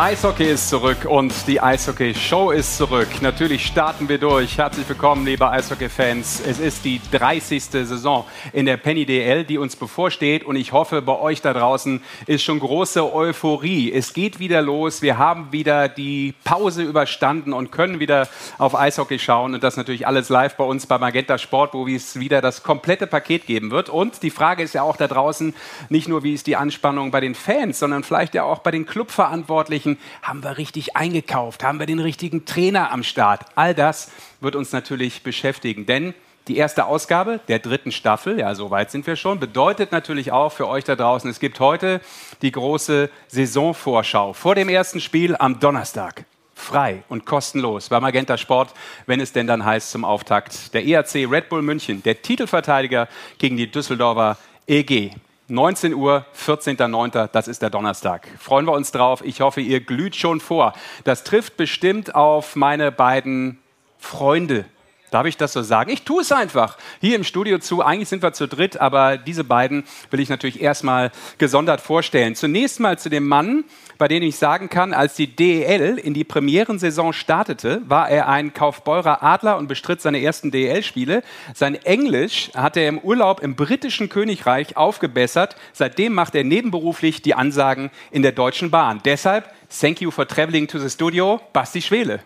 Eishockey ist zurück und die Eishockey-Show ist zurück. Natürlich starten wir durch. Herzlich willkommen, liebe Eishockey-Fans. Es ist die 30. Saison in der Penny DL, die uns bevorsteht. Und ich hoffe, bei euch da draußen ist schon große Euphorie. Es geht wieder los. Wir haben wieder die Pause überstanden und können wieder auf Eishockey schauen. Und das natürlich alles live bei uns bei Magenta Sport, wo es wieder das komplette Paket geben wird. Und die Frage ist ja auch da draußen nicht nur, wie ist die Anspannung bei den Fans, sondern vielleicht ja auch bei den Clubverantwortlichen Anführungsstrichen, haben wir richtig eingekauft, haben wir den richtigen Trainer am Start. All das wird uns natürlich beschäftigen, denn die erste Ausgabe der dritten Staffel, ja, so weit sind wir schon, bedeutet natürlich auch für euch da draußen, es gibt heute die große Saisonvorschau vor dem ersten Spiel am Donnerstag. Frei und kostenlos bei Magenta Sport, wenn es denn dann heißt zum Auftakt. Der ERC Red Bull München, der Titelverteidiger gegen die Düsseldorfer EG. 19 Uhr, 14.09., das ist der Donnerstag. Freuen wir uns drauf. Ich hoffe, ihr glüht schon vor. Das trifft bestimmt auf meine beiden Freunde. Darf ich das so sagen? Ich tue es einfach. Hier im Studio zu. Eigentlich sind wir zu dritt, aber diese beiden will ich natürlich erstmal gesondert vorstellen. Zunächst mal zu dem Mann, bei dem ich sagen kann, als die DEL in die Premierensaison startete, war er ein Kaufbeurer Adler und bestritt seine ersten DEL-Spiele. Sein Englisch hat er im Urlaub im britischen Königreich aufgebessert. Seitdem macht er nebenberuflich die Ansagen in der Deutschen Bahn. Deshalb, thank you for traveling to the studio, Basti Schwele.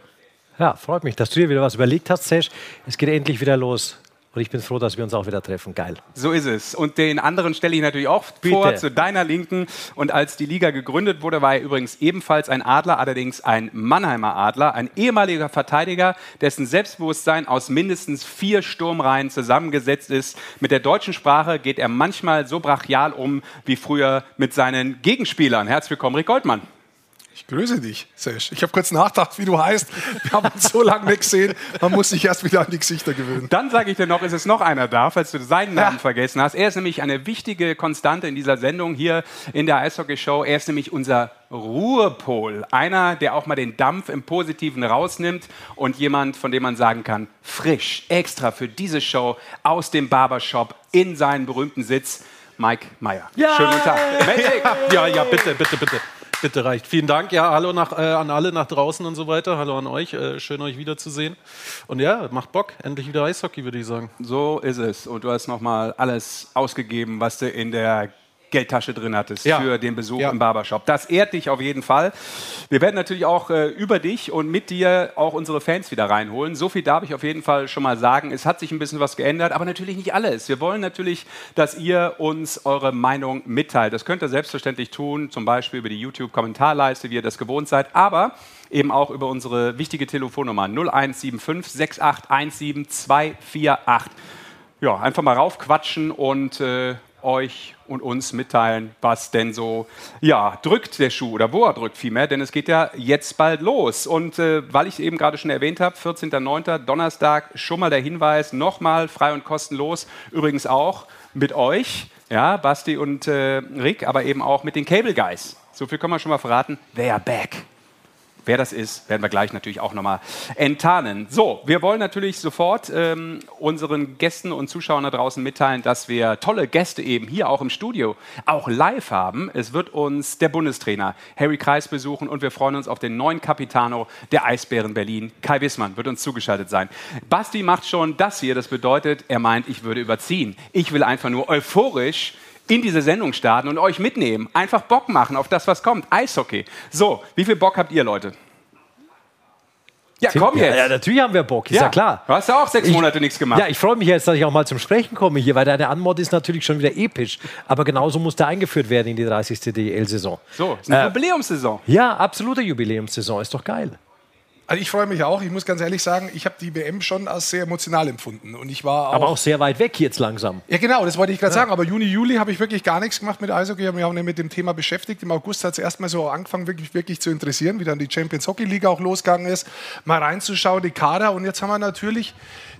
Ja, freut mich, dass du dir wieder was überlegt hast, Sesh. Es geht endlich wieder los. Und ich bin froh, dass wir uns auch wieder treffen. Geil. So ist es. Und den anderen stelle ich natürlich auch Bitte. vor, zu deiner Linken. Und als die Liga gegründet wurde, war er übrigens ebenfalls ein Adler, allerdings ein Mannheimer Adler, ein ehemaliger Verteidiger, dessen Selbstbewusstsein aus mindestens vier Sturmreihen zusammengesetzt ist. Mit der deutschen Sprache geht er manchmal so brachial um wie früher mit seinen Gegenspielern. Herzlich willkommen, Rick Goldmann. Ich grüße dich, Sesh. Ich habe kurz nachgedacht, wie du heißt. Wir haben uns so lange nicht gesehen. Man muss sich erst wieder an die Gesichter gewöhnen. Dann sage ich dir noch, ist es noch einer da, falls du seinen Namen ja. vergessen hast. Er ist nämlich eine wichtige Konstante in dieser Sendung hier in der Eishockey-Show. Er ist nämlich unser Ruhepol. Einer, der auch mal den Dampf im Positiven rausnimmt und jemand, von dem man sagen kann, frisch, extra für diese Show aus dem Barbershop in seinen berühmten Sitz. Mike Meyer. Ja. Schönen guten Tag. Ja, ja, bitte, bitte, bitte. Bitte reicht. Vielen Dank. Ja, hallo nach, äh, an alle nach draußen und so weiter. Hallo an euch. Äh, schön, euch wiederzusehen. Und ja, macht Bock. Endlich wieder Eishockey, würde ich sagen. So ist es. Und du hast nochmal alles ausgegeben, was du in der Geldtasche drin hattest ja. für den Besuch ja. im Barbershop. Das ehrt dich auf jeden Fall. Wir werden natürlich auch äh, über dich und mit dir auch unsere Fans wieder reinholen. So viel darf ich auf jeden Fall schon mal sagen. Es hat sich ein bisschen was geändert, aber natürlich nicht alles. Wir wollen natürlich, dass ihr uns eure Meinung mitteilt. Das könnt ihr selbstverständlich tun, zum Beispiel über die YouTube-Kommentarleiste, wie ihr das gewohnt seid, aber eben auch über unsere wichtige Telefonnummer 0175 6817 248. Ja, einfach mal raufquatschen und äh, euch und uns mitteilen, was denn so, ja, drückt der Schuh oder wo er drückt vielmehr, denn es geht ja jetzt bald los. Und äh, weil ich eben gerade schon erwähnt habe, 14.09. Donnerstag, schon mal der Hinweis, nochmal frei und kostenlos, übrigens auch mit euch, ja, Basti und äh, Rick, aber eben auch mit den Cable Guys. So viel können wir schon mal verraten, they are back. Wer das ist, werden wir gleich natürlich auch nochmal enttarnen. So, wir wollen natürlich sofort ähm, unseren Gästen und Zuschauern da draußen mitteilen, dass wir tolle Gäste eben hier auch im Studio, auch live haben. Es wird uns der Bundestrainer Harry Kreis besuchen und wir freuen uns auf den neuen Capitano der Eisbären Berlin. Kai Wissmann wird uns zugeschaltet sein. Basti macht schon das hier, das bedeutet, er meint, ich würde überziehen. Ich will einfach nur euphorisch in diese Sendung starten und euch mitnehmen. Einfach Bock machen auf das, was kommt. Eishockey. So, wie viel Bock habt ihr, Leute? Ja, komm jetzt. Ja, natürlich haben wir Bock, ist ja, ja klar. Du hast ja auch sechs Monate ich, nichts gemacht. Ja, ich freue mich jetzt, dass ich auch mal zum Sprechen komme hier, weil deine Anmod ist natürlich schon wieder episch. Aber genauso muss der eingeführt werden in die 30. DL-Saison. So, ist eine äh, Jubiläumssaison. Ja, absolute Jubiläumssaison, ist doch geil. Also ich freue mich auch. Ich muss ganz ehrlich sagen, ich habe die WM schon als sehr emotional empfunden. Und ich war auch Aber auch sehr weit weg jetzt langsam. Ja, genau, das wollte ich gerade ja. sagen. Aber Juni, Juli habe ich wirklich gar nichts gemacht mit Eishockey. Ich habe mich auch nicht mit dem Thema beschäftigt. Im August hat es erstmal so angefangen, wirklich, wirklich zu interessieren, wie dann die Champions Hockey Liga auch losgegangen ist. Mal reinzuschauen, die Kader. Und jetzt haben wir natürlich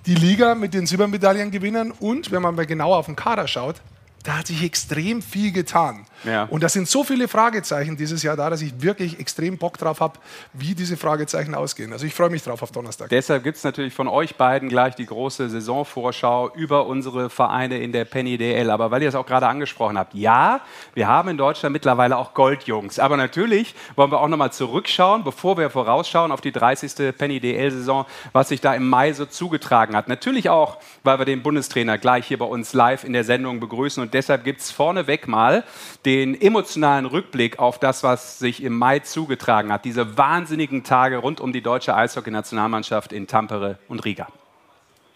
die Liga mit den Silbermedaillengewinnern. Und wenn man mal genauer auf den Kader schaut, da hat sich extrem viel getan. Ja. Und da sind so viele Fragezeichen dieses Jahr da, dass ich wirklich extrem Bock drauf habe, wie diese Fragezeichen ausgehen. Also ich freue mich drauf auf Donnerstag. Deshalb gibt es natürlich von euch beiden gleich die große Saisonvorschau über unsere Vereine in der Penny DL. Aber weil ihr es auch gerade angesprochen habt, ja, wir haben in Deutschland mittlerweile auch Goldjungs. Aber natürlich wollen wir auch nochmal zurückschauen, bevor wir vorausschauen auf die 30. Penny DL-Saison, was sich da im Mai so zugetragen hat. Natürlich auch, weil wir den Bundestrainer gleich hier bei uns live in der Sendung begrüßen. Und deshalb gibt es vorneweg mal den emotionalen Rückblick auf das, was sich im Mai zugetragen hat. Diese wahnsinnigen Tage rund um die deutsche Eishockey-Nationalmannschaft in Tampere und Riga.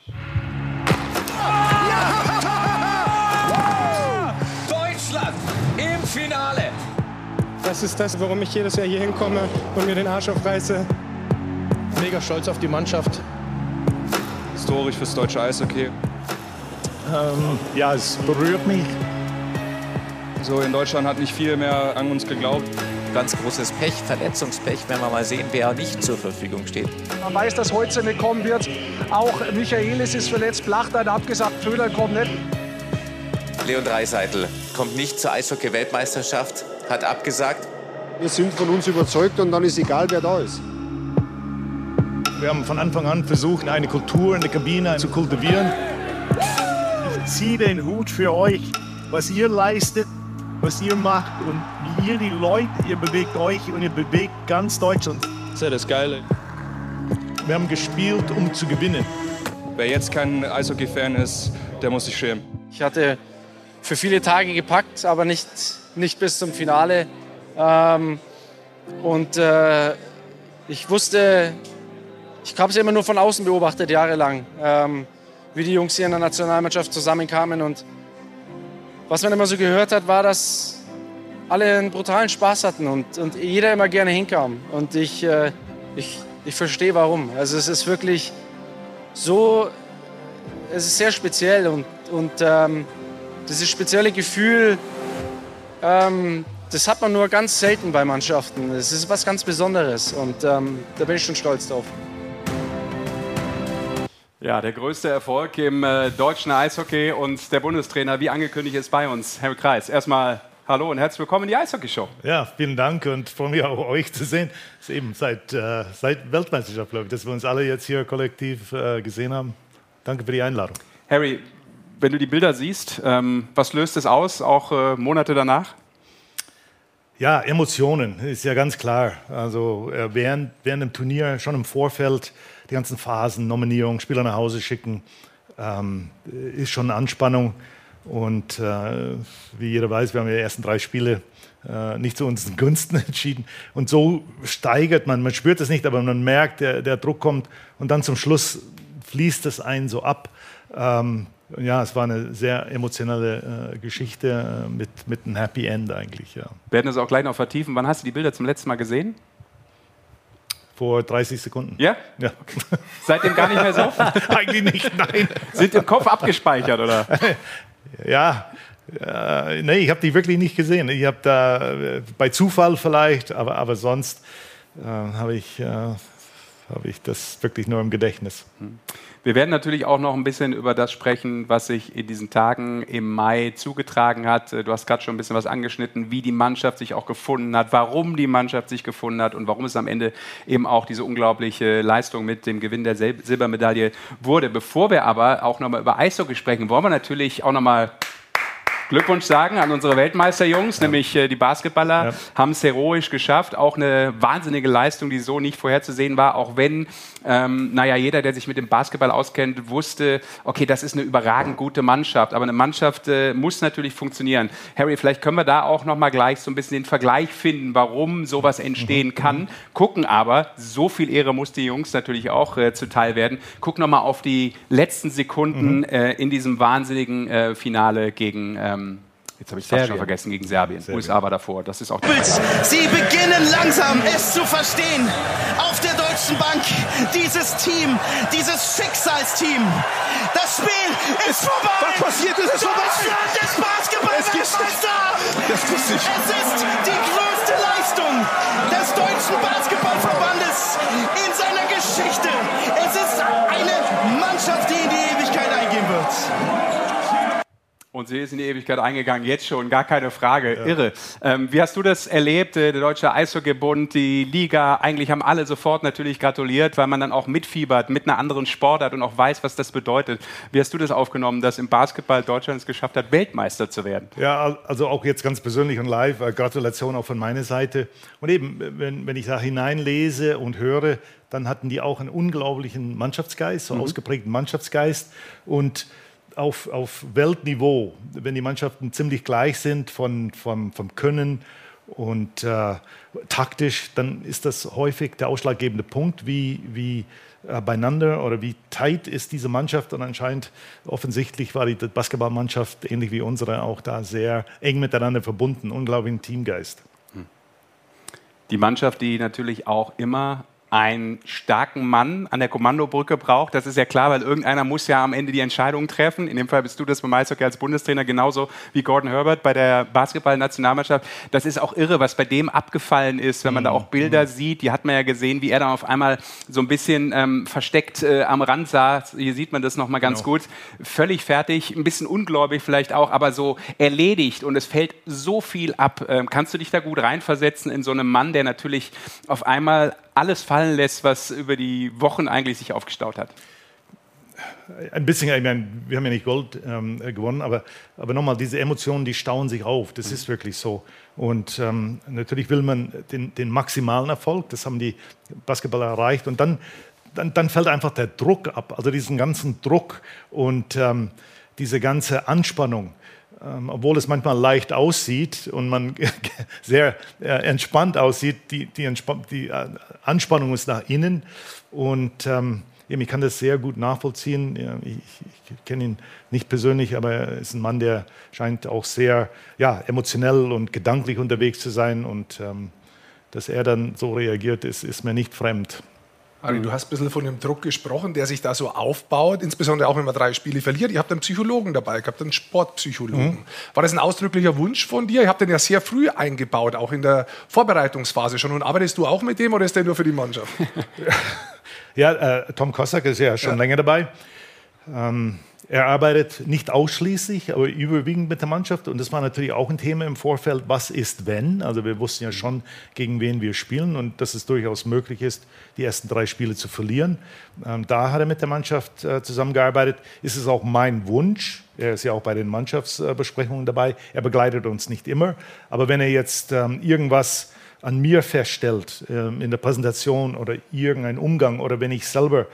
Deutschland im Finale. Das ist das, warum ich jedes Jahr hier hinkomme und mir den Arsch aufreiße. Mega stolz auf die Mannschaft. Historisch fürs deutsche Eishockey. Ähm, ja, es berührt mich. So in Deutschland hat nicht viel mehr an uns geglaubt. Ganz großes Pech, Verletzungspech, wenn wir mal sehen, wer nicht zur Verfügung steht. Man weiß, dass heute nicht kommen wird. Auch Michaelis ist verletzt, Blachter hat abgesagt, Föder kommt nicht. Leon Dreiseitel kommt nicht zur Eishockey-Weltmeisterschaft, hat abgesagt. Wir sind von uns überzeugt und dann ist egal, wer da ist. Wir haben von Anfang an versucht, eine Kultur in der Kabine zu kultivieren. Ich ziehe den Hut für euch, was ihr leistet, was ihr macht und ihr die Leute, ihr bewegt euch und ihr bewegt ganz Deutschland. Das ist ja das Geile. Wir haben gespielt, um zu gewinnen. Wer jetzt kein Eishockey-Fan ist, der muss sich schämen. Ich hatte für viele Tage gepackt, aber nicht, nicht bis zum Finale. Ähm, und äh, ich wusste, ich habe es immer nur von außen beobachtet, jahrelang, ähm, wie die Jungs hier in der Nationalmannschaft zusammenkamen. Und was man immer so gehört hat, war, dass alle einen brutalen Spaß hatten und, und jeder immer gerne hinkam. Und ich, äh, ich, ich verstehe warum. Also es ist wirklich so, es ist sehr speziell und, und ähm, dieses spezielle Gefühl, ähm, das hat man nur ganz selten bei Mannschaften. Es ist was ganz Besonderes und ähm, da bin ich schon stolz drauf. Ja, der größte Erfolg im äh, deutschen Eishockey und der Bundestrainer, wie angekündigt, ist bei uns, Harry Kreis. Erstmal hallo und herzlich willkommen in die Eishockey-Show. Ja, vielen Dank und freue mich auch, euch zu sehen. Das ist eben seit, äh, seit Weltmeisterschaft, glaube ich, dass wir uns alle jetzt hier kollektiv äh, gesehen haben. Danke für die Einladung. Harry, wenn du die Bilder siehst, ähm, was löst es aus, auch äh, Monate danach? Ja, Emotionen ist ja ganz klar. Also äh, während, während dem Turnier, schon im Vorfeld, die ganzen Phasen, Nominierung, Spieler nach Hause schicken, ähm, ist schon eine Anspannung. Und äh, wie jeder weiß, wir haben ja die ersten drei Spiele äh, nicht zu unseren Gunsten entschieden. Und so steigert man, man spürt es nicht, aber man merkt, der, der Druck kommt und dann zum Schluss fließt es einen so ab. Ähm, ja, es war eine sehr emotionale äh, Geschichte äh, mit, mit einem Happy End eigentlich. Ja. Wir werden das auch gleich noch vertiefen. Wann hast du die Bilder zum letzten Mal gesehen? Vor 30 Sekunden. Ja? Ja. Seitdem gar nicht mehr so? Eigentlich nicht, nein. Sind im Kopf abgespeichert, oder? ja, äh, nee, ich habe die wirklich nicht gesehen. Ich habe da äh, bei Zufall vielleicht, aber, aber sonst äh, habe ich, äh, hab ich das wirklich nur im Gedächtnis. Wir werden natürlich auch noch ein bisschen über das sprechen, was sich in diesen Tagen im Mai zugetragen hat. Du hast gerade schon ein bisschen was angeschnitten, wie die Mannschaft sich auch gefunden hat, warum die Mannschaft sich gefunden hat und warum es am Ende eben auch diese unglaubliche Leistung mit dem Gewinn der Sil Silbermedaille wurde. Bevor wir aber auch nochmal über Eishockey sprechen, wollen wir natürlich auch nochmal Glückwunsch sagen an unsere Weltmeisterjungs, ja. nämlich äh, die Basketballer ja. haben es heroisch geschafft. Auch eine wahnsinnige Leistung, die so nicht vorherzusehen war, auch wenn, ähm, naja, jeder, der sich mit dem Basketball auskennt, wusste, okay, das ist eine überragend gute Mannschaft, aber eine Mannschaft äh, muss natürlich funktionieren. Harry, vielleicht können wir da auch noch mal gleich so ein bisschen den Vergleich finden, warum sowas entstehen kann. Gucken aber, so viel Ehre muss die Jungs natürlich auch äh, zuteil werden. Guck noch mal auf die letzten Sekunden mhm. äh, in diesem wahnsinnigen äh, Finale gegen ähm, Jetzt habe ich fast schon vergessen gegen Serbien. Serbien. USA war davor. Das ist auch. Sie beginnen langsam es zu verstehen. Auf der deutschen Bank dieses Team, dieses Schicksalsteam. Das Spiel ist vorbei. Was passiert ist es vorbei. Deutschland ist Basketball-Weltmeister. Das ich. Es ist die größte Leistung des deutschen Basketballverbandes in seiner Geschichte. Es ist eine Mannschaft, die in die Ewigkeit eingehen wird. Und sie ist in die Ewigkeit eingegangen, jetzt schon, gar keine Frage. Ja. Irre. Ähm, wie hast du das erlebt? Äh, der Deutsche Eishockeybund, die Liga, eigentlich haben alle sofort natürlich gratuliert, weil man dann auch mitfiebert mit einer anderen Sportart und auch weiß, was das bedeutet. Wie hast du das aufgenommen, dass im Basketball Deutschland es geschafft hat, Weltmeister zu werden? Ja, also auch jetzt ganz persönlich und live. Äh, Gratulation auch von meiner Seite. Und eben, wenn, wenn ich da hineinlese und höre, dann hatten die auch einen unglaublichen Mannschaftsgeist, so mhm. ausgeprägten Mannschaftsgeist. Und auf, auf Weltniveau, wenn die Mannschaften ziemlich gleich sind von, vom, vom Können und äh, taktisch, dann ist das häufig der ausschlaggebende Punkt, wie, wie äh, beieinander oder wie tight ist diese Mannschaft. Und anscheinend offensichtlich war die Basketballmannschaft, ähnlich wie unsere, auch da sehr eng miteinander verbunden. Unglaublichen Teamgeist. Die Mannschaft, die natürlich auch immer einen starken Mann an der Kommandobrücke braucht. Das ist ja klar, weil irgendeiner muss ja am Ende die Entscheidung treffen. In dem Fall bist du das beim Eishockey als Bundestrainer genauso wie Gordon Herbert bei der Basketball-Nationalmannschaft. Das ist auch irre, was bei dem abgefallen ist, wenn man da mhm. auch Bilder mhm. sieht. Die hat man ja gesehen, wie er dann auf einmal so ein bisschen ähm, versteckt äh, am Rand saß. Hier sieht man das nochmal ganz genau. gut. Völlig fertig, ein bisschen ungläubig vielleicht auch, aber so erledigt und es fällt so viel ab. Ähm, kannst du dich da gut reinversetzen in so einen Mann, der natürlich auf einmal alles fallen lässt, was über die Wochen eigentlich sich aufgestaut hat? Ein bisschen, ich meine, wir haben ja nicht Gold ähm, gewonnen, aber, aber nochmal, diese Emotionen, die stauen sich auf. Das mhm. ist wirklich so. Und ähm, natürlich will man den, den, maximalen Erfolg, das haben die Basketballer erreicht. Und dann, dann, dann fällt einfach der Druck ab, also diesen ganzen Druck und ähm, diese ganze Anspannung ähm, obwohl es manchmal leicht aussieht und man sehr äh, entspannt aussieht, die, die, die äh, Anspannung ist nach innen. Und ähm, ich kann das sehr gut nachvollziehen. Ich, ich kenne ihn nicht persönlich, aber er ist ein Mann, der scheint auch sehr ja, emotionell und gedanklich unterwegs zu sein. Und ähm, dass er dann so reagiert, ist, ist mir nicht fremd. Ari, du hast ein bisschen von dem Druck gesprochen, der sich da so aufbaut, insbesondere auch wenn man drei Spiele verliert. Ihr habt einen Psychologen dabei gehabt, einen Sportpsychologen. Mhm. War das ein ausdrücklicher Wunsch von dir? Ihr habt den ja sehr früh eingebaut, auch in der Vorbereitungsphase schon. Und arbeitest du auch mit dem oder ist der nur für die Mannschaft? ja, äh, Tom Kossack ist ja schon ja. länger dabei. Ähm, er arbeitet nicht ausschließlich, aber überwiegend mit der Mannschaft. Und das war natürlich auch ein Thema im Vorfeld. Was ist, wenn? Also wir wussten ja schon, gegen wen wir spielen und dass es durchaus möglich ist, die ersten drei Spiele zu verlieren. Ähm, da hat er mit der Mannschaft äh, zusammengearbeitet. Ist es auch mein Wunsch. Er ist ja auch bei den Mannschaftsbesprechungen dabei. Er begleitet uns nicht immer. Aber wenn er jetzt ähm, irgendwas an mir feststellt ähm, in der Präsentation oder irgendein Umgang oder wenn ich selber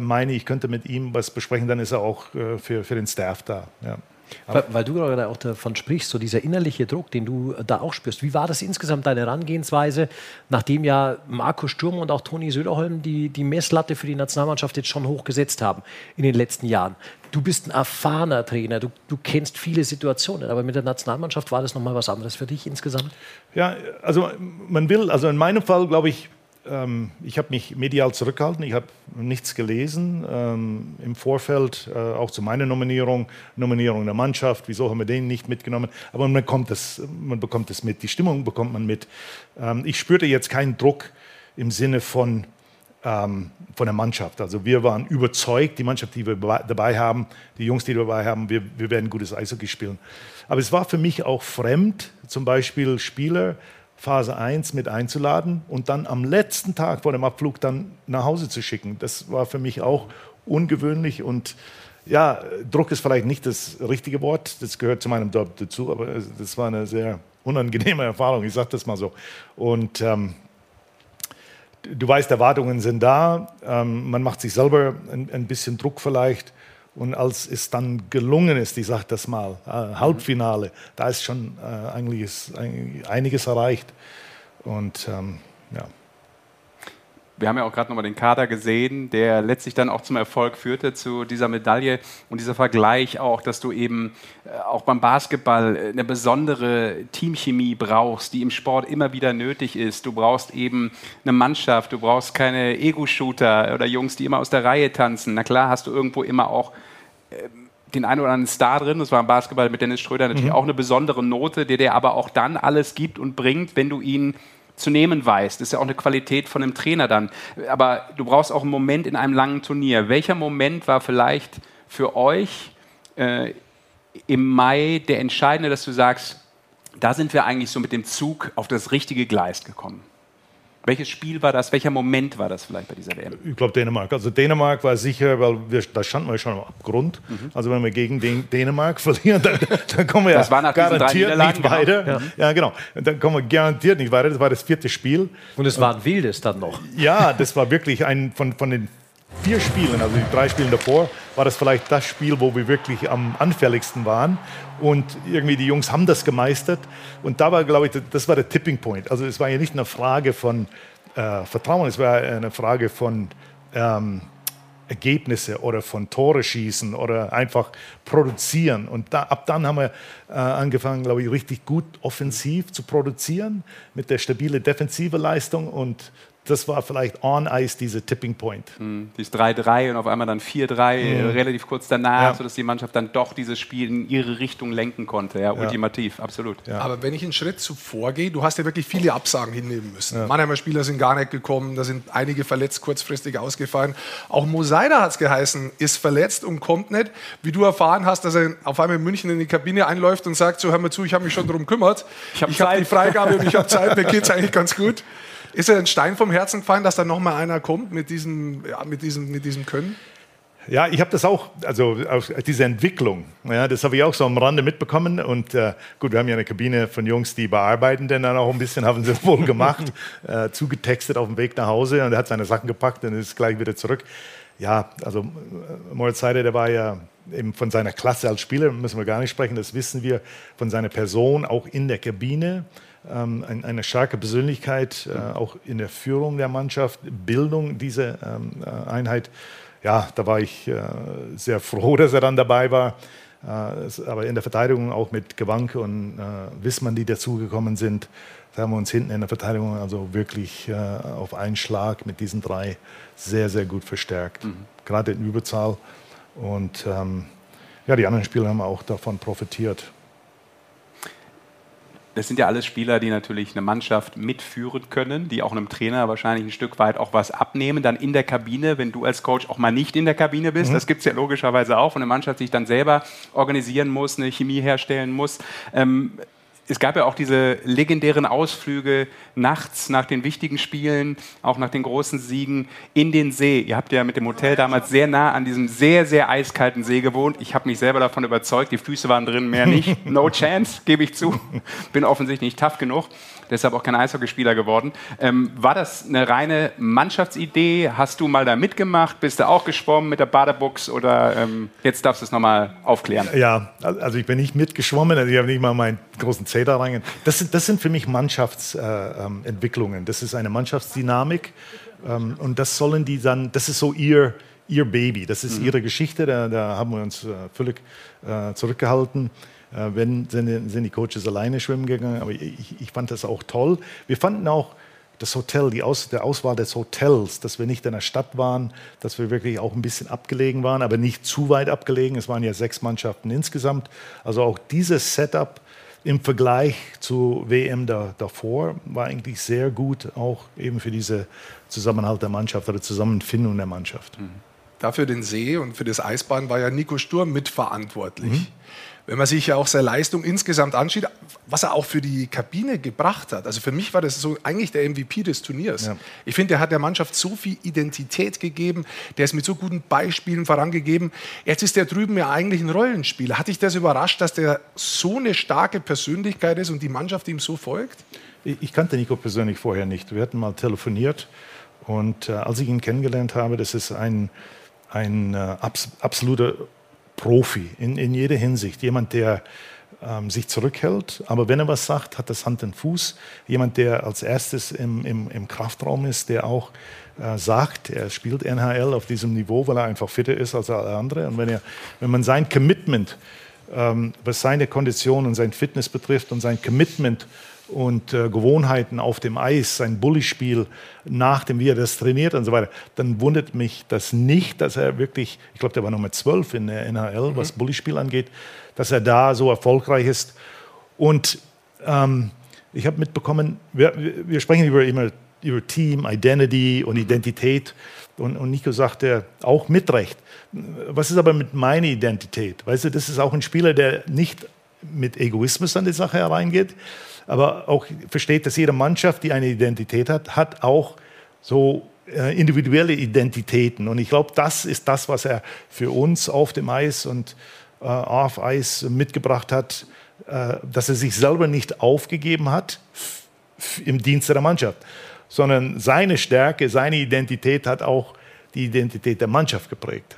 meine, ich könnte mit ihm was besprechen, dann ist er auch äh, für, für den Staff da. Ja. Weil, weil, du gerade auch davon sprichst, so dieser innerliche Druck, den du da auch spürst. Wie war das insgesamt deine Herangehensweise, nachdem ja Marco Sturm und auch Toni Söderholm die, die Messlatte für die Nationalmannschaft jetzt schon hochgesetzt haben in den letzten Jahren? Du bist ein erfahrener Trainer, du, du kennst viele Situationen, aber mit der Nationalmannschaft war das nochmal was anderes für dich insgesamt? Ja, also man will, also in meinem Fall glaube ich, ähm, ich habe mich medial zurückgehalten, ich habe nichts gelesen ähm, im Vorfeld, äh, auch zu meiner Nominierung, Nominierung der Mannschaft, wieso haben wir den nicht mitgenommen, aber man, kommt das, man bekommt es mit, die Stimmung bekommt man mit. Ähm, ich spürte jetzt keinen Druck im Sinne von, ähm, von der Mannschaft. Also wir waren überzeugt, die Mannschaft, die wir dabei haben, die Jungs, die wir dabei haben, wir, wir werden gutes Eishockey spielen. Aber es war für mich auch fremd, zum Beispiel Spieler, Phase 1 mit einzuladen und dann am letzten Tag vor dem Abflug dann nach Hause zu schicken. Das war für mich auch ungewöhnlich und ja, Druck ist vielleicht nicht das richtige Wort, das gehört zu meinem Job dazu, aber das war eine sehr unangenehme Erfahrung, ich sage das mal so. Und ähm, du weißt, Erwartungen sind da, ähm, man macht sich selber ein, ein bisschen Druck vielleicht und als es dann gelungen ist, ich sage das mal, äh, Halbfinale, da ist schon äh, eigentlich einiges erreicht. Und ähm, ja. Wir haben ja auch gerade nochmal den Kader gesehen, der letztlich dann auch zum Erfolg führte, zu dieser Medaille und dieser Vergleich auch, dass du eben äh, auch beim Basketball äh, eine besondere Teamchemie brauchst, die im Sport immer wieder nötig ist. Du brauchst eben eine Mannschaft, du brauchst keine Ego-Shooter oder Jungs, die immer aus der Reihe tanzen. Na klar, hast du irgendwo immer auch ähm, den einen oder anderen Star drin. Das war im Basketball mit Dennis Schröder natürlich mhm. auch eine besondere Note, der dir aber auch dann alles gibt und bringt, wenn du ihn zu nehmen weißt. Das ist ja auch eine Qualität von einem Trainer dann. Aber du brauchst auch einen Moment in einem langen Turnier. Welcher Moment war vielleicht für euch äh, im Mai der entscheidende, dass du sagst, da sind wir eigentlich so mit dem Zug auf das richtige Gleis gekommen? Welches Spiel war das? Welcher Moment war das vielleicht bei dieser WM? Ich glaube Dänemark. Also Dänemark war sicher, weil wir, da standen wir schon am Abgrund. Mhm. Also wenn wir gegen den Dänemark verlieren, dann, dann kommen wir das ja war garantiert nicht genau. weiter. Ja. ja. genau. Dann kommen wir garantiert nicht weiter. Das war das vierte Spiel. Und es war ein wildes dann noch. Ja, das war wirklich ein von, von den vier Spielen, also die drei Spielen davor, war das vielleicht das Spiel, wo wir wirklich am anfälligsten waren. Und irgendwie die Jungs haben das gemeistert. Und da war, glaube ich, das war der Tipping Point. Also es war ja nicht eine Frage von äh, Vertrauen, es war eine Frage von ähm, Ergebnisse oder von Tore schießen oder einfach produzieren. Und da, ab dann haben wir äh, angefangen, glaube ich, richtig gut offensiv zu produzieren mit der stabilen defensive Leistung und das war vielleicht on ice diese Tipping Point. Mhm. Dieses 3-3 und auf einmal dann 4-3, mhm. relativ kurz danach, ja. sodass die Mannschaft dann doch dieses Spiel in ihre Richtung lenken konnte. Ja, ultimativ, absolut. Ja. Aber wenn ich einen Schritt zuvor gehe, du hast ja wirklich viele Absagen hinnehmen müssen. Ja. Mannheimer Spieler sind gar nicht gekommen, da sind einige verletzt, kurzfristig ausgefallen. Auch Mosaida hat es geheißen, ist verletzt und kommt nicht. Wie du erfahren hast, dass er auf einmal in München in die Kabine einläuft und sagt, so hör mal zu, ich habe mich schon darum gekümmert. Ich habe hab die Freigabe und ich habe Zeit, mir geht es eigentlich ganz gut. Ist er ein Stein vom Herzen gefallen, dass da noch mal einer kommt mit diesem, ja, mit diesem, mit diesem Können? Ja, ich habe das auch, also diese Entwicklung, ja, das habe ich auch so am Rande mitbekommen. Und äh, gut, wir haben ja eine Kabine von Jungs, die bearbeiten denn dann auch ein bisschen, haben sie wohl gemacht, äh, zugetextet auf dem Weg nach Hause und er hat seine Sachen gepackt und ist gleich wieder zurück. Ja, also äh, Moritz Heide, der war ja eben von seiner Klasse als Spieler, müssen wir gar nicht sprechen, das wissen wir, von seiner Person auch in der Kabine ähm, eine starke Persönlichkeit, äh, auch in der Führung der Mannschaft, Bildung dieser ähm, äh, Einheit. Ja, da war ich äh, sehr froh, dass er dann dabei war. aber in der Verteidigung auch mit Gewanke und Wissmann, die dazugekommen sind, da haben wir uns hinten in der Verteidigung also wirklich auf einen Schlag mit diesen drei sehr, sehr gut verstärkt. Mhm. Gerade in Überzahl. Und ähm, ja, die anderen Spieler haben auch davon profitiert das sind ja alles Spieler, die natürlich eine Mannschaft mitführen können, die auch einem Trainer wahrscheinlich ein Stück weit auch was abnehmen, dann in der Kabine, wenn du als Coach auch mal nicht in der Kabine bist. Mhm. Das gibt es ja logischerweise auch, und eine Mannschaft sich dann selber organisieren muss, eine Chemie herstellen muss. Ähm, es gab ja auch diese legendären Ausflüge nachts nach den wichtigen Spielen, auch nach den großen Siegen in den See. Ihr habt ja mit dem Hotel damals sehr nah an diesem sehr, sehr eiskalten See gewohnt. Ich habe mich selber davon überzeugt, die Füße waren drin, mehr nicht. No chance, gebe ich zu. Bin offensichtlich nicht tough genug deshalb auch kein Eishockeyspieler geworden. Ähm, war das eine reine Mannschaftsidee? Hast du mal da mitgemacht? Bist du auch geschwommen mit der Badebuchs oder ähm, jetzt darfst du es nochmal aufklären? Ja, also ich bin nicht mitgeschwommen, also ich habe nicht mal meinen großen Zeh da rein. Das sind, das sind für mich Mannschaftsentwicklungen. Äh, das ist eine Mannschaftsdynamik ähm, und das sollen die dann, das ist so ihr, ihr Baby, das ist mhm. ihre Geschichte, da, da, haben wir uns äh, völlig äh, zurückgehalten. Äh, wenn sind, sind die Coaches alleine schwimmen gegangen, aber ich, ich fand das auch toll. Wir fanden auch das Hotel, die Aus, der Auswahl des Hotels, dass wir nicht in der Stadt waren, dass wir wirklich auch ein bisschen abgelegen waren, aber nicht zu weit abgelegen. Es waren ja sechs Mannschaften insgesamt. Also auch dieses Setup im Vergleich zu WM da, davor war eigentlich sehr gut, auch eben für diese Zusammenhalt der Mannschaft oder Zusammenfindung der Mannschaft. Mhm. Dafür den See und für das Eisbahn war ja Nico Sturm mitverantwortlich. Mhm wenn man sich ja auch seine Leistung insgesamt anschaut, was er auch für die Kabine gebracht hat. Also für mich war das so eigentlich der MVP des Turniers. Ja. Ich finde, er hat der Mannschaft so viel Identität gegeben, der ist mit so guten Beispielen vorangegeben. Jetzt ist der drüben ja eigentlich ein Rollenspieler. Hat dich das überrascht, dass der so eine starke Persönlichkeit ist und die Mannschaft ihm so folgt? Ich kannte Nico persönlich vorher nicht. Wir hatten mal telefoniert und äh, als ich ihn kennengelernt habe, das ist ein, ein äh, abs absoluter Profi in, in jeder Hinsicht. Jemand, der ähm, sich zurückhält, aber wenn er was sagt, hat das Hand und Fuß. Jemand, der als erstes im, im, im Kraftraum ist, der auch äh, sagt, er spielt NHL auf diesem Niveau, weil er einfach fitter ist als alle anderen. Und wenn, er, wenn man sein Commitment, ähm, was seine Kondition und sein Fitness betrifft und sein Commitment und äh, Gewohnheiten auf dem Eis, sein Bullyspiel nach dem, wie er das trainiert und so weiter, dann wundert mich das nicht, dass er wirklich, ich glaube, der war Nummer 12 in der NHL, mhm. was Bullyspiel angeht, dass er da so erfolgreich ist. Und ähm, ich habe mitbekommen, wir, wir, sprechen über immer über Team, Identity und Identität. Und, und Nico sagte auch mit Recht. Was ist aber mit meiner Identität? Weißt du, das ist auch ein Spieler, der nicht mit Egoismus an die Sache hereingeht, aber auch versteht, dass jede Mannschaft, die eine Identität hat, hat auch so äh, individuelle Identitäten. Und ich glaube, das ist das, was er für uns auf dem Eis und äh, auf Eis mitgebracht hat, äh, dass er sich selber nicht aufgegeben hat im Dienste der Mannschaft, sondern seine Stärke, seine Identität hat auch die Identität der Mannschaft geprägt.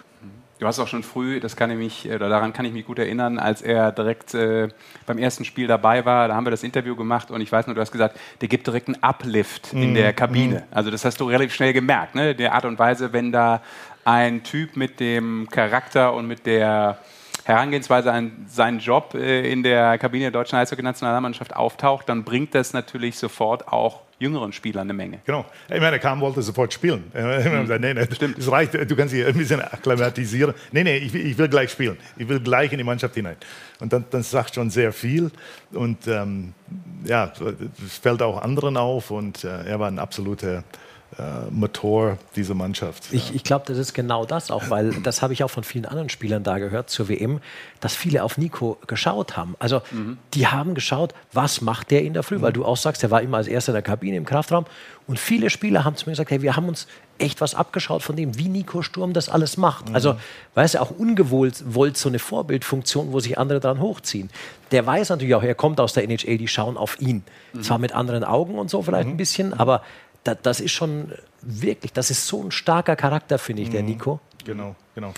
Du hast auch schon früh, das kann ich mich, oder daran kann ich mich gut erinnern, als er direkt äh, beim ersten Spiel dabei war, da haben wir das Interview gemacht und ich weiß nur, du hast gesagt, der gibt direkt einen Uplift mm, in der Kabine. Mm. Also das hast du relativ schnell gemerkt, ne? Der Art und Weise, wenn da ein Typ mit dem Charakter und mit der Herangehensweise an seinen Job äh, in der Kabine der deutschen Eishockey-Nationalmannschaft auftaucht, dann bringt das natürlich sofort auch jüngeren Spielern eine Menge. Genau. Ich meine, Kam wollte sofort spielen. Mhm. Nee, nee, Stimmt. Es reicht, du kannst dich ein bisschen akklimatisieren. Nee, nee, ich, ich, will gleich spielen. Ich will gleich in die Mannschaft hinein. Und dann, das sagt schon sehr viel. Und ähm, ja, es fällt auch anderen auf. Und äh, er war ein absoluter Motor dieser Mannschaft. Ich, ich glaube, das ist genau das auch, weil das habe ich auch von vielen anderen Spielern da gehört zur WM, dass viele auf Nico geschaut haben. Also mhm. die haben geschaut, was macht der in der Früh, mhm. weil du auch sagst, der war immer als erster in der Kabine im Kraftraum und viele Spieler haben zu mir gesagt, hey, wir haben uns echt was abgeschaut von dem, wie Nico Sturm das alles macht. Mhm. Also, weißt du, auch ungewollt wollt so eine Vorbildfunktion, wo sich andere dran hochziehen. Der weiß natürlich auch, er kommt aus der NHL, die schauen auf ihn. Mhm. Zwar mit anderen Augen und so vielleicht mhm. ein bisschen, aber da, das ist schon wirklich, das ist so ein starker Charakter, finde ich, mhm. der Nico. Genau, genau.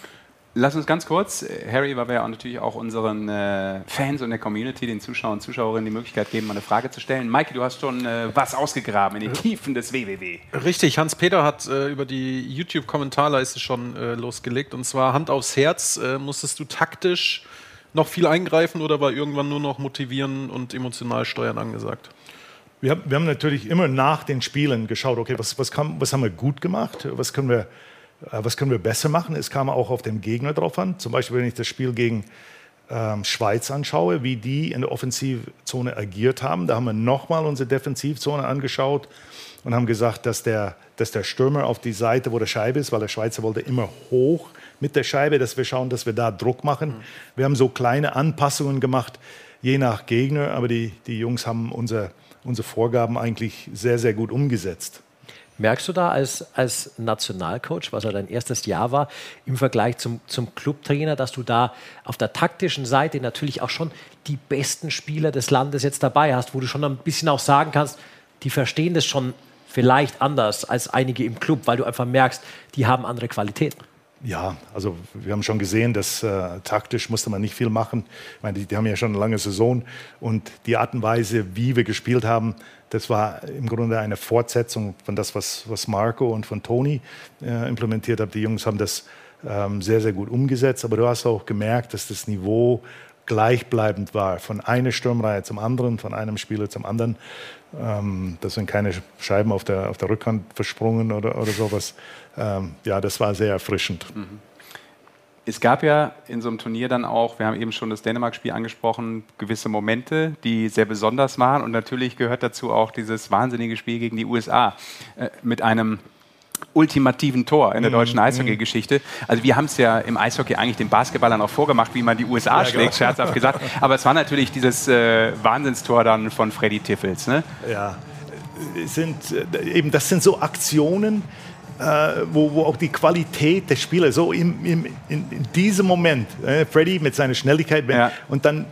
Lass uns ganz kurz, Harry, weil wir ja auch natürlich auch unseren äh, Fans und der Community, den Zuschauern und Zuschauerinnen die Möglichkeit geben, mal eine Frage zu stellen. Maike, du hast schon äh, was ausgegraben in den Tiefen des WWW. Richtig, Hans-Peter hat äh, über die YouTube-Kommentarleiste schon äh, losgelegt. Und zwar Hand aufs Herz, äh, musstest du taktisch noch viel eingreifen oder war irgendwann nur noch motivieren und emotional steuern angesagt? Wir haben, wir haben natürlich immer nach den Spielen geschaut, okay, was, was, kam, was haben wir gut gemacht, was können wir, äh, was können wir besser machen. Es kam auch auf den Gegner drauf an. Zum Beispiel, wenn ich das Spiel gegen ähm, Schweiz anschaue, wie die in der Offensivzone agiert haben. Da haben wir nochmal unsere Defensivzone angeschaut und haben gesagt, dass der, dass der Stürmer auf die Seite, wo der Scheibe ist, weil der Schweizer wollte immer hoch mit der Scheibe, dass wir schauen, dass wir da Druck machen. Mhm. Wir haben so kleine Anpassungen gemacht, je nach Gegner, aber die, die Jungs haben unser unsere Vorgaben eigentlich sehr, sehr gut umgesetzt. Merkst du da als, als Nationalcoach, was ja dein erstes Jahr war, im Vergleich zum, zum Clubtrainer, dass du da auf der taktischen Seite natürlich auch schon die besten Spieler des Landes jetzt dabei hast, wo du schon ein bisschen auch sagen kannst, die verstehen das schon vielleicht anders als einige im Club, weil du einfach merkst, die haben andere Qualitäten. Ja, also wir haben schon gesehen, dass äh, taktisch musste man nicht viel machen. Ich meine, die, die, haben ja schon eine lange Saison und die Art und Weise, wie wir gespielt haben, das war im Grunde eine Fortsetzung von das, was, was Marco und von Toni äh, implementiert haben. Die Jungs haben das ähm, sehr, sehr gut umgesetzt, aber du hast auch gemerkt, dass das Niveau gleichbleibend war, von einer Sturmreihe zum anderen, von einem Spieler zum anderen. Ähm, das sind keine Scheiben auf der, auf der Rückhand versprungen oder, oder sowas. Ähm, ja, das war sehr erfrischend. Mhm. Es gab ja in so einem Turnier dann auch, wir haben eben schon das Dänemark-Spiel angesprochen, gewisse Momente, die sehr besonders waren. Und natürlich gehört dazu auch dieses wahnsinnige Spiel gegen die USA äh, mit einem ultimativen Tor in der mhm, deutschen mhm. Eishockey-Geschichte. Also wir haben es ja im Eishockey eigentlich den Basketballern auch vorgemacht, wie man die USA ja, schlägt, genau. scherzhaft gesagt. Aber es war natürlich dieses äh, Wahnsinnstor dann von Freddy Tiffels. Ne? Ja, sind, äh, eben, das sind so Aktionen, äh, wo, wo, auch die Qualität der Spieler so im, im, in, in, diesem Moment, äh, Freddy mit seiner Schnelligkeit ja. und dann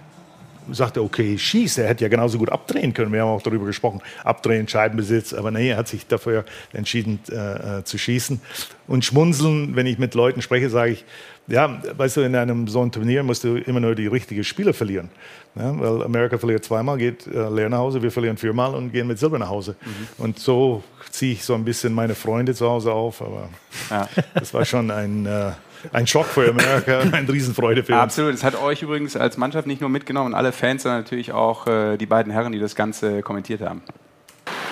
sagte, okay, schieß. Er hätte ja genauso gut abdrehen können. Wir haben auch darüber gesprochen, abdrehen, Scheibenbesitz. Aber nee, er hat sich dafür entschieden äh, äh, zu schießen. Und schmunzeln, wenn ich mit Leuten spreche, sage ich, ja, weißt du, in einem so einem Turnier musst du immer nur die richtigen Spieler verlieren. Ja, weil Amerika verliert zweimal, geht äh, leer nach Hause, wir verlieren viermal und gehen mit Silber nach Hause. Mhm. Und so ziehe ich so ein bisschen meine Freunde zu Hause auf. Aber ja. das war schon ein... Äh, ein Schock für Amerika, eine Riesenfreude für uns. Absolut. Es hat euch übrigens als Mannschaft nicht nur mitgenommen, alle Fans, sondern natürlich auch äh, die beiden Herren, die das Ganze kommentiert haben.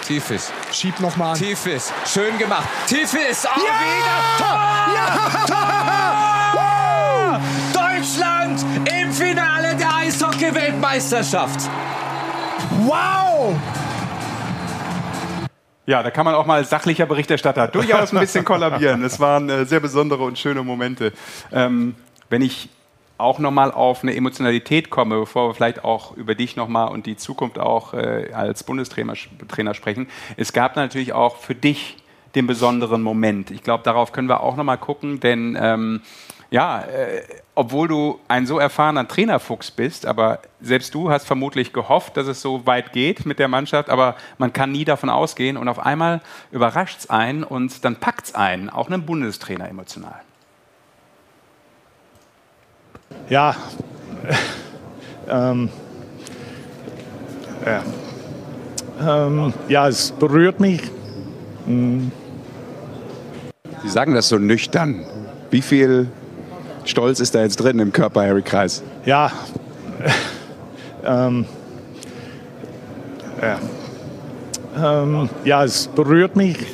Tiefes. Schieb nochmal. Tiefes. Schön gemacht. Tiefes. Oh, ja! wieder. Tor. Ja! Tor. Deutschland im Finale der Eishockey-Weltmeisterschaft. Wow! Ja, da kann man auch mal als sachlicher Berichterstatter durchaus ein bisschen kollabieren. Das waren äh, sehr besondere und schöne Momente. Ähm, wenn ich auch nochmal auf eine Emotionalität komme, bevor wir vielleicht auch über dich nochmal und die Zukunft auch äh, als Bundestrainer Trainer sprechen. Es gab natürlich auch für dich den besonderen Moment. Ich glaube, darauf können wir auch nochmal gucken, denn ähm, ja, äh, obwohl du ein so erfahrener Trainerfuchs bist, aber selbst du hast vermutlich gehofft, dass es so weit geht mit der Mannschaft, aber man kann nie davon ausgehen und auf einmal überrascht es einen und dann packt es einen, auch einen Bundestrainer emotional. Ja, ähm, ja. Ähm, ja, es berührt mich. Mhm. Sie sagen das so nüchtern. Wie viel Stolz ist da jetzt drin im Körper, Harry Kreis? Ja, ähm, ja. Ähm, ja, es berührt mich.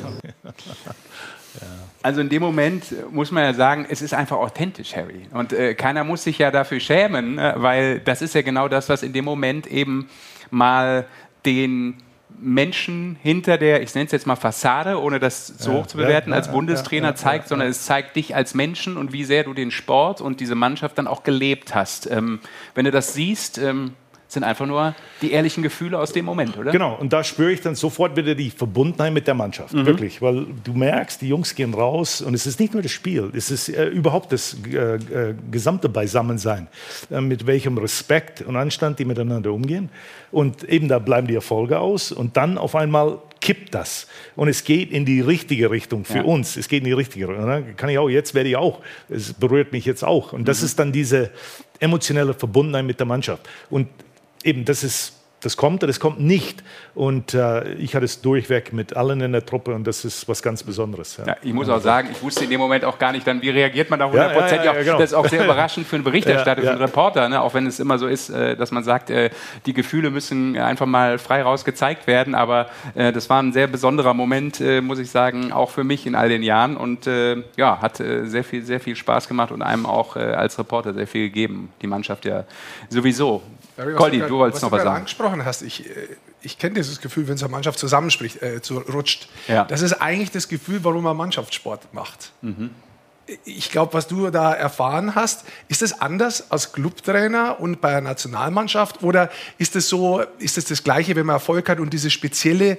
Also in dem Moment muss man ja sagen, es ist einfach authentisch, Harry. Und äh, keiner muss sich ja dafür schämen, äh, weil das ist ja genau das, was in dem Moment eben mal den Menschen hinter der, ich nenne es jetzt mal Fassade, ohne das zu ja, hoch zu bewerten, ja, als Bundestrainer ja, zeigt, sondern es zeigt dich als Menschen und wie sehr du den Sport und diese Mannschaft dann auch gelebt hast. Ähm, wenn du das siehst, ähm, sind einfach nur die ehrlichen Gefühle aus dem Moment, oder? Genau, und da spüre ich dann sofort wieder die Verbundenheit mit der Mannschaft, mhm. wirklich, weil du merkst, die Jungs gehen raus und es ist nicht nur das Spiel, es ist äh, überhaupt das äh, äh, gesamte Beisammensein, äh, mit welchem Respekt und Anstand die miteinander umgehen und eben da bleiben die Erfolge aus und dann auf einmal kippt das und es geht in die richtige Richtung für ja. uns. Es geht in die richtige Richtung. Ne? Kann ich auch, jetzt werde ich auch. Es berührt mich jetzt auch. Und das mhm. ist dann diese emotionelle Verbundenheit mit der Mannschaft. Und eben, das ist das kommt oder das kommt nicht. Und äh, ich hatte es durchweg mit allen in der Truppe und das ist was ganz Besonderes. Ja. Ja, ich muss auch sagen, ich wusste in dem Moment auch gar nicht dann, wie reagiert man da hundertprozentig. Ja, genau. Das ist auch sehr überraschend für einen Berichterstatter, für einen Reporter, ne? auch wenn es immer so ist, äh, dass man sagt, äh, die Gefühle müssen einfach mal frei raus gezeigt werden. Aber äh, das war ein sehr besonderer Moment, äh, muss ich sagen, auch für mich in all den Jahren und ja, hat sehr, viel, sehr viel Spaß gemacht und einem auch als Reporter sehr viel gegeben. Die Mannschaft ja sowieso. Barry, Coldi, du, wolltest noch was sagen. angesprochen hast, ich, äh, ich kenne dieses Gefühl, wenn so eine Mannschaft zusammenspricht, äh, zu, rutscht. Ja. Das ist eigentlich das Gefühl, warum man Mannschaftssport macht. Mhm. Ich glaube, was du da erfahren hast, ist es anders als Clubtrainer und bei einer Nationalmannschaft oder ist es so, ist es das Gleiche, wenn man Erfolg hat und dieses spezielle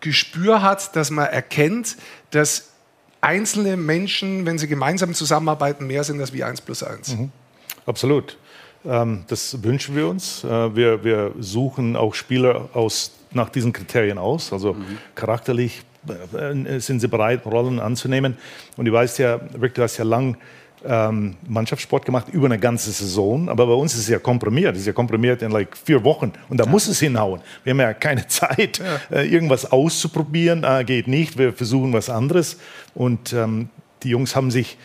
Gespür hat, dass man erkennt, dass einzelne Menschen, wenn sie gemeinsam zusammenarbeiten, mehr sind als wie eins plus eins? Mhm. Absolut. Ähm, das wünschen wir uns. Äh, wir, wir suchen auch Spieler aus, nach diesen Kriterien aus. Also mhm. charakterlich äh, sind sie bereit, Rollen anzunehmen. Und du weißt ja, Rick, du hast ja lang ähm, Mannschaftssport gemacht über eine ganze Saison, aber bei uns ist es ja komprimiert. Es ist ja komprimiert in like vier Wochen und da ja. muss es hinhauen. Wir haben ja keine Zeit, ja. Äh, irgendwas auszuprobieren. Äh, geht nicht. Wir versuchen was anderes. Und ähm, die Jungs haben sich,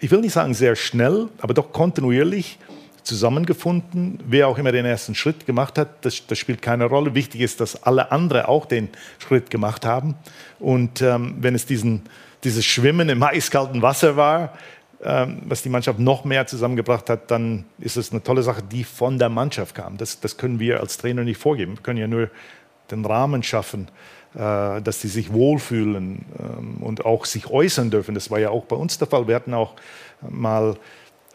ich will nicht sagen sehr schnell, aber doch kontinuierlich zusammengefunden. Wer auch immer den ersten Schritt gemacht hat, das, das spielt keine Rolle. Wichtig ist, dass alle anderen auch den Schritt gemacht haben. Und ähm, wenn es diesen, dieses Schwimmen im eiskalten Wasser war, ähm, was die Mannschaft noch mehr zusammengebracht hat, dann ist es eine tolle Sache, die von der Mannschaft kam. Das, das können wir als Trainer nicht vorgeben. Wir können ja nur den Rahmen schaffen, äh, dass sie sich wohlfühlen ähm, und auch sich äußern dürfen. Das war ja auch bei uns der Fall. Wir hatten auch mal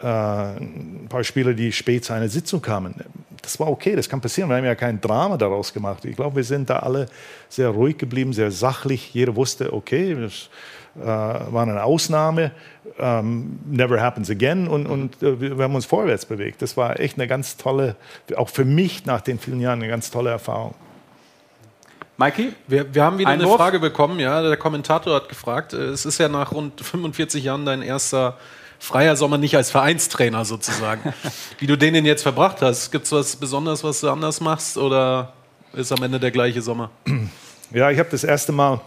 äh, ein paar Spieler, die spät zu einer Sitzung kamen. Das war okay, das kann passieren. Wir haben ja kein Drama daraus gemacht. Ich glaube, wir sind da alle sehr ruhig geblieben, sehr sachlich. Jeder wusste, okay, das äh, war eine Ausnahme. Ähm, never happens again und, und uh, wir haben uns vorwärts bewegt. Das war echt eine ganz tolle, auch für mich nach den vielen Jahren eine ganz tolle Erfahrung. Mikey? Wir, wir haben wieder Einwurf? eine Frage bekommen, ja. Der Kommentator hat gefragt, äh, es ist ja nach rund 45 Jahren dein erster freier Sommer nicht als Vereinstrainer sozusagen. Wie du den denn jetzt verbracht hast, gibt es was Besonderes, was du anders machst oder ist am Ende der gleiche Sommer? Ja, ich habe das erste Mal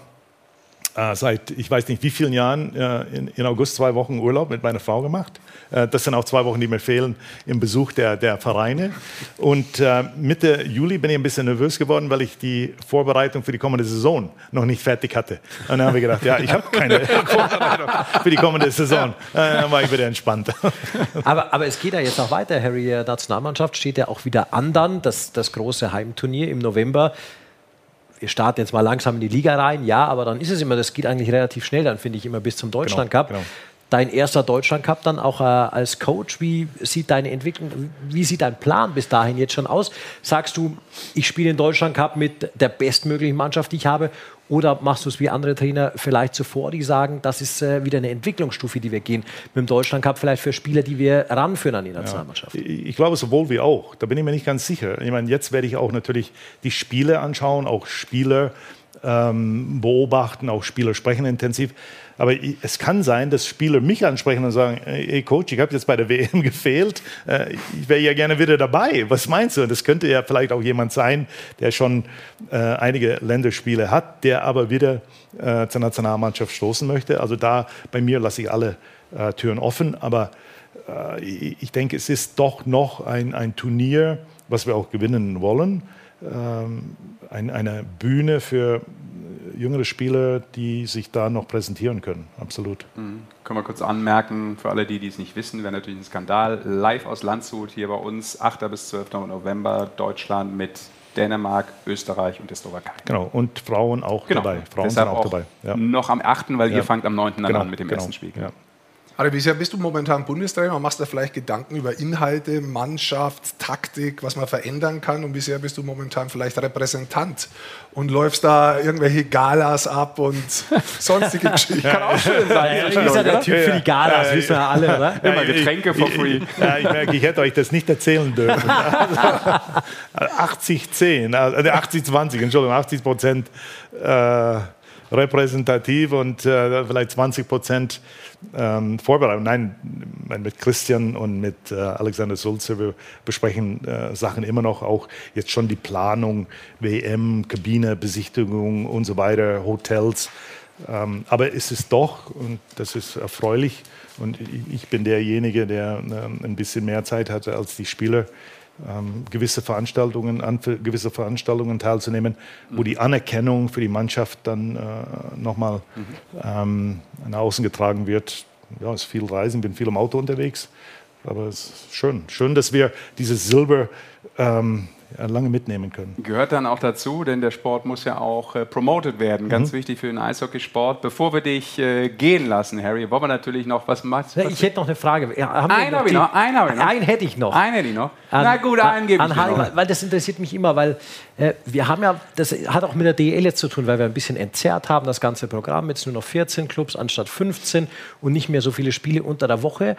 äh, seit ich weiß nicht wie vielen Jahren äh, in, in, August zwei Wochen Urlaub mit meiner Frau gemacht. Äh, das sind auch zwei Wochen, die mir fehlen im Besuch der, der Vereine. Und äh, Mitte Juli bin ich ein bisschen nervös geworden, weil ich die Vorbereitung für die kommende Saison noch nicht fertig hatte. Und dann haben wir gedacht, ja, ich habe keine Vorbereitung für die kommende Saison. Äh, dann war ich wieder entspannt. aber, aber es geht ja jetzt noch weiter, Harry. Nationalmannschaft steht ja auch wieder an dann, das, das große Heimturnier im November ihr startet jetzt mal langsam in die Liga rein, ja, aber dann ist es immer, das geht eigentlich relativ schnell, dann finde ich immer bis zum Deutschland Cup. Genau, genau. Dein erster Deutschland Cup dann auch äh, als Coach. Wie sieht deine Entwicklung, wie sieht dein Plan bis dahin jetzt schon aus? Sagst du, ich spiele den Deutschland Cup mit der bestmöglichen Mannschaft, die ich habe? Oder machst du es wie andere Trainer vielleicht zuvor, die sagen, das ist äh, wieder eine Entwicklungsstufe, die wir gehen mit dem Deutschland Cup, vielleicht für Spieler, die wir ranführen an die Nationalmannschaft? Ja. Ich glaube sowohl wie auch. Da bin ich mir nicht ganz sicher. Ich meine, jetzt werde ich auch natürlich die Spiele anschauen, auch Spieler ähm, beobachten, auch Spieler sprechen intensiv. Aber es kann sein, dass Spieler mich ansprechen und sagen, hey Coach, ich habe jetzt bei der WM gefehlt, äh, ich wäre ja gerne wieder dabei. Was meinst du? Und das könnte ja vielleicht auch jemand sein, der schon äh, einige Länderspiele hat, der aber wieder äh, zur Nationalmannschaft stoßen möchte. Also da bei mir lasse ich alle Türen offen. Aber ich denke, es ist doch noch ein, ein Turnier, was wir auch gewinnen wollen. Ähm, ein, eine Bühne für jüngere Spieler, die sich da noch präsentieren können. Absolut. Mhm. Können wir kurz anmerken, für alle, die, die es nicht wissen, wäre natürlich ein Skandal. Live aus Landshut hier bei uns, 8. bis 12. November, Deutschland mit Dänemark, Österreich und der Slowakei. Genau, und Frauen auch genau. dabei. Frauen Deshalb sind auch, auch dabei. Ja. Noch am 8., weil ja. ihr fangt am 9. Genau, an mit dem genau. ersten Spiel. Ja. Also bisher bist du momentan Bundestrainer, machst du vielleicht Gedanken über Inhalte, Mannschaft, Taktik, was man verändern kann und bisher bist du momentan vielleicht Repräsentant und läufst da irgendwelche Galas ab und sonstige Geschichten. Kann auch schön sein. Ja, ist ja der Typ für die Galas, ja, wissen wir alle, oder? Immer Getränke for free. Ja, ich merke, ich hätte euch das nicht erzählen dürfen. 80-10, also 80-20, äh, Entschuldigung, 80 Prozent äh, repräsentativ und äh, vielleicht 20 Prozent ähm, Vorbereitung. Nein, mit Christian und mit äh, Alexander Sulze, wir besprechen äh, Sachen immer noch, auch jetzt schon die Planung, WM, Kabine, Besichtigung und so weiter, Hotels. Ähm, aber es ist doch, und das ist erfreulich, und ich bin derjenige, der äh, ein bisschen mehr Zeit hatte als die Spieler, ähm, gewisse Veranstaltungen, an gewisse Veranstaltungen teilzunehmen, mhm. wo die Anerkennung für die Mannschaft dann äh, nochmal mhm. ähm, nach außen getragen wird. Ja, es ist viel Reisen, bin viel im Auto unterwegs, aber es ist schön. Schön, dass wir dieses Silber ähm, lange mitnehmen können. Gehört dann auch dazu, denn der Sport muss ja auch äh, promoted werden. Ganz mhm. wichtig für den Eishockeysport. Bevor wir dich äh, gehen lassen, Harry, wollen wir natürlich noch was machen. Ich hätte noch eine Frage. Ja, einen habe ich noch. Einen, hab ich noch. einen hätte ich noch. Einen hätte ich noch. An, Na gut, einen gebe ich noch. Weil das interessiert mich immer, weil äh, wir haben ja, das hat auch mit der DL jetzt zu tun, weil wir ein bisschen entzerrt haben, das ganze Programm. Jetzt nur noch 14 Clubs anstatt 15 und nicht mehr so viele Spiele unter der Woche.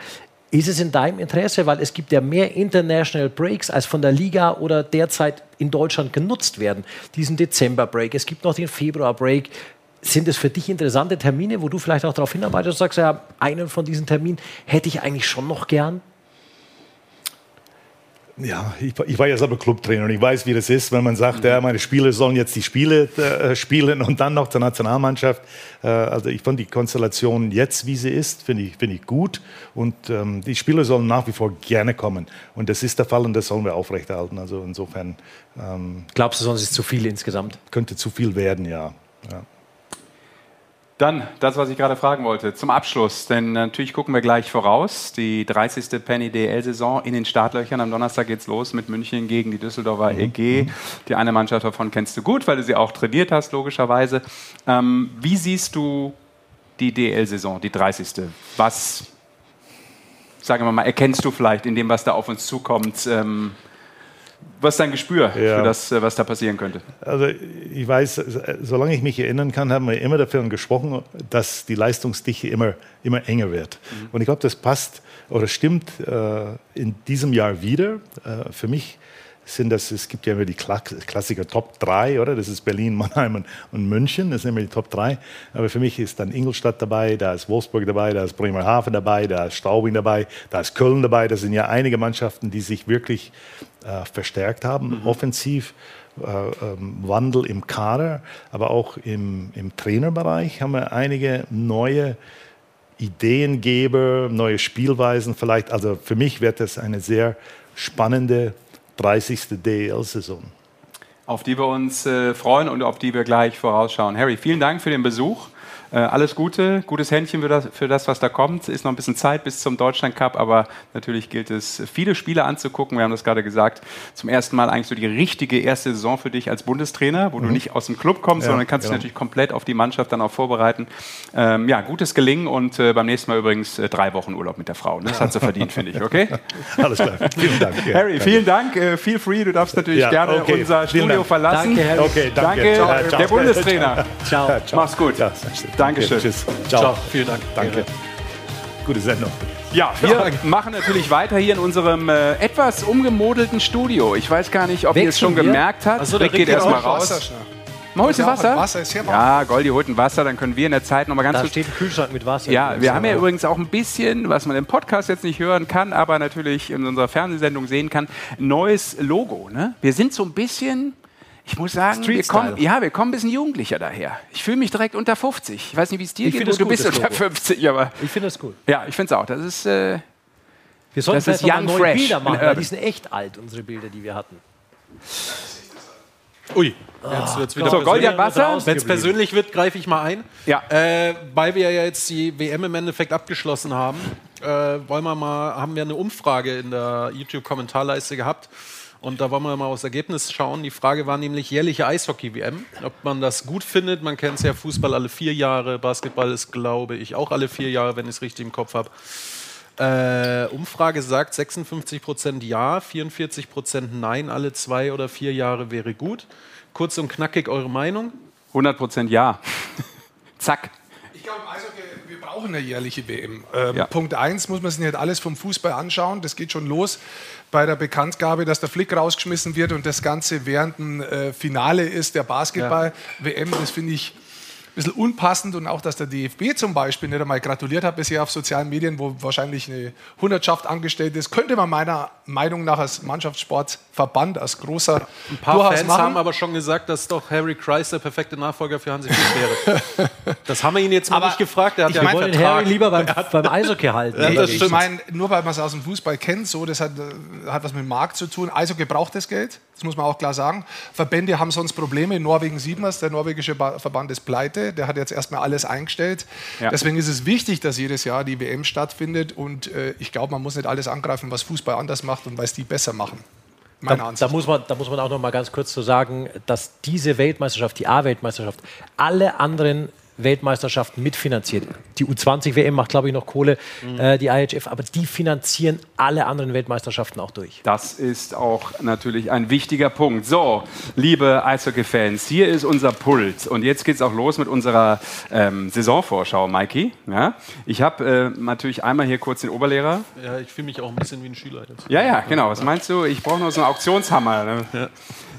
Ist es in deinem Interesse, weil es gibt ja mehr International Breaks, als von der Liga oder derzeit in Deutschland genutzt werden. Diesen Dezember-Break, es gibt noch den Februar-Break. Sind es für dich interessante Termine, wo du vielleicht auch darauf hinarbeitest und sagst, ja, einen von diesen Terminen hätte ich eigentlich schon noch gern? Ja, ich, ich, war ja selber Clubtrainer und ich weiß, wie das ist, wenn man sagt, mhm. ja, meine Spieler sollen jetzt die Spiele äh, spielen und dann noch zur Nationalmannschaft. Äh, also ich fand die Konstellation jetzt, wie sie ist, finde ich, find ich gut und ähm, die Spieler sollen nach wie vor gerne kommen und das ist der Fall und das sollen wir aufrechterhalten. Also insofern. Ähm, Glaubst du, sonst ist zu viel insgesamt? Könnte zu viel werden, ja. ja. Dann das, was ich gerade fragen wollte, zum Abschluss. Denn natürlich gucken wir gleich voraus. Die 30. Penny DL-Saison in den Startlöchern. Am Donnerstag geht's los mit München gegen die Düsseldorfer mhm. EG. Die eine Mannschaft davon kennst du gut, weil du sie auch trainiert hast, logischerweise. Ähm, wie siehst du die DL-Saison, die 30. Was, sagen wir mal, erkennst du vielleicht in dem, was da auf uns zukommt? Ähm, was ist dein Gespür ja. für das, äh, was da passieren könnte? Also ich weiß, solange ich mich erinnern kann, haben wir immer davon gesprochen, dass die Leistungsdichte immer, immer enger wird. Mhm. Und ich glaube, das passt oder stimmt äh, in diesem Jahr wieder. Äh, für mich sind das, es gibt ja immer die Klassiker Top 3, oder? Das ist Berlin, Mannheim und, München, das sind immer die Top 3. Aber für mich ist dann Ingolstadt dabei, da ist Wolfsburg dabei, da ist Bremerhaven dabei, da ist Straubing dabei, da ist Köln dabei. Das sind ja einige Mannschaften, die sich wirklich äh, verstärkt haben, mhm. offensiv. Äh, ähm, Wandel im Kader, aber auch im, im Trainerbereich haben wir einige neue Ideengeber, neue Spielweisen vielleicht. Also für mich wird das eine sehr spannende 30. DEL-Saison. Auf die wir uns äh, freuen und auf die wir gleich vorausschauen. Harry, vielen Dank für den Besuch. Äh, alles Gute, gutes Händchen für das, für das, was da kommt. Ist noch ein bisschen Zeit bis zum Deutschland Cup, aber natürlich gilt es, viele Spiele anzugucken. Wir haben das gerade gesagt. Zum ersten Mal eigentlich so die richtige erste Saison für dich als Bundestrainer, wo mhm. du nicht aus dem Club kommst, ja, sondern kannst genau. dich natürlich komplett auf die Mannschaft dann auch vorbereiten. Ähm, ja, gutes Gelingen und äh, beim nächsten Mal übrigens äh, drei Wochen Urlaub mit der Frau. Ne? Das hat sie verdient, finde ich, okay? Alles klar. Vielen Dank. Ja, Harry, vielen Dank. Äh, feel free. Du darfst natürlich ja, gerne okay. unser Studio verlassen. Danke, Harry. Okay, danke. danke ciao, ciao. der Bundestrainer. Ciao. ciao. Mach's gut. Ciao. Dankeschön. Okay, tschüss. Ciao. ciao. Vielen Dank. Danke. Gute Sendung. Ja, wir machen natürlich weiter hier in unserem äh, etwas umgemodelten Studio. Ich weiß gar nicht, ob ihr es schon wir? gemerkt habt. Also, Rick geht erstmal raus. Wasser Mal holst du Wasser? Wasser ist hier ja, Goldi holt ein Wasser, dann können wir in der Zeit noch mal ganz Da steht ein Kühlschrank mit Wasser. Ja, wir haben ja übrigens auch ein bisschen, was man im Podcast jetzt nicht hören kann, aber natürlich in unserer Fernsehsendung sehen kann, neues Logo. Ne? Wir sind so ein bisschen ich muss sagen, wir kommen, ja, wir kommen ein bisschen jugendlicher daher. Ich fühle mich direkt unter 50. Ich weiß nicht, wie es dir ich geht. Du gut, bist unter 50, aber. Ich finde das gut. Ja, ich finde es auch. Das ist. Äh, wir sollten das ist young neue fresh Bilder machen, weil die sind echt alt, unsere Bilder, die wir hatten. Ui. Jetzt wird's wieder so, Goldiak Wasser. Wenn es persönlich wird, greife ich mal ein. Ja. Äh, weil wir ja jetzt die WM im Endeffekt abgeschlossen haben, äh, wollen wir mal, haben wir eine Umfrage in der YouTube-Kommentarleiste gehabt. Und da wollen wir mal aufs Ergebnis schauen. Die Frage war nämlich jährliche Eishockey-WM. Ob man das gut findet. Man kennt es ja, Fußball alle vier Jahre. Basketball ist, glaube ich, auch alle vier Jahre, wenn ich es richtig im Kopf habe. Äh, Umfrage sagt 56% ja, 44% nein, alle zwei oder vier Jahre wäre gut. Kurz und knackig eure Meinung? 100% ja. Zack. Ich glaube, im Eishockey, wir brauchen eine jährliche WM. Ähm, ja. Punkt 1 muss man sich nicht alles vom Fußball anschauen. Das geht schon los bei der Bekanntgabe, dass der Flick rausgeschmissen wird und das Ganze während dem äh, Finale ist der Basketball-WM. Das finde ich bisschen unpassend und auch, dass der DFB zum Beispiel nicht einmal gratuliert hat bisher auf sozialen Medien, wo wahrscheinlich eine Hundertschaft angestellt ist, könnte man meiner Meinung nach als Mannschaftssportverband, als großer Ein paar Fans machen. haben aber schon gesagt, dass doch Harry Kreis der perfekte Nachfolger für Hansi Flick wäre. das haben wir ihn jetzt mal aber nicht gefragt. Er hat ich ja wollte Harry lieber beim, beim Eishockey halten. Ja, das ich meine, nur weil man es aus dem Fußball kennt, so, das hat, hat was mit Markt zu tun. Eishockey braucht das Geld, das muss man auch klar sagen. Verbände haben sonst Probleme. In Norwegen sieht man es, der norwegische Verband ist pleite der hat jetzt erstmal alles eingestellt. Ja. Deswegen ist es wichtig, dass jedes Jahr die WM stattfindet. Und äh, ich glaube, man muss nicht alles angreifen, was Fußball anders macht und was die besser machen. Da, da, muss man, da muss man auch noch mal ganz kurz so sagen, dass diese Weltmeisterschaft, die A-Weltmeisterschaft, alle anderen Weltmeisterschaften mitfinanziert. Die U20-WM macht, glaube ich, noch Kohle, mhm. äh, die IHF, aber die finanzieren alle anderen Weltmeisterschaften auch durch. Das ist auch natürlich ein wichtiger Punkt. So, liebe Eishockey-Fans, hier ist unser Pult. Und jetzt geht es auch los mit unserer ähm, Saisonvorschau, Mikey. Ja? Ich habe äh, natürlich einmal hier kurz den Oberlehrer. Ja, ich fühle mich auch ein bisschen wie ein Schüler jetzt. Ja, ja, genau. Was meinst du? Ich brauche noch so einen Auktionshammer. Ne? Ja.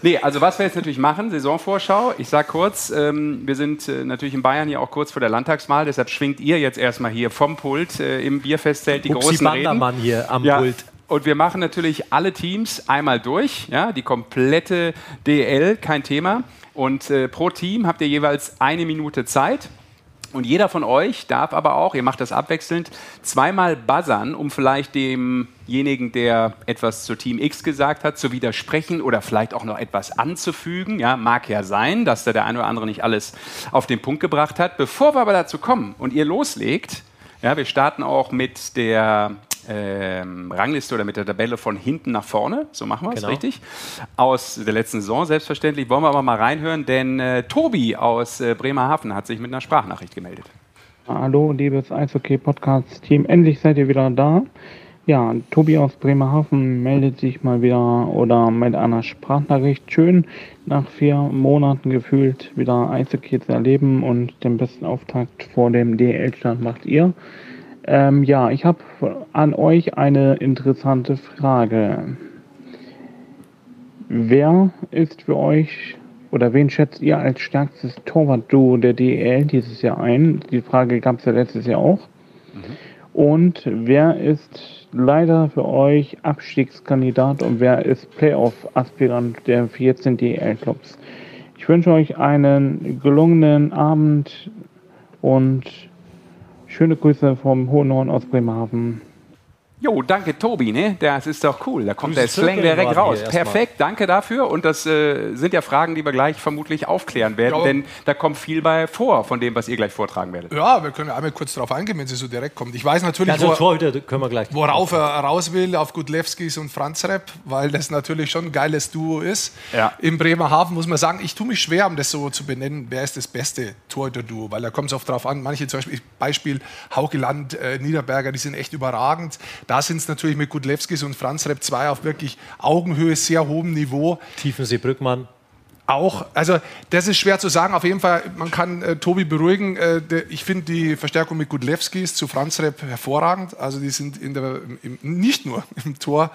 Nee, also was wir jetzt natürlich machen, Saisonvorschau. Ich sage kurz, ähm, wir sind äh, natürlich in Bayern hier auch kurz vor der Landtagswahl, deshalb schwingt ihr jetzt erstmal hier vom Pult äh, im Bierfestzelt die Upsi großen Bandermann Reden. hier am ja. Pult. Und wir machen natürlich alle Teams einmal durch, ja, die komplette DL, kein Thema. Und äh, pro Team habt ihr jeweils eine Minute Zeit. Und jeder von euch darf aber auch, ihr macht das abwechselnd, zweimal buzzern, um vielleicht demjenigen, der etwas zu Team X gesagt hat, zu widersprechen oder vielleicht auch noch etwas anzufügen. Ja, mag ja sein, dass da der eine oder andere nicht alles auf den Punkt gebracht hat. Bevor wir aber dazu kommen und ihr loslegt, ja, wir starten auch mit der ähm, Rangliste oder mit der Tabelle von hinten nach vorne. So machen wir es, genau. richtig? Aus der letzten Saison selbstverständlich. Wollen wir aber mal reinhören, denn äh, Tobi aus äh, Bremerhaven hat sich mit einer Sprachnachricht gemeldet. Hallo, liebes Eishockey-Podcast-Team. Endlich seid ihr wieder da. Ja, Tobi aus Bremerhaven meldet sich mal wieder oder mit einer Sprachnachricht. Schön, nach vier Monaten gefühlt wieder Eishockey zu erleben und den besten Auftakt vor dem DL-Start macht ihr. Ähm, ja, ich habe an euch eine interessante Frage. Wer ist für euch oder wen schätzt ihr als stärkstes Torwart-Duo der DEL dieses Jahr ein? Die Frage gab es ja letztes Jahr auch. Mhm. Und wer ist leider für euch Abstiegskandidat und wer ist Playoff-Aspirant der 14 DEL-Clubs? Ich wünsche euch einen gelungenen Abend und Schöne Grüße vom Hohen Norden aus Bremerhaven. Jo, danke Tobi, ne? Das ist doch cool. Da kommt der Slang direkt raus. Perfekt, danke dafür. Und das äh, sind ja Fragen, die wir gleich vermutlich aufklären werden, Ja. denn da kommt viel bei vor von dem, was ihr gleich vortragen werdet. Ja, wir können einmal kurz darauf eingehen, wenn sie so direkt kommt. Ich weiß natürlich, Also wo, Torhüter können wir gleich. worauf er raus will, auf Gudlewskis und Franz Repp, weil das natürlich schon ein geiles Duo ist. Ja. Im Bremerhaven muss man sagen, ich tue mich schwer, um das so zu benennen, wer ist das beste Torhüter-Duo, weil da kommt es oft drauf an. Manche zum Beispiel, Beispiel Hauke Land, äh, Niederberger, die sind echt überragend. Da sind es natürlich mit Gudlewskis und Franz Repp zwei auf wirklich Augenhöhe, sehr hohem Niveau. Tiefensee Brückmann. Auch, also das ist schwer zu sagen. Auf jeden Fall, man kann äh, Tobi beruhigen. Äh, der, ich finde die Verstärkung mit Gudlewskis zu Franz Repp hervorragend. Also die sind in der, im, nicht nur im Tor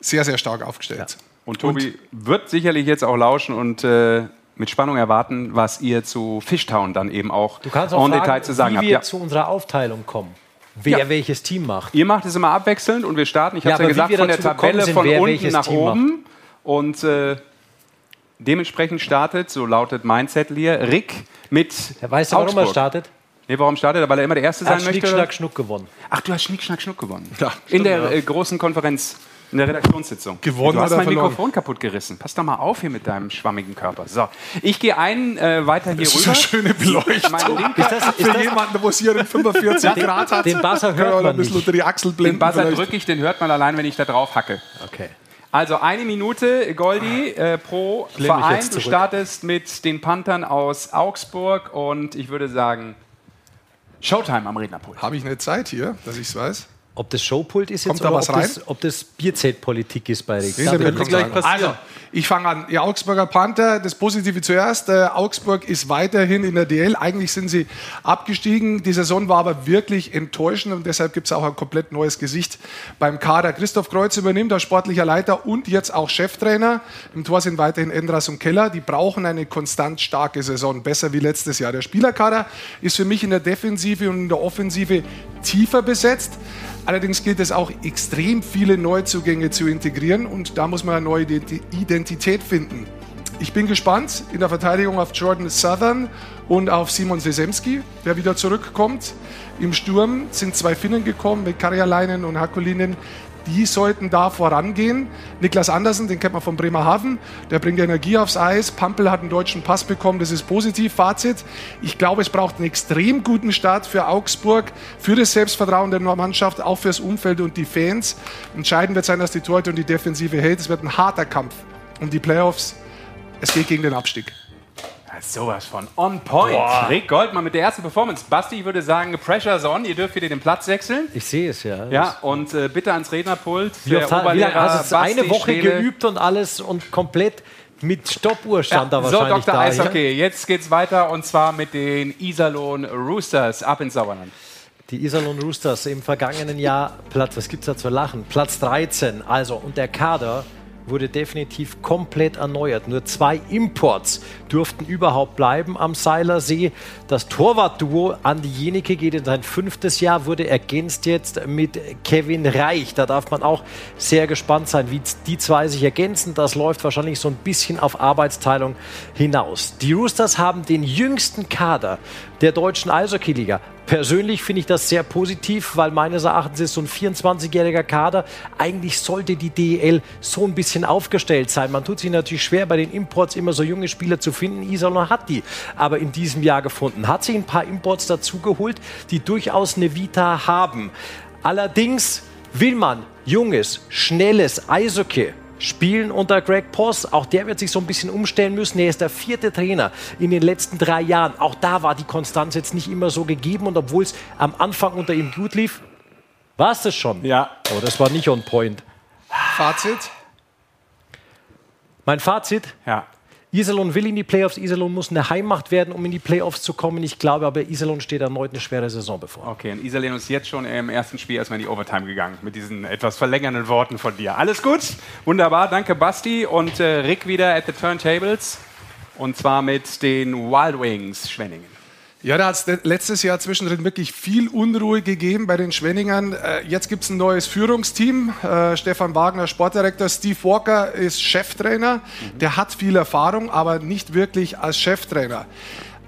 sehr, sehr stark aufgestellt. Und Tobi wird sicherlich jetzt auch lauschen und äh, mit Spannung erwarten, was ihr zu Fishtown dann eben auch Du kannst auch en fragen, Detail zu sagen wie habt. wir Ja. zu unserer Aufteilung kommen. Wer Ja. welches Team macht. Ihr macht es immer abwechselnd und wir starten, ich Ja, habe ja wie gesagt, wir von der Tabelle sind, von unten nach Team oben. Und äh, dementsprechend startet, so lautet mein Zettel hier, Rick mit Weißt du, warum er startet? Nee, warum startet er? Weil er immer der Erste Er sein hat möchte? Schnick? Schnack, Schnuck gewonnen. Ach, du hast Schnick, Schnack, Schnuck gewonnen. Ja, in der ja. äh, großen Konferenz, in der Redaktionssitzung. Gewonnen du hast mein verloren? Mikrofon kaputt gerissen. Pass doch mal auf hier mit deinem schwammigen Körper. So, ich gehe einen äh, weiter hier Das ist rüber. eine schöne Beleuchtung. Ist das, ist Für das, jemanden, wo es hier in 45 Grad hat, den Buzzer man hört ein man bisschen nicht. unter die Achsel den. Buzzer drücke ich, den hört man allein, wenn ich da drauf hacke. Okay. Also eine Minute, Goldi, äh, pro Verein. Du startest mit den Panthern aus Augsburg und ich würde sagen, Showtime am Rednerpult. Habe ich eine Zeit hier, dass ich es weiß? Ob das Showpult ist Kommt jetzt da oder was ob, rein? das, ob das Bierzeltpolitik ist bei gespannt. Also, ich fange an. Die Augsburger Panther, das Positive zuerst. Äh, Augsburg ist weiterhin in der DL. Eigentlich sind sie abgestiegen. Die Saison war aber wirklich enttäuschend und deshalb gibt es auch ein komplett neues Gesicht beim Kader. Christoph Kreuz übernimmt als sportlicher Leiter und jetzt auch Cheftrainer. Im Tor sind weiterhin Endras und Keller. Die brauchen eine konstant starke Saison, besser wie letztes Jahr. Der Spielerkader ist für mich in der Defensive und in der Offensive tiefer besetzt. Allerdings gilt es auch, extrem viele Neuzugänge zu integrieren und da muss man eine neue Identi- Identität finden. Ich bin gespannt in der Verteidigung auf Jordan Southern und auf Simon Sesemski, der wieder zurückkommt. Im Sturm sind zwei Finnen gekommen mit Karjalainen und Hakulinen. Die sollten da vorangehen. Niklas Andersen, den kennt man von Bremerhaven, der bringt Energie aufs Eis. Pampel hat einen deutschen Pass bekommen, das ist positiv. Fazit, ich glaube, es braucht einen extrem guten Start für Augsburg, für das Selbstvertrauen der Mannschaft, auch fürs Umfeld und die Fans. Entscheidend wird sein, dass die Torhüter und die Defensive hält. Es wird ein harter Kampf um die Playoffs. Es geht gegen den Abstieg. Ja, sowas von on point. Boah. Rick Goldmann mit der ersten Performance. Basti, ich würde sagen, Pressure's on. Ihr dürft wieder den Platz wechseln. Ich sehe es ja. Ja, und äh, bitte ans Rednerpult. Wie, oft, Der hat- wie lange hast du es? Eine Woche Scheele. geübt und alles und komplett mit Stoppuhr Ja, stand da so, wahrscheinlich Dr. da. Eishockey, jetzt geht's weiter und zwar mit den Iserlohn Roosters ab ins Sauerland. Die Iserlohn Roosters im vergangenen Jahr Platz, was gibt's da zu lachen? Platz 13. Also, und der Kader wurde definitiv komplett erneuert. Nur zwei Imports durften überhaupt bleiben am Seiler See. Das Torwartduo Andi Jenike geht in sein fünftes Jahr, wurde ergänzt jetzt mit Kevin Reich. Da darf man auch sehr gespannt sein, wie die zwei sich ergänzen. Das läuft wahrscheinlich so ein bisschen auf Arbeitsteilung hinaus. Die Roosters haben den jüngsten Kader der deutschen Eishockeyliga. Persönlich finde ich das sehr positiv, weil meines Erachtens ist so ein 24-jähriger Kader. Eigentlich sollte die DEL so ein bisschen aufgestellt sein. Man tut sich natürlich schwer, bei den Imports immer so junge Spieler zu finden. Iserlohn hat die aber in diesem Jahr gefunden. Hat sich ein paar Imports dazugeholt, die durchaus eine Vita haben. Allerdings will man junges, schnelles Eishockey spielen unter Greg Poss. Auch der wird sich so ein bisschen umstellen müssen. Er ist der vierte Trainer in den letzten drei Jahren. Auch da war die Konstanz jetzt nicht immer so gegeben. Und obwohl es am Anfang unter ihm gut lief, war es das schon. Ja. Oh, das war nicht on point. Fazit? Mein Fazit? Ja. Iserlohn will in die Playoffs. Iserlohn muss eine Heimmacht werden, um in die Playoffs zu kommen. Ich glaube aber, Iserlohn steht erneut eine schwere Saison bevor. Okay, und Iserlohn ist jetzt schon im ersten Spiel erstmal in die Overtime gegangen mit diesen etwas verlängernden Worten von dir. Alles gut? Wunderbar, danke Basti und äh, Rick wieder at the Turntables und zwar mit den Wild Wings Schwenningen. Ja, da hat es letztes Jahr zwischendrin wirklich viel Unruhe gegeben bei den Schwenningern. Äh, jetzt gibt es ein neues Führungsteam. Äh, Stefan Wagner, Sportdirektor. Steve Walker ist Cheftrainer. Der hat viel Erfahrung, aber nicht wirklich als Cheftrainer.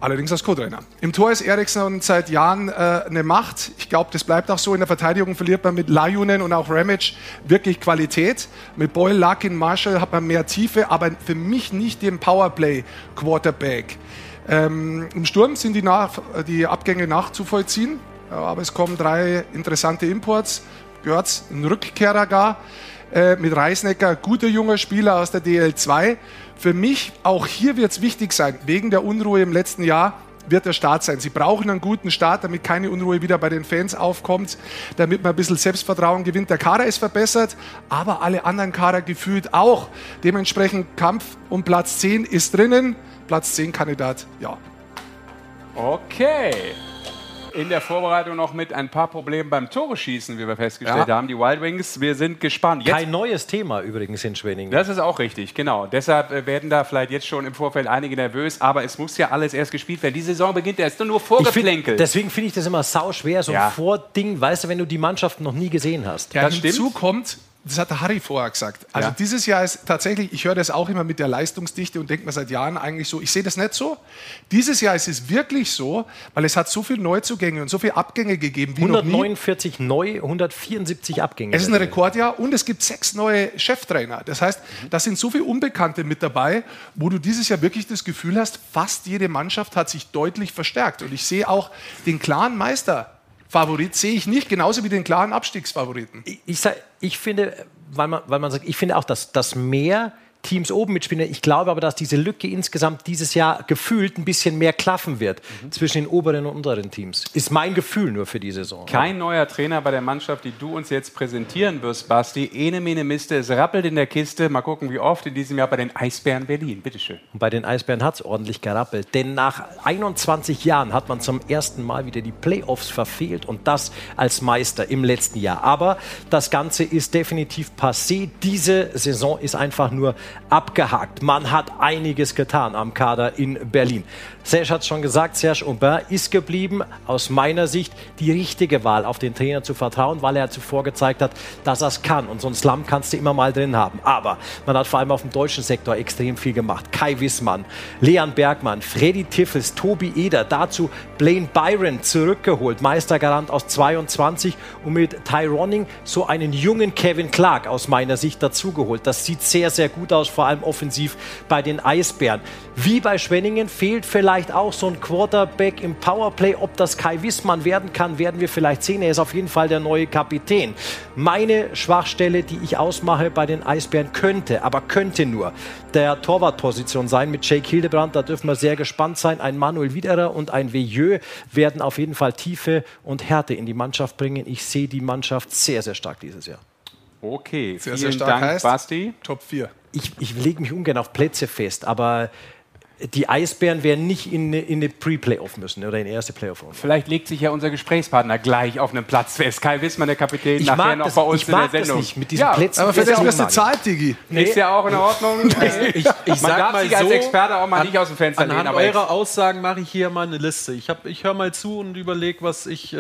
allerdings als Co-Trainer. Im Tor ist Eriksson seit Jahren äh, eine Macht. Ich glaube, das bleibt auch so. In der Verteidigung verliert man mit Lajunen und auch Ramage wirklich Qualität. Mit Boyle, Larkin, Marshall hat man mehr Tiefe, aber für mich nicht den Powerplay-Quarterback. Ähm, Im Sturm sind die, nach, die Abgänge nachzuvollziehen, aber es kommen drei interessante Imports. Görz, ein Rückkehrer gar. Äh, mit Reisnecker, guter junger Spieler aus der DL2. Für mich, auch hier wird es wichtig sein, wegen der Unruhe im letzten Jahr, wird der Start sein. Sie brauchen einen guten Start, damit keine Unruhe wieder bei den Fans aufkommt, damit man ein bisschen Selbstvertrauen gewinnt. Der Kader ist verbessert, aber alle anderen Kader gefühlt auch. Dementsprechend Kampf um Platz 10 ist drinnen. Platz 10 Kandidat, ja. Okay. In der Vorbereitung noch mit ein paar Problemen beim Tore schießen, wie wir festgestellt Ja. haben. Die Wild Wings, wir sind gespannt. Jetzt Kein neues Thema übrigens in Schwenningen. Das ist auch richtig, genau. Deshalb äh, werden da vielleicht jetzt schon im Vorfeld einige nervös, aber es muss ja alles erst gespielt werden. Die Saison beginnt erst nur Ich find, vorgeplänkelt. deswegen finde ich das immer sau schwer, so Ja. ein Vording, weißt du, wenn du die Mannschaft noch nie gesehen hast. Ja, hinzu kommt, das hat der Harry vorher gesagt. Also Ja. dieses Jahr ist tatsächlich, ich höre das auch immer mit der Leistungsdichte und denke mir seit Jahren eigentlich so, ich sehe das nicht so. Dieses Jahr ist es wirklich so, weil es hat so viele Neuzugänge und so viele Abgänge gegeben wie noch nie. 149 neu, 174 Abgänge. Es ist ein Rekordjahr und es gibt sechs neue Cheftrainer. Das heißt, da sind so viele Unbekannte mit dabei, wo du dieses Jahr wirklich das Gefühl hast, fast jede Mannschaft hat sich deutlich verstärkt. Und ich sehe auch den klaren Meisterfavorit sehe ich nicht, genauso wie den klaren Abstiegsfavoriten. Ich, ich, ich finde, weil man, weil man sagt, ich finde auch, dass, dass mehr Teams oben mitspielen. Ich glaube aber, dass diese Lücke insgesamt dieses Jahr gefühlt ein bisschen mehr klaffen wird zwischen den oberen und unteren Teams. Ist mein Gefühl nur für die Saison. Kein neuer Trainer bei der Mannschaft, die du uns jetzt präsentieren wirst, Basti. Ene, mene, miste, es rappelt in der Kiste. Mal gucken, wie oft in diesem Jahr bei den Eisbären Berlin. Bitteschön. Und bei den Eisbären hat es ordentlich gerappelt. Denn nach 21 Jahren hat man zum ersten Mal wieder die Playoffs verfehlt und das als Meister im letzten Jahr. Aber das Ganze ist definitiv passé. Diese Saison ist einfach nur abgehakt. Man hat einiges getan am Kader in Berlin. Serge hat es schon gesagt, Serge Aubin ist geblieben. Aus meiner Sicht die richtige Wahl, auf den Trainer zu vertrauen, weil er zuvor gezeigt hat, dass er es kann. Und so ein Slum kannst du immer mal drin haben. Aber man hat vor allem auf dem deutschen Sektor extrem viel gemacht. Kai Wissmann, Leon Bergmann, Freddy Tiffels, Tobi Eder, dazu Blaine Byron zurückgeholt, Meistergarant aus 22 und mit Tyroning so einen jungen Kevin Clark aus meiner Sicht dazugeholt. Das sieht sehr, sehr gut aus, vor allem offensiv bei den Eisbären. Wie bei Schwenningen fehlt vielleicht auch so ein Quarterback im Powerplay. Ob das Kai Wissmann werden kann, werden wir vielleicht sehen. Er ist auf jeden Fall der neue Kapitän. Meine Schwachstelle, die ich ausmache bei den Eisbären, könnte, aber könnte nur der Torwartposition sein mit Jake Hildebrand. Da dürfen wir sehr gespannt sein. Ein Manuel Widerer und ein Veilleux werden auf jeden Fall Tiefe und Härte in die Mannschaft bringen. Ich sehe die Mannschaft sehr, sehr stark dieses Jahr. Okay, Sehr, vielen sehr stark Dank, heißt, Basti. Top 4. Ich, ich lege mich ungern auf Plätze fest, aber die Eisbären werden nicht in eine, in eine Pre-Playoff müssen oder in die erste Playoff-Runde. Vielleicht legt sich ja unser Gesprächspartner gleich auf einen Platz fest. Kai Wissmann, der Kapitän, Ich nachher mag noch das- bei uns ich in der mag das Sendung. nicht mit diesen Plätzen. Aber für Ist ja auch zahlt, Digi. Ist ja auch in Ordnung. Ich, ich Man sag darf mal sich als so, Experte auch mal nicht aus dem Fenster anhand lehnen, aber eurer Aussagen mache ich hier mal eine Liste. Ich, hab- ich höre mal zu und überlege, was ich äh,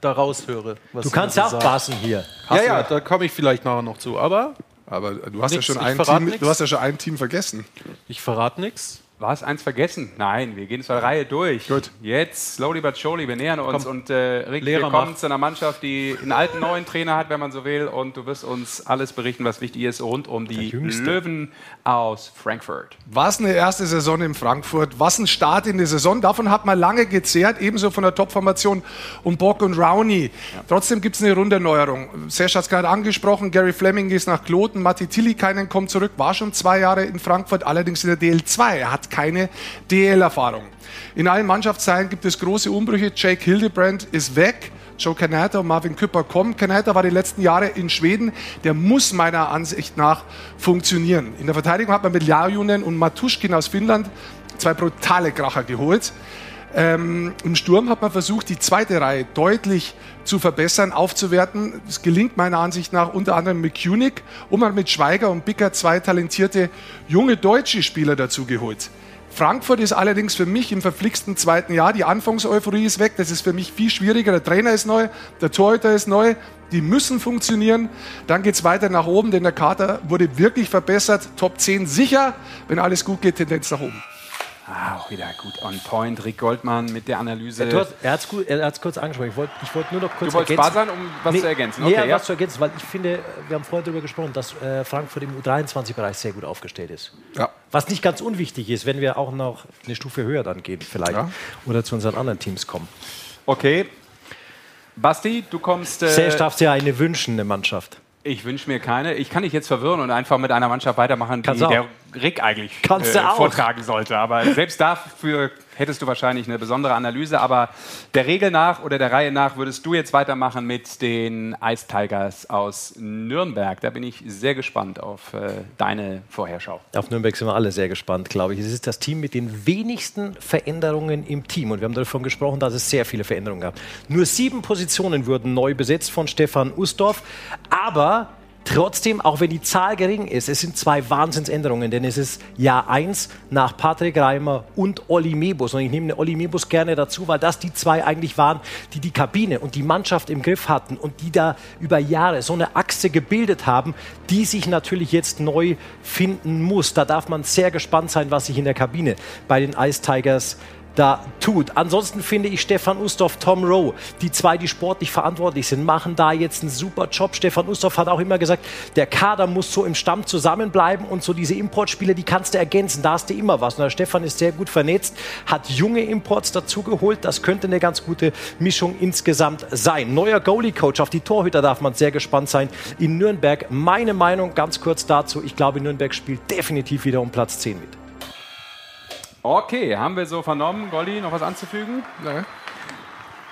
da raushöre. was Du kannst ja auch basen hier. Ja, ja, da komme ich vielleicht nachher noch zu. Aber Aber du hast, ja schon ein Team, nix. du hast ja schon ein Team vergessen. ich verrate nichts. War es eins vergessen? Nein, wir gehen zur Reihe durch. Gut. Jetzt, slowly but surely, wir nähern uns. Komm. Und äh, Rick, Lehrer wir kommen macht. zu einer Mannschaft, die einen alten neuen Trainer hat, wenn man so will. Und du wirst uns alles berichten, was wichtig ist rund um die Löwen aus Frankfurt. Was eine erste Saison in Frankfurt, was ein Start in die Saison. Davon hat man lange gezehrt, ebenso von der Top-Formation um Bock und Rowney. Trotzdem gibt es eine Runderneuerung. Serge hat es gerade angesprochen, Gary Fleming ist nach Kloten, Matti Tillikainen kommt zurück, war schon zwei Jahre in Frankfurt, allerdings in der DL2. Er hat keine DL-Erfahrung. In allen Mannschaftsteilen gibt es große Umbrüche. Jake Hildebrand ist weg. Joe Canata und Marvin Küpper kommen. Canata war die letzten Jahre in Schweden. Der muss meiner Ansicht nach funktionieren. In der Verteidigung hat man mit Lajunen und Matuschkin aus Finnland zwei brutale Kracher geholt. Ähm, Im Sturm hat man versucht, die zweite Reihe deutlich zu verbessern, aufzuwerten. Es gelingt meiner Ansicht nach unter anderem mit Kunig und man hat mit Schweiger und Bicker zwei talentierte junge deutsche Spieler dazu geholt. Frankfurt ist allerdings für mich im verflixten zweiten Jahr. Die Anfangseuphorie ist weg. Das ist für mich viel schwieriger. Der Trainer ist neu, der Torhüter ist neu. Die müssen funktionieren. Dann geht es weiter nach oben, denn der Kater wurde wirklich verbessert. Top 10 sicher. Wenn alles gut geht, Tendenz nach oben. Ah, auch wieder gut on point. Rick Goldmann mit der Analyse. Du hast, er hat es kurz angesprochen. Ich wollte ich wollt nur noch kurz du wolltest ergänzen. sein, um was nee, zu ergänzen. Okay, nee, ja. was zu ergänzen, weil ich finde, wir haben vorher darüber gesprochen, dass äh, Frankfurt im U23-Bereich sehr gut aufgestellt ist. Ja. Was nicht ganz unwichtig ist, wenn wir auch noch eine Stufe höher dann gehen vielleicht. Ja. Oder zu unseren anderen Teams kommen. Okay. Basti, du kommst. Äh, Selbst darfst du ja eine wünschen, eine Mannschaft. Ich wünsche mir keine. Ich kann dich jetzt verwirren und einfach mit einer Mannschaft weitermachen, die Kannst du auch. der Rick eigentlich Kannst du auch. vortragen sollte. Aber selbst dafür hättest du wahrscheinlich eine besondere Analyse. Aber der Regel nach oder der Reihe nach würdest du jetzt weitermachen mit den Ice Tigers aus Nürnberg. Da bin ich sehr gespannt auf äh, deine Vorherschau. Auf Nürnberg sind wir alle sehr gespannt, glaube ich. Es ist das Team mit den wenigsten Veränderungen im Team. Und wir haben davon gesprochen, dass es sehr viele Veränderungen gab. Nur sieben Positionen wurden neu besetzt von Stefan Ustorf. Aber trotzdem, auch wenn die Zahl gering ist, es sind zwei Wahnsinnsänderungen. Denn es ist Jahr 1 nach Patrick Reimer und Olli Mebus. Und ich nehme Olli Mebus gerne dazu, weil das die zwei eigentlich waren, die die Kabine und die Mannschaft im Griff hatten und die da über Jahre so eine Achse gebildet haben, die sich natürlich jetzt neu finden muss. Da darf man sehr gespannt sein, was sich in der Kabine bei den Ice Tigers da tut. Ansonsten finde ich Stefan Ustorf, Tom Rowe, die zwei, die sportlich verantwortlich sind, machen da jetzt einen super Job. Stefan Ustorf hat auch immer gesagt, der Kader muss so im Stamm zusammenbleiben und so diese Importspiele, die kannst du ergänzen. Da hast du immer was. Und der Stefan ist sehr gut vernetzt, hat junge Imports dazugeholt. Das könnte eine ganz gute Mischung insgesamt sein. Neuer Goalie-Coach auf die Torhüter darf man sehr gespannt sein in Nürnberg. Meine Meinung ganz kurz dazu. Ich glaube, Nürnberg spielt definitiv wieder um Platz 10 mit. Okay, haben wir so vernommen. Golli, noch was anzufügen? Nee.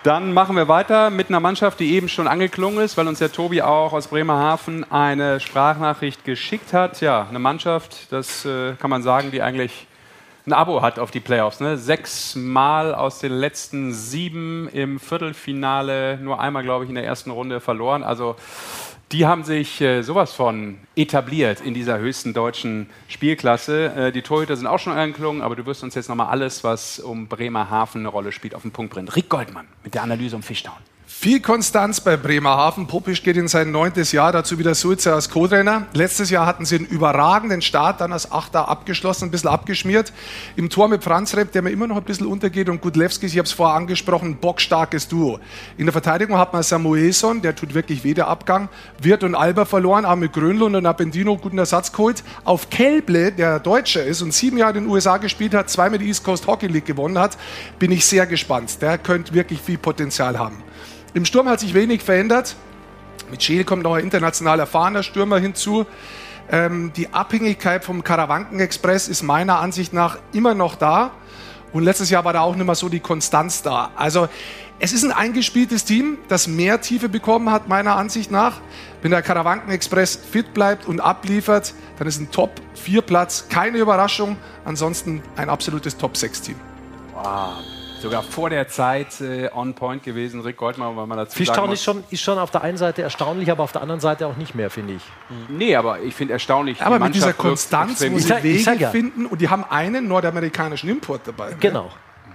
Dann machen wir weiter mit einer Mannschaft, die eben schon angeklungen ist, weil uns der Tobi auch aus Bremerhaven eine Sprachnachricht geschickt hat. Ja, eine Mannschaft, das äh, kann man sagen, die eigentlich ein Abo hat auf die Playoffs. Ne? Sechs Mal aus den letzten sieben im Viertelfinale, nur einmal, glaube ich, in der ersten Runde verloren. Also die haben sich äh, sowas von etabliert in dieser höchsten deutschen Spielklasse. Äh, die Torhüter sind auch schon angeklungen, aber du wirst uns jetzt nochmal alles, was um Bremerhaven eine Rolle spielt, auf den Punkt bringen. Rick Goldmann mit der Analyse um Fischtown. Viel Konstanz bei Bremerhaven. Popisch geht in sein neuntes Jahr, dazu wieder Sulzer als Co-Trainer. Letztes Jahr hatten sie einen überragenden Start, dann als Achter abgeschlossen, ein bisschen abgeschmiert. Im Tor mit Franz Repp, der mir immer noch ein bisschen untergeht, und Gudlewski, ich habe es vorher angesprochen, bockstarkes Duo. In der Verteidigung hat man Samuelson, der tut wirklich weh, der Abgang. Wirt und Alba verloren, aber mit Grönlund und Appendino guten Ersatz geholt. Auf Kelble, der Deutscher ist und sieben Jahre in den USA gespielt hat, zweimal die East Coast Hockey League gewonnen hat, bin ich sehr gespannt. Der könnte wirklich viel Potenzial haben. Im Sturm hat sich wenig verändert. Mit Scheel kommt noch ein international erfahrener Stürmer hinzu. Ähm, die Abhängigkeit vom Karawanken-Express ist meiner Ansicht nach immer noch da. Und letztes Jahr war da auch nicht mehr so die Konstanz da. Also es ist ein eingespieltes Team, das mehr Tiefe bekommen hat, meiner Ansicht nach. Wenn der Karawanken-Express fit bleibt und abliefert, dann ist ein Top-4-Platz keine Überraschung. Ansonsten ein absolutes Top-6-Team. Wow. Sogar vor der Zeit äh, on point gewesen, Rick Goldmann, weil man dazu sagen Fischtown muss. ist schon, ist schon auf der einen Seite erstaunlich, aber auf der anderen Seite auch nicht mehr, finde ich. Nee, aber ich finde erstaunlich, Aber die mit dieser Konstanz gut. sie Ich sag Wege ja. finden und die haben einen nordamerikanischen Import dabei. ne? Genau.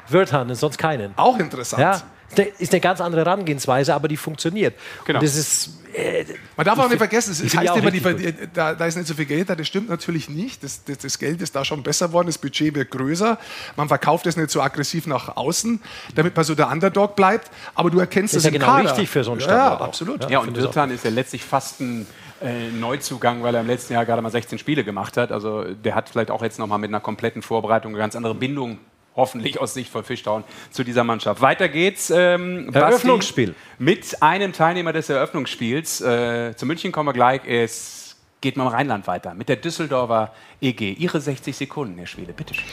Wirthan, sonst keinen. Auch interessant. Ja, ist eine- ist eine ganz andere Herangehensweise, aber die funktioniert. Genau. Und das ist, äh, Man darf auch Ich nicht vergessen, es heißt immer, die, da, da ist nicht so viel Geld da. Das stimmt natürlich nicht. Das, das, das Geld ist da schon besser worden, das Budget wird größer. Man verkauft es nicht so aggressiv nach außen, damit man so der Underdog bleibt. Aber du erkennst Ist es ja genau Kader. richtig für so einen Ja, Standort auch. absolut. Ja, und Wirtan ist ja letztlich fast ein äh, Neuzugang, weil er im letzten Jahr gerade mal 16 Spiele gemacht hat. Also der hat vielleicht auch jetzt nochmal mit einer kompletten Vorbereitung eine ganz andere Bindung, hoffentlich aus Sicht von Fischtown, zu dieser Mannschaft. Weiter geht's. Ähm, Basti, Eröffnungsspiel. Mit einem Teilnehmer des Eröffnungsspiels. Äh, zu München kommen wir gleich. Es geht mal im Rheinland weiter. Mit der Düsseldorfer EG. Ihre 60 Sekunden, Herr Schwede, bitteschön.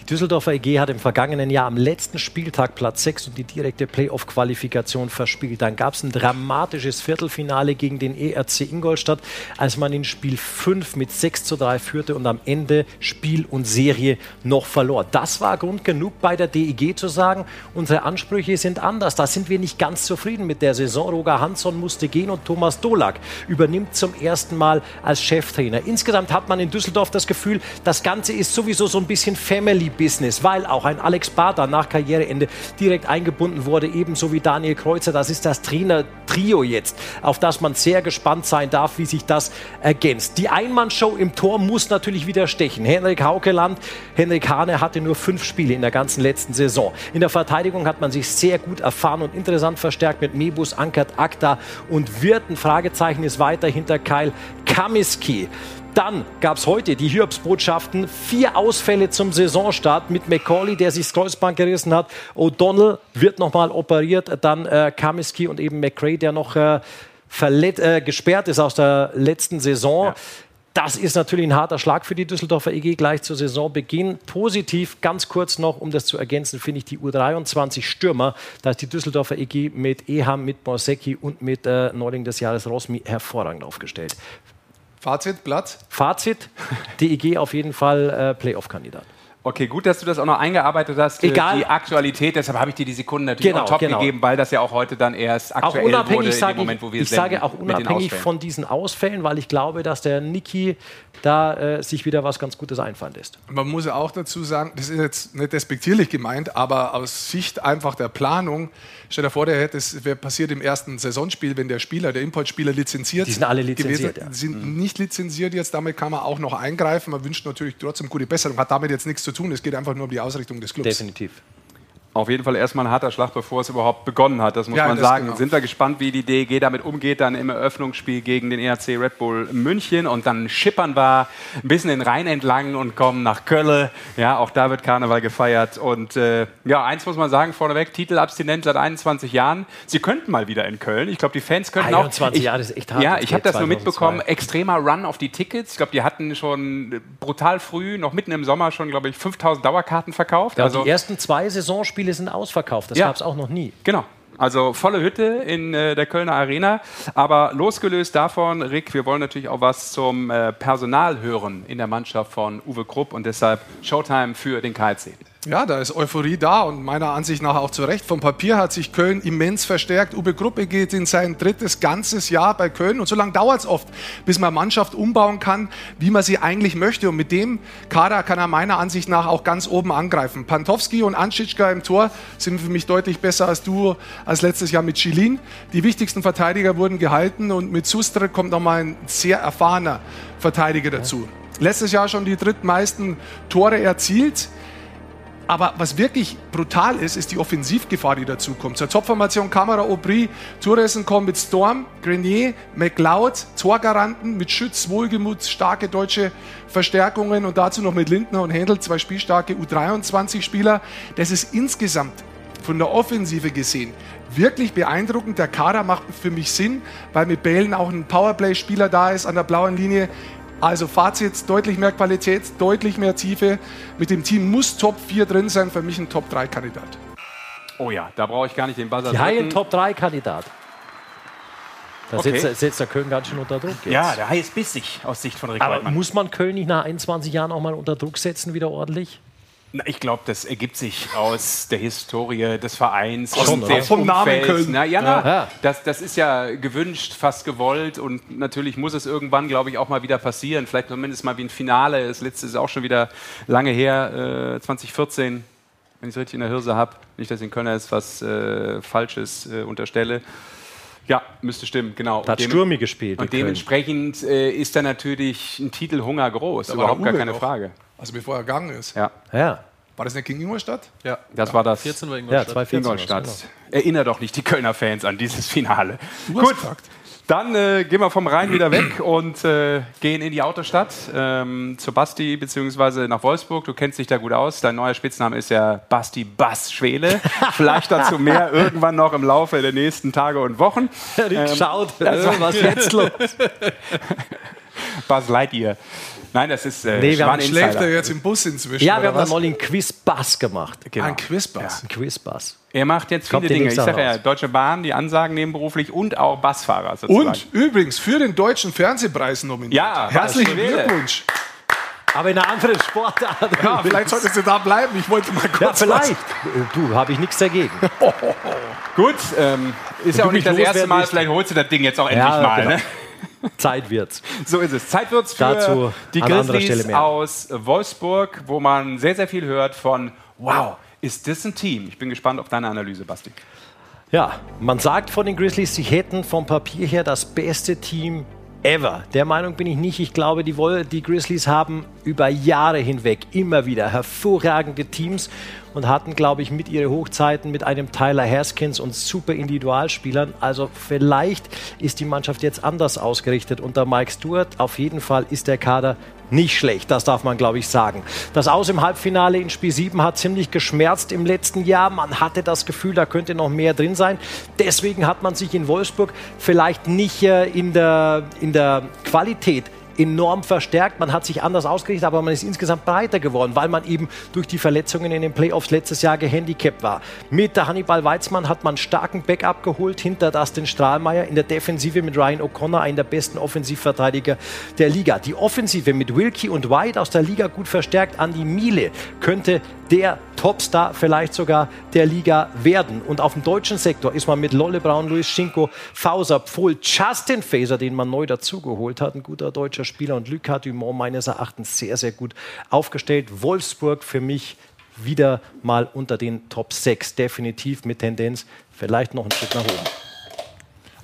Die Düsseldorfer EG hat im vergangenen Jahr am letzten Spieltag Platz 6 und die direkte Playoff-Qualifikation verspielt. Dann gab es ein dramatisches Viertelfinale gegen den ERC Ingolstadt, als man in Spiel 5 mit 6 zu 3 führte und am Ende Spiel und Serie noch verlor. Das war Grund genug bei der DEG zu sagen, unsere Ansprüche sind anders. Da sind wir nicht ganz zufrieden mit der Saison. Roger Hansson musste gehen und Thomas Dolak übernimmt zum ersten Mal als Cheftrainer. Insgesamt hat man in Düsseldorf das Gefühl, das Ganze ist sowieso so ein bisschen Family Profibusiness, weil auch ein Alex Barter nach Karriereende direkt eingebunden wurde, ebenso wie Daniel Kreuzer. Das ist das Trainer-Trio jetzt, auf das man sehr gespannt sein darf, wie sich das ergänzt. Die Einmannshow im Tor muss natürlich wieder stechen. Henrik Haukeland, Henrik Hane hatte nur fünf Spiele in der ganzen letzten Saison. In der Verteidigung hat man sich sehr gut erfahren und interessant verstärkt mit Mebus, Ankert, Akta und Wirten. Fragezeichen ist weiter hinter Kyle Kamiski. Dann gab es heute die Hiobsbotschaften. Vier Ausfälle zum Saisonstart mit McCauley, der sich das Kreuzband gerissen hat. O'Donnell wird nochmal operiert. Dann äh, Kamiski und eben McRae, der noch äh, äh, gesperrt ist aus der letzten Saison. Ja. Das ist natürlich ein harter Schlag für die Düsseldorfer EG gleich zu Saisonbeginn. Positiv, ganz kurz noch, um das zu ergänzen, finde ich die U23 Stürmer. Da ist die Düsseldorfer EG mit Eham, mit Borsecki und mit äh, Neuling des Jahres Rosmi hervorragend aufgestellt. Fazit, Platz? Fazit, DEG auf jeden Fall äh, Playoff-Kandidat. Okay, gut, dass du das auch noch eingearbeitet hast. Egal. Die Aktualität, deshalb habe ich dir die Sekunden natürlich Genau, top genau. gegeben, weil das ja auch heute dann erst Auch aktuell wurde unabhängig in sage dem Moment, wo wir ich, ich senden, sage auch unabhängig von diesen Ausfällen, weil ich glaube, dass der Niki da äh, sich wieder was ganz Gutes einfallen lässt. Man muss ja auch dazu sagen, das ist jetzt nicht despektierlich gemeint, aber aus Sicht einfach der Planung, stell dir vor, der hätte, es wäre passiert im ersten Saisonspiel, wenn der Spieler, der Importspieler lizenziert Die sind alle lizenziert, gewesen, ja. die sind nicht lizenziert jetzt, damit kann man auch noch eingreifen. Man wünscht natürlich trotzdem gute Besserung, hat damit jetzt nichts zu tun, es geht einfach nur um die Ausrichtung des Clubs. Definitiv. Auf jeden Fall erstmal ein harter Schlag, bevor es überhaupt begonnen hat. Das muss Ja, man das sagen. genau. Sind wir gespannt, wie die DEG damit umgeht, dann im Eröffnungsspiel gegen den ERC Red Bull München. Und dann schippern wir ein bisschen den Rhein entlang und kommen nach Köln. Ja, auch da wird Karneval gefeiert. Und äh, ja, eins muss man sagen, vorneweg, Titelabstinent seit 21 Jahren. Sie könnten mal wieder in Köln. Ich glaube, die Fans könnten 21 auch... Ich, Jahre ist echt hart Ja, ich habe das nur 2002. mitbekommen. Extremer Run auf die Tickets. Ich glaube, die hatten schon brutal früh, noch mitten im Sommer schon, glaube ich, 5000 Dauerkarten verkauft. Ja, also die ersten zwei Saisonspiele sind ausverkauft. Das Ja. gab es auch noch nie. Genau. Also volle Hütte in äh, der Kölner Arena. Aber losgelöst davon, Rick, wir wollen natürlich auch was zum äh, Personal hören in der Mannschaft von Uwe Krupp und deshalb Showtime für den KLC. Ja, da ist Euphorie da und meiner Ansicht nach auch zu Recht. Vom Papier hat sich Köln immens verstärkt. Uwe Gruppe geht in sein drittes ganzes Jahr bei Köln und so lange dauert es oft, bis man Mannschaft umbauen kann, wie man sie eigentlich möchte. Und mit dem Kader kann er meiner Ansicht nach auch ganz oben angreifen. Pantowski und Anschitschka im Tor sind für mich deutlich besser als du als letztes Jahr mit Schilin. Die wichtigsten Verteidiger wurden gehalten und mit Sustre kommt nochmal ein sehr erfahrener Verteidiger dazu. Letztes Jahr schon die drittmeisten Tore erzielt. Aber was wirklich brutal ist, ist die Offensivgefahr, die dazu kommt. Zur Topformation Kamera, Aubry, Touresen kommen mit Storm, Grenier, McLeod, Torgaranten mit Schütz, Wohlgemut, starke deutsche Verstärkungen und dazu noch mit Lindner und Händel zwei spielstarke U23-Spieler. Das ist insgesamt von der Offensive gesehen wirklich beeindruckend. Der Kader macht für mich Sinn, weil mit Bällen auch ein Powerplay-Spieler da ist an der blauen Linie. Also Fazit, deutlich mehr Qualität, deutlich mehr Tiefe. Mit dem Team muss Top 4 drin sein, für mich ein Top 3 Kandidat. Oh ja, da brauche ich gar nicht den Buzzer Die Haie drücken. Top 3 Kandidat. Da Okay. setzt, setzt der Köln ganz schön unter Druck. Jetzt. Ja, der Hai ist bissig aus Sicht von Rick Aber Weidmann. muss man Köln nicht nach 21 Jahren auch mal unter Druck setzen, wieder ordentlich? Na, Ich glaube, das ergibt sich aus der Historie des Vereins Schon, und des Vom Namen. Köln. Na, ja, na, Ja. Das, das ist ja gewünscht, fast gewollt und natürlich muss es irgendwann, glaube ich, auch mal wieder passieren. Vielleicht zumindest mal wie ein Finale. Das letzte ist auch schon wieder lange her, äh, 2014, wenn ich es richtig in der Hirse habe. Nicht, dass ich in Köln jetzt was äh, Falsches äh, unterstelle. Ja, müsste stimmen, genau. Da hat Sturmi gespielt. Und dementsprechend äh, ist da natürlich ein Titelhunger groß. Da Überhaupt gar keine noch. Frage. Also bevor er gegangen ist. Ja, Ja, War das nicht gegen Ingolstadt? Ja, das war das. 14 war ja Ingolstadt. 2014. Ingolstadt. war's, Erinnere doch nicht die Kölner Fans an dieses Finale. Du hast gesagt. Dann äh, gehen wir vom Rhein wieder weg und äh, gehen in die Autostadt ähm, zu Basti beziehungsweise nach Wolfsburg. Du kennst dich da gut aus. Dein neuer Spitzname ist ja Basti Bass Schwele. Vielleicht dazu mehr irgendwann noch im Laufe der nächsten Tage und Wochen. Ähm, schaut, war- was jetzt los? Buzz Lightyear. Nein, das ist äh, Nee, wir haben- Schläft er jetzt im Bus inzwischen? Ja, wir oder haben dann was? mal einen Quiz-Bass gemacht. Genau. Ein Quizbass. Ein Quiz-Bass. Er macht jetzt Kommt viele Dinge. Ich sage ja. Deutsche Bahn, die Ansagen nebenberuflich und auch Bassfahrer sozusagen. Und übrigens für den Deutschen Fernsehpreis nominiert. Ja, herzlichen. Glückwunsch. Aber in einer anderen Sportart. Ja, vielleicht solltest du da bleiben. Ich wollte mal kurz Ja, was- vielleicht. Du, habe ich nichts dagegen. Gut, ähm, ist ja auch nicht das erste Mal. Vielleicht holst du das Ding jetzt auch endlich Ja, mal. genau. Ne? Zeit wird's. So ist es. Zeit wird's für Dazu die Grizzlies aus Wolfsburg, wo man sehr, sehr viel hört von Wow, ist das ein Team? Ich bin gespannt auf deine Analyse, Basti. Ja, man sagt von den Grizzlies, sie hätten vom Papier her das beste Team ever. Der Meinung bin ich nicht. Ich glaube, die, die Grizzlies haben über Jahre hinweg immer wieder hervorragende Teams und hatten, glaube ich, mit ihren Hochzeiten mit einem Tyler Haskins und super Individualspielern. Also vielleicht ist die Mannschaft jetzt anders ausgerichtet unter Mike Stewart. Auf jeden Fall ist der Kader nicht schlecht, das darf man, glaube ich, sagen. Das Aus im Halbfinale in Spiel 7 hat ziemlich geschmerzt im letzten Jahr. Man hatte das Gefühl, da könnte noch mehr drin sein. Deswegen hat man sich in Wolfsburg vielleicht nicht äh, in, der, in der Qualität enorm verstärkt. Man hat sich anders ausgerichtet, aber man ist insgesamt breiter geworden, weil man eben durch die Verletzungen in den Playoffs letztes Jahr gehandicapt war. Mit der Hannibal Weizmann hat man starken Backup geholt, hinter Dustin Strahlmeier in der Defensive mit Ryan O'Connor, einen der besten Offensivverteidiger der Liga. Die Offensive mit Wilkie und White aus der Liga gut verstärkt. Andy Miele könnte der Topstar vielleicht sogar der Liga werden. Und auf dem deutschen Sektor ist man mit Lolle Braun, Luis Schinko, Fauser, Pfohl, Justin Faser, den man neu dazugeholt hat, ein guter deutscher Spieler und Lucas Dumont meines Erachtens sehr, sehr gut aufgestellt. Wolfsburg für mich wieder mal unter den Top 6, definitiv mit Tendenz vielleicht noch ein Stück nach oben.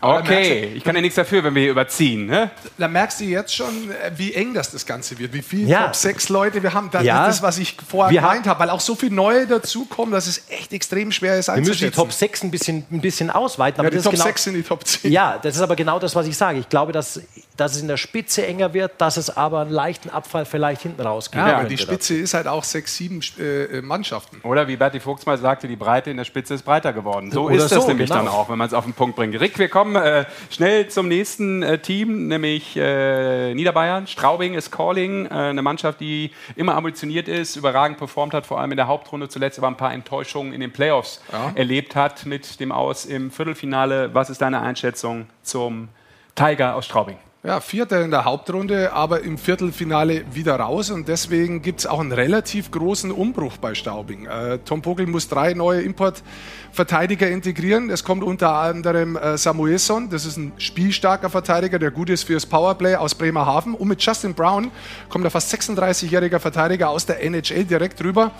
Aber Okay, ich kann ja nichts dafür, wenn wir hier überziehen. Ne? Da merkst du jetzt schon, äh, wie eng das, das Ganze wird, wie viele Ja. Top 6 Leute wir haben. Das Ja. ist das, was ich vorher Wir gemeint habe, weil auch so viele neue dazukommen, dass es echt extrem schwer ist Wir müssen die einzuschätzen. Top 6 ein bisschen, ein bisschen ausweiten. ja, die das Top ist genau, 6 sind die Top 10. Ja, das ist aber genau das, was ich sage. Ich glaube, dass, dass es in der Spitze enger wird, dass es aber einen leichten Abfall vielleicht hinten rausgeht. Ja, aber die Spitze ist halt auch 6, 7 äh, Mannschaften. Oder wie Berti Fuchs mal sagte, die Breite in der Spitze ist breiter geworden. So Oder ist das so, nämlich genau. dann auch, wenn man es auf den Punkt bringt. Rick, wir kommen äh, schnell zum nächsten äh, Team, nämlich äh, Niederbayern. Straubing ist Calling, äh, eine Mannschaft, die immer ambitioniert ist, überragend performt hat, vor allem in der Hauptrunde, zuletzt aber ein paar Enttäuschungen in den Playoffs Ja. erlebt hat mit dem Aus im Viertelfinale. Was ist deine Einschätzung zum Tiger aus Straubing? Ja, Vierter in der Hauptrunde, aber im Viertelfinale wieder raus. Und deswegen gibt es auch einen relativ großen Umbruch bei Staubing. Äh, Tom Pogel muss drei neue Importverteidiger integrieren. Es kommt unter anderem äh, Samuelson, das ist ein spielstarker Verteidiger, der gut ist fürs Powerplay aus Bremerhaven. Und mit Justin Brown kommt ein fast 36-jähriger Verteidiger aus der NHL direkt rüber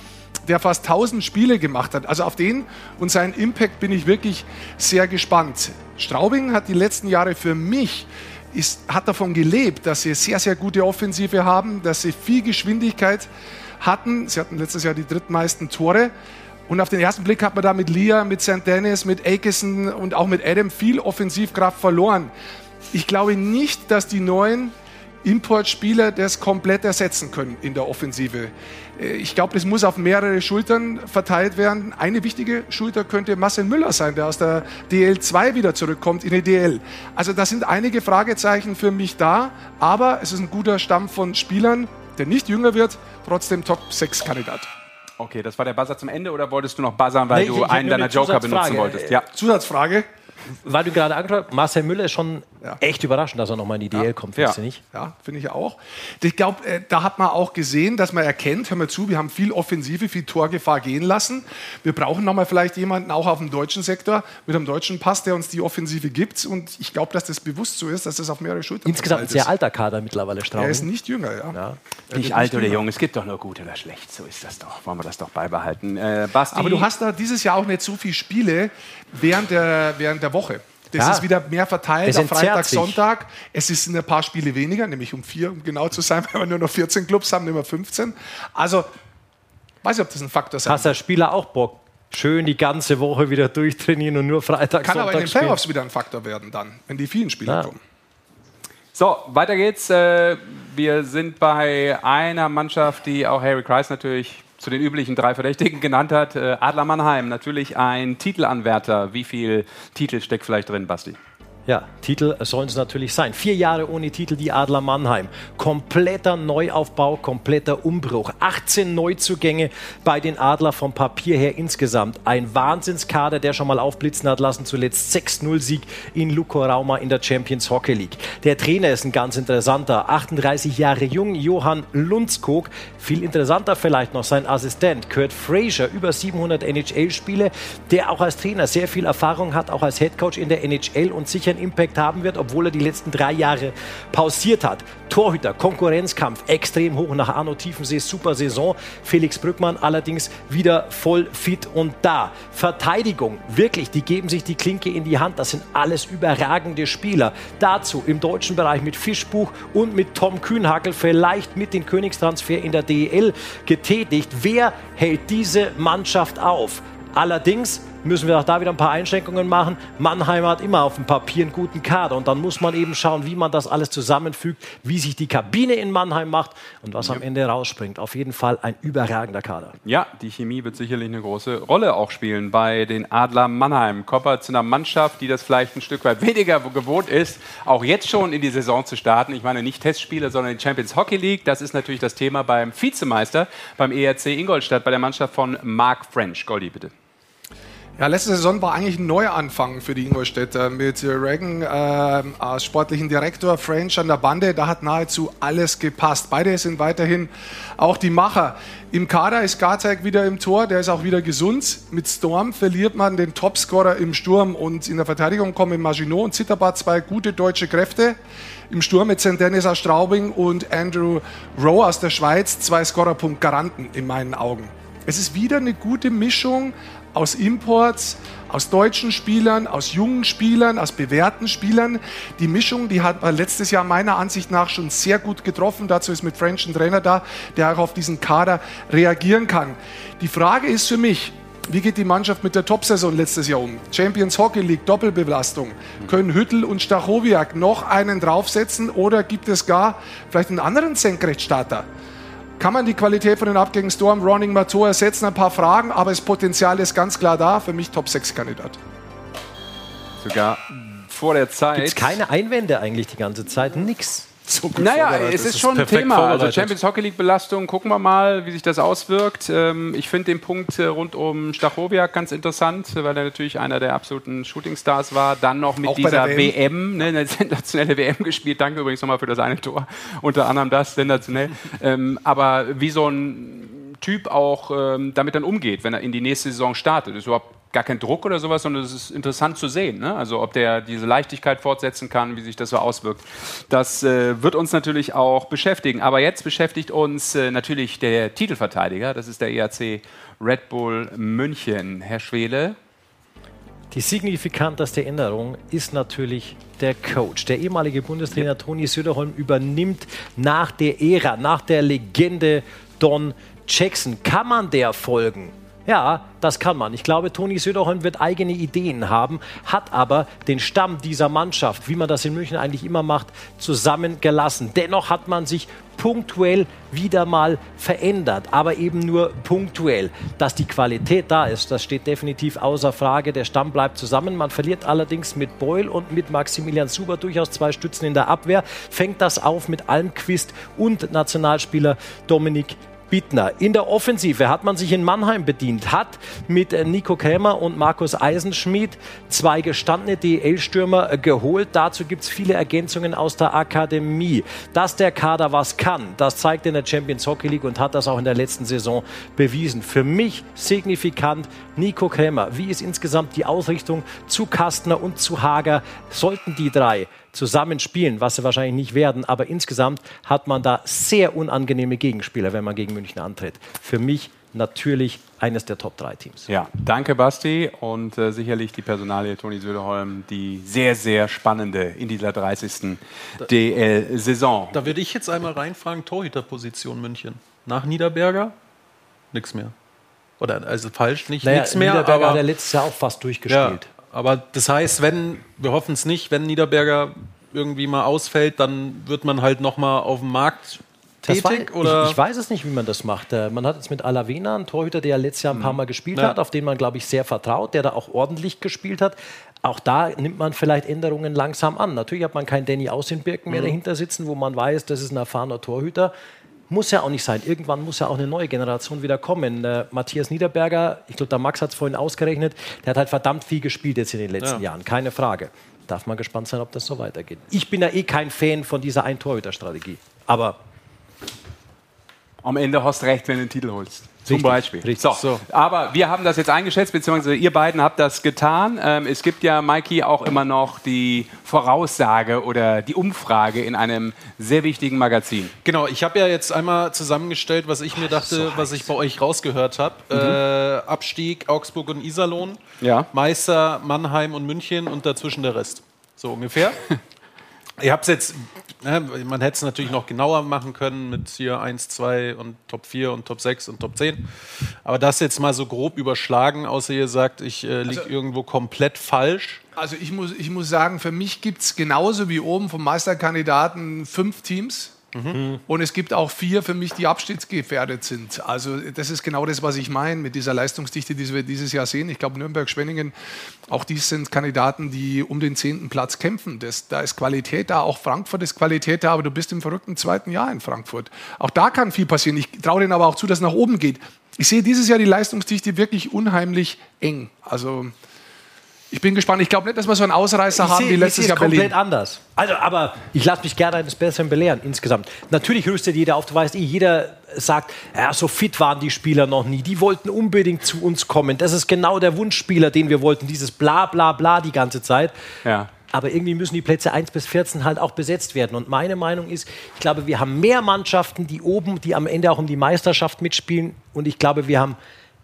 der fast 1000 Spiele gemacht hat. Also auf den und seinen Impact bin ich wirklich sehr gespannt. Straubing hat die letzten Jahre für mich ist, hat davon gelebt, dass sie sehr, sehr gute Offensive haben, dass sie viel Geschwindigkeit hatten. Sie hatten letztes Jahr die drittmeisten Tore. Und auf den ersten Blick hat man da mit Lia, mit St. Dennis, mit Aikison und auch mit Adam viel Offensivkraft verloren. Ich glaube nicht, dass die neuen Importspieler das komplett ersetzen können in der Offensive. Äh, Ich glaube, das muss auf mehrere Schultern verteilt werden. Eine wichtige Schulter könnte Marcel Müller sein, der aus der DL2 wieder zurückkommt in die DL. Also da sind einige Fragezeichen für mich da, aber es ist ein guter Stamm von Spielern, der nicht jünger wird, trotzdem Top-6-Kandidat. Okay, das war der Buzzer zum Ende oder wolltest du noch buzzern, weil Nee, ich- du einen deiner eine Joker benutzen wolltest? Ja. Zusatzfrage. Weil du gerade angesprochen hast, Marcel Müller ist schon echt überraschend, dass er nochmal in die DL kommt, findest Ja. du nicht? Ja, finde ich auch. Ich glaube, äh, da hat man auch gesehen, dass man erkennt, hör mal zu, wir haben viel Offensive, viel Torgefahr gehen lassen. Wir brauchen nochmal vielleicht jemanden auch auf dem deutschen Sektor mit einem deutschen Pass, der uns die Offensive gibt. Und ich glaube, dass das bewusst so ist, dass das auf mehrere Schultern Insgesamt ein sehr alter Kader mittlerweile. Straubing. Er ist nicht jünger, ja. Wird Nicht alt oder jünger. jung, es gibt doch nur gut oder schlecht. So ist das doch. Wollen wir das doch beibehalten. Äh, Basti, Aber du hast da dieses Jahr auch nicht so viele Spiele während der, während der Woche. Das Ja. ist wieder mehr verteilt Es auf Freitag, sich. Sonntag. Es ist ein paar Spiele weniger, nämlich um vier, um genau zu sein, weil wir nur noch 14 Clubs haben, nicht mehr 15. Also, weiß ich, ob das ein Faktor sein Hast der Spieler auch Bock? Schön die ganze Woche wieder durchtrainieren und nur Freitag, Kann aber in Sonntag den spielen. Playoffs wieder ein Faktor werden dann, wenn die vielen Spiele Ja. kommen. So, weiter geht's. Äh, wir sind bei einer Mannschaft, die auch Harry Kreis natürlich zu den üblichen drei Verdächtigen genannt hat. Äh, Adler Mannheim, natürlich ein Titelanwärter. Wie viel Titel steckt vielleicht drin, Basti? Ja, Titel sollen es natürlich sein. Vier Jahre ohne Titel, die Adler Mannheim. Kompletter Neuaufbau, kompletter Umbruch. 18 Neuzugänge bei den Adler vom Papier her insgesamt. Ein Wahnsinnskader, der schon mal aufblitzen hat lassen. Zuletzt 6-0-Sieg in Luko Rauma in der Champions Hockey League. Der Trainer ist ein ganz interessanter. 38 Jahre jung, Johann Lundskog. Viel interessanter vielleicht noch sein Assistent, Kurt Fraser. Über 700 NHL-Spiele, der auch als Trainer sehr viel Erfahrung hat, auch als Headcoach in der NHL und sicher sicheren Impact haben wird, obwohl er die letzten drei Jahre pausiert hat. Torhüter, Konkurrenzkampf extrem hoch nach Arno Tiefensee, super Saison. Felix Brückmann allerdings wieder voll fit und da. Verteidigung, wirklich, die geben sich die Klinke in die Hand. Das sind alles überragende Spieler. Dazu im deutschen Bereich mit Fischbuch und mit Tom Kühnhackel vielleicht mit dem Königstransfer in der DEL getätigt. Wer hält diese Mannschaft auf? Allerdings müssen wir auch da wieder ein paar Einschränkungen machen. Mannheim hat immer auf dem Papier einen guten Kader und dann muss man eben schauen, wie man das alles zusammenfügt, wie sich die Kabine in Mannheim macht und was am Ende rausspringt. Auf jeden Fall ein überragender Kader. Ja, die Chemie wird sicherlich eine große Rolle auch spielen bei den Adler Mannheim. Kopper zu einer Mannschaft, die das vielleicht ein Stück weit weniger gewohnt ist, auch jetzt schon in die Saison zu starten. Ich meine nicht Testspiele, sondern die Champions Hockey League. Das ist natürlich das Thema beim Vizemeister, beim ERC Ingolstadt, bei der Mannschaft von Mark French. Goldi, bitte. Ja, letzte Saison war eigentlich ein Neuanfang für die Ingolstädter mit Reagan äh, als sportlichen Direktor, French an der Bande. Da hat nahezu alles gepasst. Beide sind weiterhin auch die Macher. Im Kader ist Garzek wieder im Tor, der ist auch wieder gesund. Mit Storm verliert man den Topscorer im Sturm und in der Verteidigung kommen Maginot und Zitterbart zwei gute deutsche Kräfte. Im Sturm mit St. Dennis aus Straubing und Andrew Rowe aus der Schweiz, zwei Scorerpunkt-Garanten in meinen Augen. Es ist wieder eine gute Mischung aus Imports, aus deutschen Spielern, aus jungen Spielern, aus bewährten Spielern. Die Mischung, die hat letztes Jahr meiner Ansicht nach schon sehr gut getroffen. Dazu ist mit French ein Trainer da, der auch auf diesen Kader reagieren kann. Die Frage ist für mich, wie geht die Mannschaft mit der Top-Saison letztes Jahr um? Champions Hockey League, Doppelbelastung. Können Hüttel und Stachowiak noch einen draufsetzen oder gibt es gar vielleicht einen anderen Senkrechtstarter? Kann man die Qualität von den Abgängen Storm, Ronning, Mato ersetzen? Ein paar Fragen, aber das Potenzial ist ganz klar da. Für mich Top-6-Kandidat. Sogar vor der Zeit. Gibt keine Einwände eigentlich die ganze Zeit? Nix. So naja, es ist schon ein Thema. Also Champions Hockey League Belastung, gucken wir mal, wie sich das auswirkt. Ähm, ich finde den Punkt äh, rund um Stachowiak ganz interessant, weil er natürlich einer der absoluten Shootingstars war. Dann noch mit Auch dieser WM, WM ne, eine sensationelle WM gespielt. Danke übrigens nochmal für das eine Tor. Unter anderem das, sensationell. ähm, aber wie so ein Typ auch ähm, damit dann umgeht, wenn er in die nächste Saison startet. ist überhaupt gar kein Druck oder sowas, sondern es ist interessant zu sehen. Ne? Also ob der diese Leichtigkeit fortsetzen kann, wie sich das so auswirkt. Das äh, wird uns natürlich auch beschäftigen. Aber jetzt beschäftigt uns äh, natürlich der Titelverteidiger, das ist der ERC Red Bull München. Herr Schwele. Die signifikanteste Änderung ist natürlich der Coach. Der ehemalige Bundestrainer ja. Toni Söderholm übernimmt nach der Ära, nach der Legende Don Jackson. Kann man der folgen? Ja, das kann man. Ich glaube, Toni Söderholm wird eigene Ideen haben, hat aber den Stamm dieser Mannschaft, wie man das in München eigentlich immer macht, zusammengelassen. Dennoch hat man sich punktuell wieder mal verändert, aber eben nur punktuell. Dass die Qualität da ist, das steht definitiv außer Frage. Der Stamm bleibt zusammen. Man verliert allerdings mit Beul und mit Maximilian Suber durchaus zwei Stützen in der Abwehr. Fängt das auf mit Almquist und Nationalspieler Dominik Bittner. In der Offensive hat man sich in Mannheim bedient, hat mit äh, Nico Krämer und Markus Eisenschmidt zwei gestandene DL-Stürmer äh, geholt. Dazu gibt es viele Ergänzungen aus der Akademie. Dass der Kader was kann, das zeigt in der Champions Hockey League und hat das auch in der letzten Saison bewiesen. Für mich signifikant Nico Krämer. Wie ist insgesamt die Ausrichtung zu Kastner und zu Hager? Sollten die drei zusammen spielen, was sie wahrscheinlich nicht werden, aber insgesamt hat man da sehr unangenehme Gegenspieler, wenn man gegen München antritt. Für mich natürlich eines der Top 3 Teams. Ja, danke Basti und äh, sicherlich die Personalie Toni Söderholm, die sehr, sehr spannende in dieser 30. DL-Saison. Da würde ich jetzt einmal reinfragen, Torhüterposition München. Nach Niederberger? Nichts mehr. Oder also falsch, nicht naja, nichts mehr. Niederberger aber, hat er letztes Jahr auch fast durchgespielt. Ja, aber das heißt, wenn, wir hoffen es nicht, wenn Niederberger irgendwie mal ausfällt, dann wird man halt nochmal auf dem Markt tätig? War, oder? Ich, ich, weiß es nicht, wie man das macht. Äh, man hat jetzt mit Alavena einen Torhüter, der ja letztes Jahr ein paar mhm. Mal gespielt ja. hat, auf den man, glaube ich, sehr vertraut, der da auch ordentlich gespielt hat. Auch da nimmt man vielleicht Änderungen langsam an. Natürlich hat man keinen Danny Außenbirken mehr mhm. dahinter sitzen, wo man weiß, das ist ein erfahrener Torhüter. Muss ja auch nicht sein. Irgendwann muss ja auch eine neue Generation wieder kommen. Äh, Matthias Niederberger, ich glaube, der Max hat es vorhin ausgerechnet, der hat halt verdammt viel gespielt jetzt in den letzten ja. Jahren, keine Frage. Darf man gespannt sein, ob das so weitergeht. Ich bin ja eh kein Fan von dieser Ein-Torhüter-Strategie. Aber am Ende hast du recht, wenn du den Titel holst. Zum Beispiel. Richtig. So. so. Aber wir haben das jetzt eingeschätzt, beziehungsweise ihr beiden habt das getan. Ähm, es gibt ja, Mikey, auch immer noch die Voraussage oder die Umfrage in einem sehr wichtigen Magazin. Genau, ich habe ja jetzt einmal zusammengestellt, was ich mir dachte, so was ich bei euch rausgehört habe. Mhm. Äh, Abstieg Augsburg und Iserlohn, ja. Meister Mannheim und München und dazwischen der Rest. So ungefähr. Ihr habt es jetzt, ne, man hätte es natürlich noch genauer machen können mit hier 1, 2 und Top 4 und Top 6 und Top 10. Aber das jetzt mal so grob überschlagen, außer ihr sagt, ich äh, liege also, irgendwo komplett falsch. Also ich muss, ich muss sagen, für mich gibt es genauso wie oben vom Meisterkandidaten fünf Teams Mhm. Und es gibt auch vier für mich, die abstiegsgefährdet sind. Also das ist genau das, was ich meine mit dieser Leistungsdichte, die wir dieses Jahr sehen. Ich glaube, Nürnberg, Schwenningen, auch die sind Kandidaten, die um den zehnten Platz kämpfen. Das, da ist Qualität da, auch Frankfurt ist Qualität da, aber du bist im verrückten zweiten Jahr in Frankfurt. Auch da kann viel passieren. Ich traue denen aber auch zu, dass es nach oben geht. Ich sehe dieses Jahr die Leistungsdichte wirklich unheimlich eng. Also ich bin gespannt. Ich glaube nicht, dass wir so einen Ausreißer ich haben seh, wie letztes Jahr Berlin. komplett anders. Also, aber ich lasse mich gerne eines Besseren belehren insgesamt. Natürlich rüstet jeder auf. Du weißt, eh, jeder sagt, ja, so fit waren die Spieler noch nie. Die wollten unbedingt zu uns kommen. Das ist genau der Wunschspieler, den wir wollten. Dieses Bla, Bla, Bla die ganze Zeit. Ja. Aber irgendwie müssen die Plätze 1 bis 14 halt auch besetzt werden. Und meine Meinung ist, ich glaube, wir haben mehr Mannschaften, die oben, die am Ende auch um die Meisterschaft mitspielen. Und ich glaube, wir haben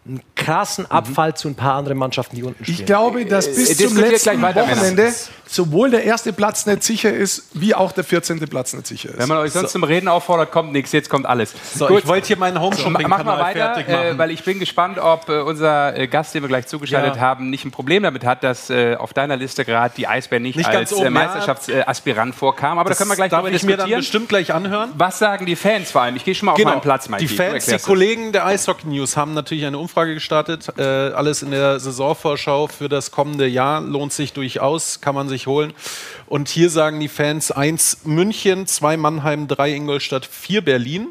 einen krassen Abfall mhm. zu ein paar anderen Mannschaften, die unten spielen. Ich glaube, dass äh, bis äh, zum letzten Wochenende sowohl der erste Platz nicht sicher ist, wie auch der 14. Platz nicht sicher ist. Wenn man euch sonst so. zum Reden auffordert, kommt nichts, jetzt kommt alles. So, Gut. ich wollte hier meinen home so, Mach mal weiter, äh, weil ich bin gespannt, ob äh, unser äh, Gast, den wir gleich zugeschaltet ja. haben, nicht ein Problem damit hat, dass äh, auf deiner Liste gerade die Eisbären nicht, nicht als oben, Meisterschaftsaspirant vorkam. Aber das da können wir gleich darf ich mir dann bestimmt gleich anhören. Was sagen die Fans vor allem? Ich gehe schon mal genau. auf meinen Platz, Mikey. Die Fans, die Kollegen der Eishockey News haben natürlich eine Umfrage gestartet. alles in der Saisonvorschau für das kommende Jahr lohnt sich durchaus, kann man sich holen. Und hier sagen die Fans 1 München, 2 Mannheim, 3 Ingolstadt, 4 Berlin.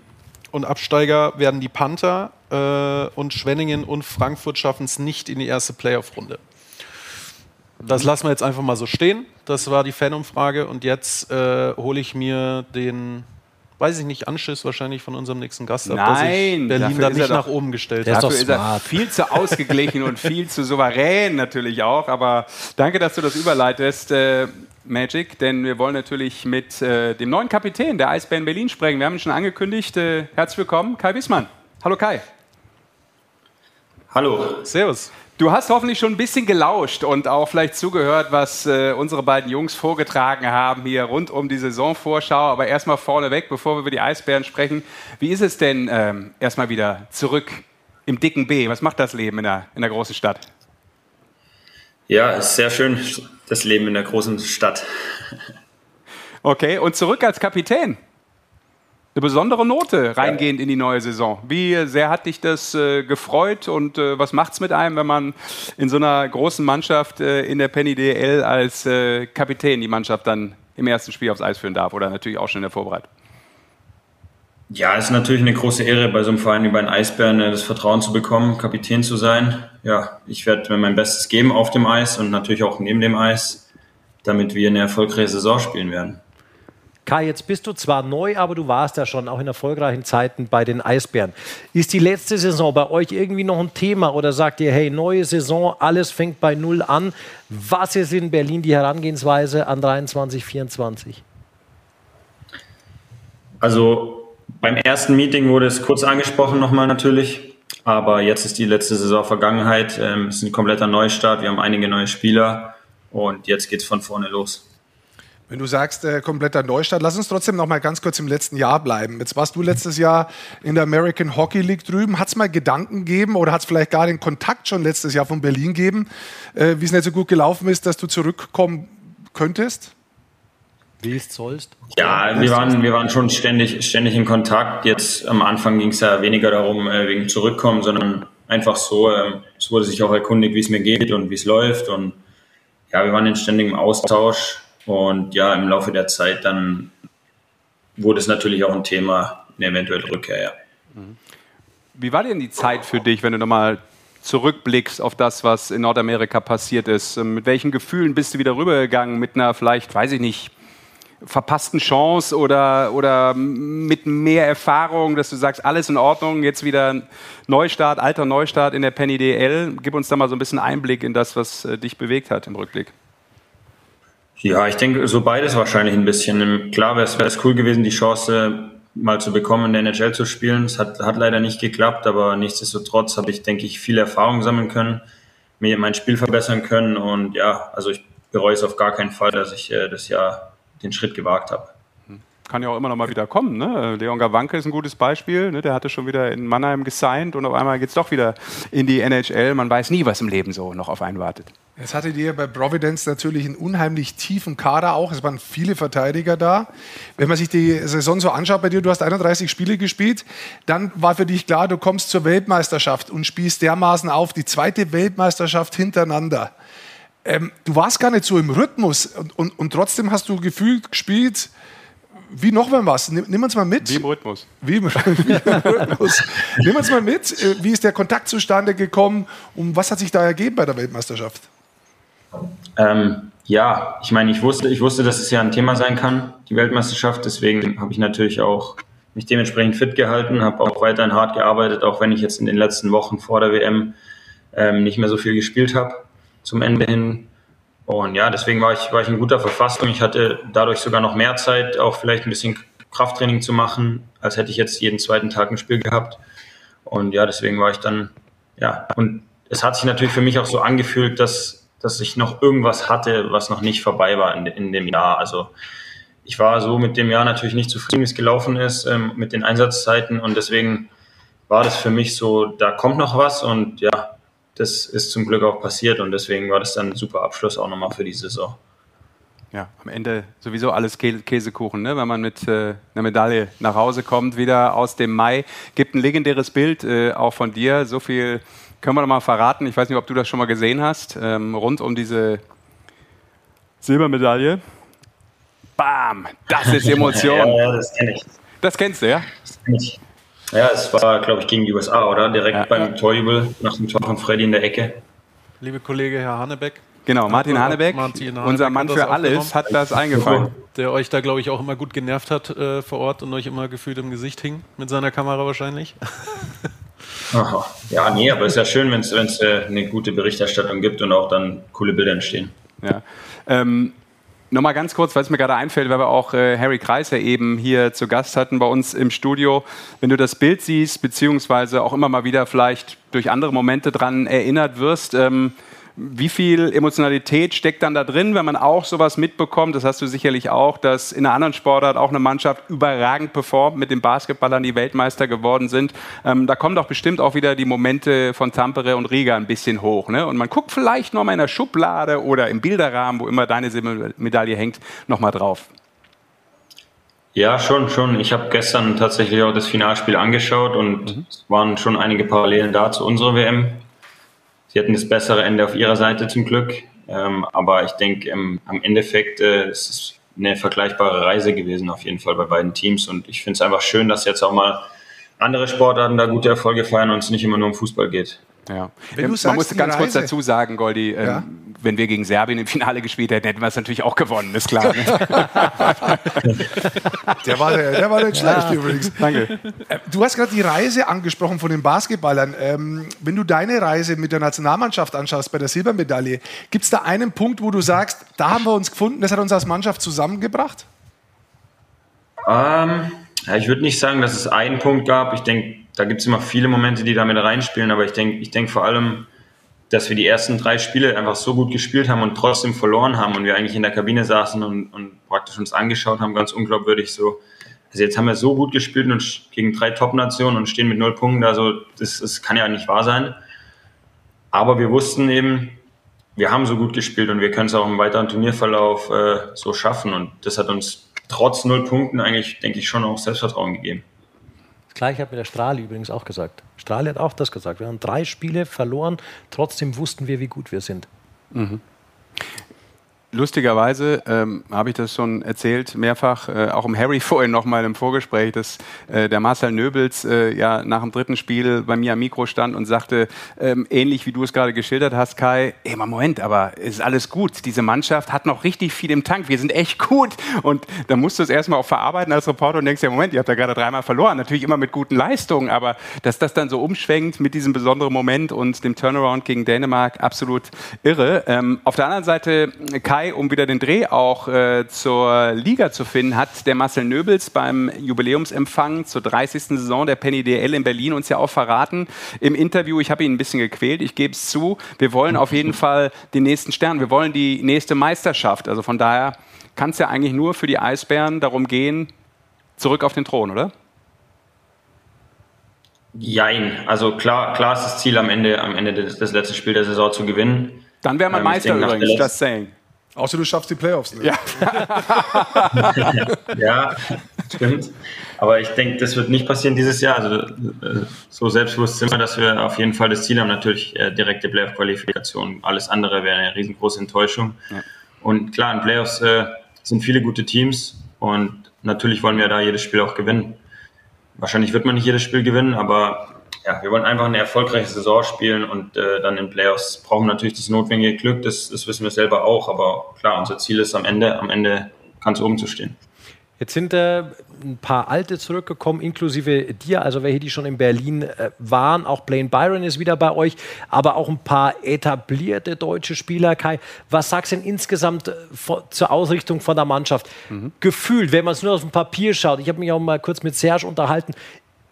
Und Absteiger werden die Panther äh, und Schwenningen und Frankfurt schaffen es nicht in die erste Playoff-Runde. Das lassen wir jetzt einfach mal so stehen. Das war die Fanumfrage. Und jetzt äh, hole ich mir den weiß ich nicht, Anschiss wahrscheinlich von unserem nächsten Gast ab, dass ich Berlin da nicht nach oben gestellt habe. Dafür ist er viel zu ausgeglichen und viel zu souverän natürlich auch. Aber danke, dass du das überleitest. Äh, Magic, denn wir wollen natürlich mit äh, dem neuen Kapitän der Eisbären Berlin sprechen. Wir haben ihn schon angekündigt. Äh, herzlich willkommen, Kai Wissmann. Hallo Kai. Hallo. Servus. Du hast hoffentlich schon ein bisschen gelauscht und auch vielleicht zugehört, was äh, unsere beiden Jungs vorgetragen haben hier rund um die Saisonvorschau. Aber erstmal vorneweg, bevor wir über die Eisbären sprechen, wie ist es denn ähm, erstmal wieder zurück im dicken B? Was macht das Leben in der, in der großen Stadt? Ja, ist sehr schön, das Leben in der großen Stadt. Okay, und zurück als Kapitän eine besondere Note reingehend ja. in die neue Saison. Wie sehr hat dich das äh, gefreut und äh, was macht es mit einem, wenn man in so einer großen Mannschaft äh, in der Penny DL als äh, Kapitän die Mannschaft dann im ersten Spiel aufs Eis führen darf oder natürlich auch schon in der Vorbereitung? Ja, es ist natürlich eine große Ehre, bei so einem Verein wie bei den Eisbären äh, das Vertrauen zu bekommen, Kapitän zu sein. Ja, ich werde mein Bestes geben auf dem Eis und natürlich auch neben dem Eis, damit wir eine erfolgreiche Saison spielen werden. Kai, jetzt bist du zwar neu, aber du warst ja schon auch in erfolgreichen Zeiten bei den Eisbären. Ist die letzte Saison bei euch irgendwie noch ein Thema oder sagt ihr, hey, neue Saison, alles fängt bei Null an? Was ist in Berlin die Herangehensweise an 23, 24? Also beim ersten Meeting wurde es kurz angesprochen nochmal natürlich, aber jetzt ist die letzte Saison Vergangenheit. Ähm, es ist ein kompletter Neustart, wir haben einige neue Spieler und jetzt geht es von vorne los. Wenn du sagst, äh, kompletter Neustart, lass uns trotzdem noch mal ganz kurz im letzten Jahr bleiben. Jetzt warst du letztes Jahr in der American Hockey League drüben. Hat es mal Gedanken gegeben oder hat es vielleicht gar den Kontakt schon letztes Jahr von Berlin gegeben, äh, wie es nicht so gut gelaufen ist, dass du zurückkommen könntest? Wie es sollst? Ja, wir waren, wir waren schon ständig, ständig in Kontakt. Jetzt am Anfang ging es ja weniger darum, äh, wegen Zurückkommen, sondern einfach so, ähm, es wurde sich auch erkundigt, wie es mir geht und wie es läuft. Und ja, wir waren in ständigem Austausch und ja, im Laufe der Zeit dann wurde es natürlich auch ein Thema, eine eventuelle Rückkehr. Ja. Wie war denn die Zeit für dich, wenn du nochmal zurückblickst auf das, was in Nordamerika passiert ist? Mit welchen Gefühlen bist du wieder rübergegangen? Mit einer vielleicht, weiß ich nicht, verpassten Chance oder, oder mit mehr Erfahrung, dass du sagst, alles in Ordnung, jetzt wieder Neustart, alter Neustart in der Penny DL. Gib uns da mal so ein bisschen Einblick in das, was äh, dich bewegt hat im Rückblick. Ja, ich denke, so beides wahrscheinlich ein bisschen. Klar wäre es cool gewesen, die Chance mal zu bekommen, in der NHL zu spielen. Es hat, hat leider nicht geklappt, aber nichtsdestotrotz habe ich, denke ich, viel Erfahrung sammeln können, mir mein Spiel verbessern können und ja, also ich bereue es auf gar keinen Fall, dass ich äh, das Jahr den Schritt gewagt habe kann ja auch immer noch mal wieder kommen. Ne? Leon Gawanke ist ein gutes Beispiel. Ne? Der hatte schon wieder in Mannheim gesigned und auf einmal geht es doch wieder in die NHL. Man weiß nie, was im Leben so noch auf einen wartet. Jetzt hattet ihr bei Providence natürlich einen unheimlich tiefen Kader auch. Es waren viele Verteidiger da. Wenn man sich die Saison so anschaut bei dir, du hast 31 Spiele gespielt, dann war für dich klar, du kommst zur Weltmeisterschaft und spielst dermaßen auf. Die zweite Weltmeisterschaft hintereinander. Ähm, du warst gar nicht so im Rhythmus und, und, und trotzdem hast du gefühlt gespielt, wie noch mal was? Nimm, nimm uns mal mit. Wie im Rhythmus. Wie im, wie im Rhythmus. nimm uns mal mit. Äh, wie ist der Kontakt zustande gekommen und was hat sich da ergeben bei der Weltmeisterschaft? Ähm, ja, ich meine, ich wusste, ich wusste, dass es ja ein Thema sein kann, die Weltmeisterschaft. Deswegen habe ich natürlich auch mich dementsprechend fit gehalten, habe auch weiterhin hart gearbeitet, auch wenn ich jetzt in den letzten Wochen vor der WM ähm, nicht mehr so viel gespielt habe. Zum Ende hin und ja, deswegen war ich, war ich in guter Verfassung. Ich hatte dadurch sogar noch mehr Zeit, auch vielleicht ein bisschen Krafttraining zu machen, als hätte ich jetzt jeden zweiten Tag ein Spiel gehabt. Und ja, deswegen war ich dann, ja, und es hat sich natürlich für mich auch so angefühlt, dass, dass ich noch irgendwas hatte, was noch nicht vorbei war in, in dem Jahr. Also ich war so mit dem Jahr natürlich nicht zufrieden, wie es gelaufen ist, ähm, mit den Einsatzzeiten und deswegen war das für mich so, da kommt noch was und ja, das ist zum Glück auch passiert und deswegen war das dann ein super Abschluss auch nochmal für die Saison. Ja, am Ende sowieso alles Käsekuchen, ne? wenn man mit äh, einer Medaille nach Hause kommt, wieder aus dem Mai. Gibt ein legendäres Bild äh, auch von dir. So viel können wir noch mal verraten. Ich weiß nicht, ob du das schon mal gesehen hast. Ähm, rund um diese Silbermedaille. Bam! Das ist Emotion. ja, das kenne ich. Das kennst du, ja? Das kenn ich. Ja, es war, glaube ich, gegen die USA, oder? Direkt ja, beim ja. Torjubel nach dem Tor von Freddy in der Ecke. Liebe Kollege Herr Hanebeck. Genau, Martin Hanebeck, Martin Hanebeck unser Mann für alles, hat das eingefangen. Der euch da, glaube ich, auch immer gut genervt hat äh, vor Ort und euch immer gefühlt im Gesicht hing, mit seiner Kamera wahrscheinlich. Aha. Ja, nee, aber es ist ja schön, wenn es äh, eine gute Berichterstattung gibt und auch dann coole Bilder entstehen. Ja. Ähm, Nochmal ganz kurz, weil es mir gerade einfällt, weil wir auch äh, Harry Kreiser eben hier zu Gast hatten bei uns im Studio. Wenn du das Bild siehst, beziehungsweise auch immer mal wieder vielleicht durch andere Momente dran erinnert wirst, ähm, wie viel Emotionalität steckt dann da drin, wenn man auch sowas mitbekommt? Das hast du sicherlich auch, dass in einer anderen Sportart auch eine Mannschaft überragend performt, mit den Basketballern die Weltmeister geworden sind. Ähm, da kommen doch bestimmt auch wieder die Momente von Tampere und Riga ein bisschen hoch. Ne? Und man guckt vielleicht noch mal in der Schublade oder im Bilderrahmen, wo immer deine Medaille hängt, noch mal drauf. Ja, schon, schon. Ich habe gestern tatsächlich auch das Finalspiel angeschaut und mhm. es waren schon einige Parallelen da zu unserer WM. Sie hatten das bessere Ende auf ihrer Seite zum Glück. Ähm, aber ich denke, ähm, am Endeffekt äh, ist es eine vergleichbare Reise gewesen, auf jeden Fall bei beiden Teams. Und ich finde es einfach schön, dass jetzt auch mal andere Sportarten da gute Erfolge feiern und es nicht immer nur um Fußball geht. Ja. Man sagst, muss ganz kurz dazu sagen, Goldi, ähm, ja? Wenn wir gegen Serbien im Finale gespielt hätten, hätten wir es natürlich auch gewonnen, ist klar. Ne? der, war, der, der war nicht schlecht ja. übrigens. Danke. Äh, du hast gerade die Reise angesprochen von den Basketballern. Ähm, wenn du deine Reise mit der Nationalmannschaft anschaust bei der Silbermedaille, gibt es da einen Punkt, wo du sagst, da haben wir uns gefunden, das hat uns als Mannschaft zusammengebracht? Ähm, ja, ich würde nicht sagen, dass es einen Punkt gab. Ich denke, da gibt es immer viele Momente, die da mit reinspielen, aber ich denke ich denk vor allem, dass wir die ersten drei Spiele einfach so gut gespielt haben und trotzdem verloren haben und wir eigentlich in der Kabine saßen und, und praktisch uns angeschaut haben, ganz unglaubwürdig so. Also jetzt haben wir so gut gespielt und gegen drei Top-Nationen und stehen mit null Punkten, also das, das kann ja nicht wahr sein. Aber wir wussten eben, wir haben so gut gespielt und wir können es auch im weiteren Turnierverlauf äh, so schaffen und das hat uns trotz null Punkten eigentlich, denke ich, schon auch Selbstvertrauen gegeben. Das gleiche hat mir der Strahli übrigens auch gesagt. Strahli hat auch das gesagt. Wir haben drei Spiele verloren, trotzdem wussten wir, wie gut wir sind. Mhm. Lustigerweise ähm, habe ich das schon erzählt, mehrfach, äh, auch im Harry vorhin noch mal im Vorgespräch, dass äh, der Marcel Nöbels äh, ja nach dem dritten Spiel bei mir am Mikro stand und sagte, ähm, ähnlich wie du es gerade geschildert hast, Kai, ey, mal Moment, aber ist alles gut. Diese Mannschaft hat noch richtig viel im Tank. Wir sind echt gut. Und da musst du es erstmal auch verarbeiten als Reporter und denkst, ja, Moment, ihr habt ja gerade dreimal verloren. Natürlich immer mit guten Leistungen, aber dass das dann so umschwenkt mit diesem besonderen Moment und dem Turnaround gegen Dänemark, absolut irre. Ähm, auf der anderen Seite, Kai, um wieder den Dreh auch äh, zur Liga zu finden, hat der Marcel Nöbels beim Jubiläumsempfang zur 30. Saison der Penny DL in Berlin uns ja auch verraten im Interview. Ich habe ihn ein bisschen gequält, ich gebe es zu. Wir wollen auf jeden Fall den nächsten Stern, wir wollen die nächste Meisterschaft. Also von daher kann es ja eigentlich nur für die Eisbären darum gehen, zurück auf den Thron, oder? Jein. Also klar, klar ist das Ziel am Ende, am Ende des, des letzten Spiels der Saison zu gewinnen. Dann wäre man ähm, Meister übrigens, das saying. Außer du schaffst die Playoffs nicht. Ja, ja stimmt. Aber ich denke, das wird nicht passieren dieses Jahr. Also äh, so selbstbewusst sind wir, dass wir auf jeden Fall das Ziel haben. Natürlich äh, direkte Playoff-Qualifikation. Alles andere wäre eine riesengroße Enttäuschung. Ja. Und klar, in Playoffs äh, sind viele gute Teams und natürlich wollen wir da jedes Spiel auch gewinnen. Wahrscheinlich wird man nicht jedes Spiel gewinnen, aber ja, wir wollen einfach eine erfolgreiche Saison spielen und äh, dann in Playoffs brauchen wir natürlich das notwendige Glück, das, das wissen wir selber auch, aber klar, unser Ziel ist am Ende, am Ende ganz oben zu stehen. Jetzt sind äh, ein paar Alte zurückgekommen, inklusive dir, also welche, die schon in Berlin äh, waren. Auch Blaine Byron ist wieder bei euch, aber auch ein paar etablierte deutsche Spieler. Kai, was sagst du denn insgesamt äh, zur Ausrichtung von der Mannschaft? Mhm. Gefühlt, wenn man es nur auf dem Papier schaut, ich habe mich auch mal kurz mit Serge unterhalten,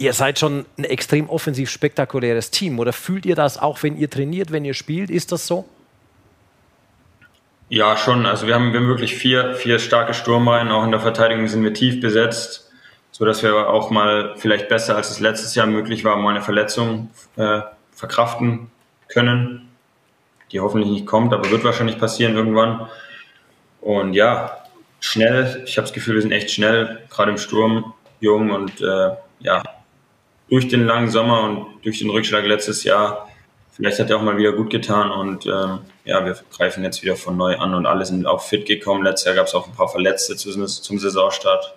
Ihr seid schon ein extrem offensiv spektakuläres Team. Oder fühlt ihr das auch, wenn ihr trainiert, wenn ihr spielt? Ist das so? Ja, schon. Also wir haben, wir haben wirklich vier, vier starke Sturmreihen. Auch in der Verteidigung sind wir tief besetzt, sodass wir auch mal vielleicht besser als es letztes Jahr möglich war, mal eine Verletzung äh, verkraften können, die hoffentlich nicht kommt, aber wird wahrscheinlich passieren irgendwann. Und ja, schnell. Ich habe das Gefühl, wir sind echt schnell, gerade im Sturm, jung und äh, ja, durch den langen Sommer und durch den Rückschlag letztes Jahr, vielleicht hat er auch mal wieder gut getan und ähm, ja, wir greifen jetzt wieder von neu an und alle sind auch fit gekommen. Letztes Jahr gab es auch ein paar Verletzte zum, zum Saisonstart.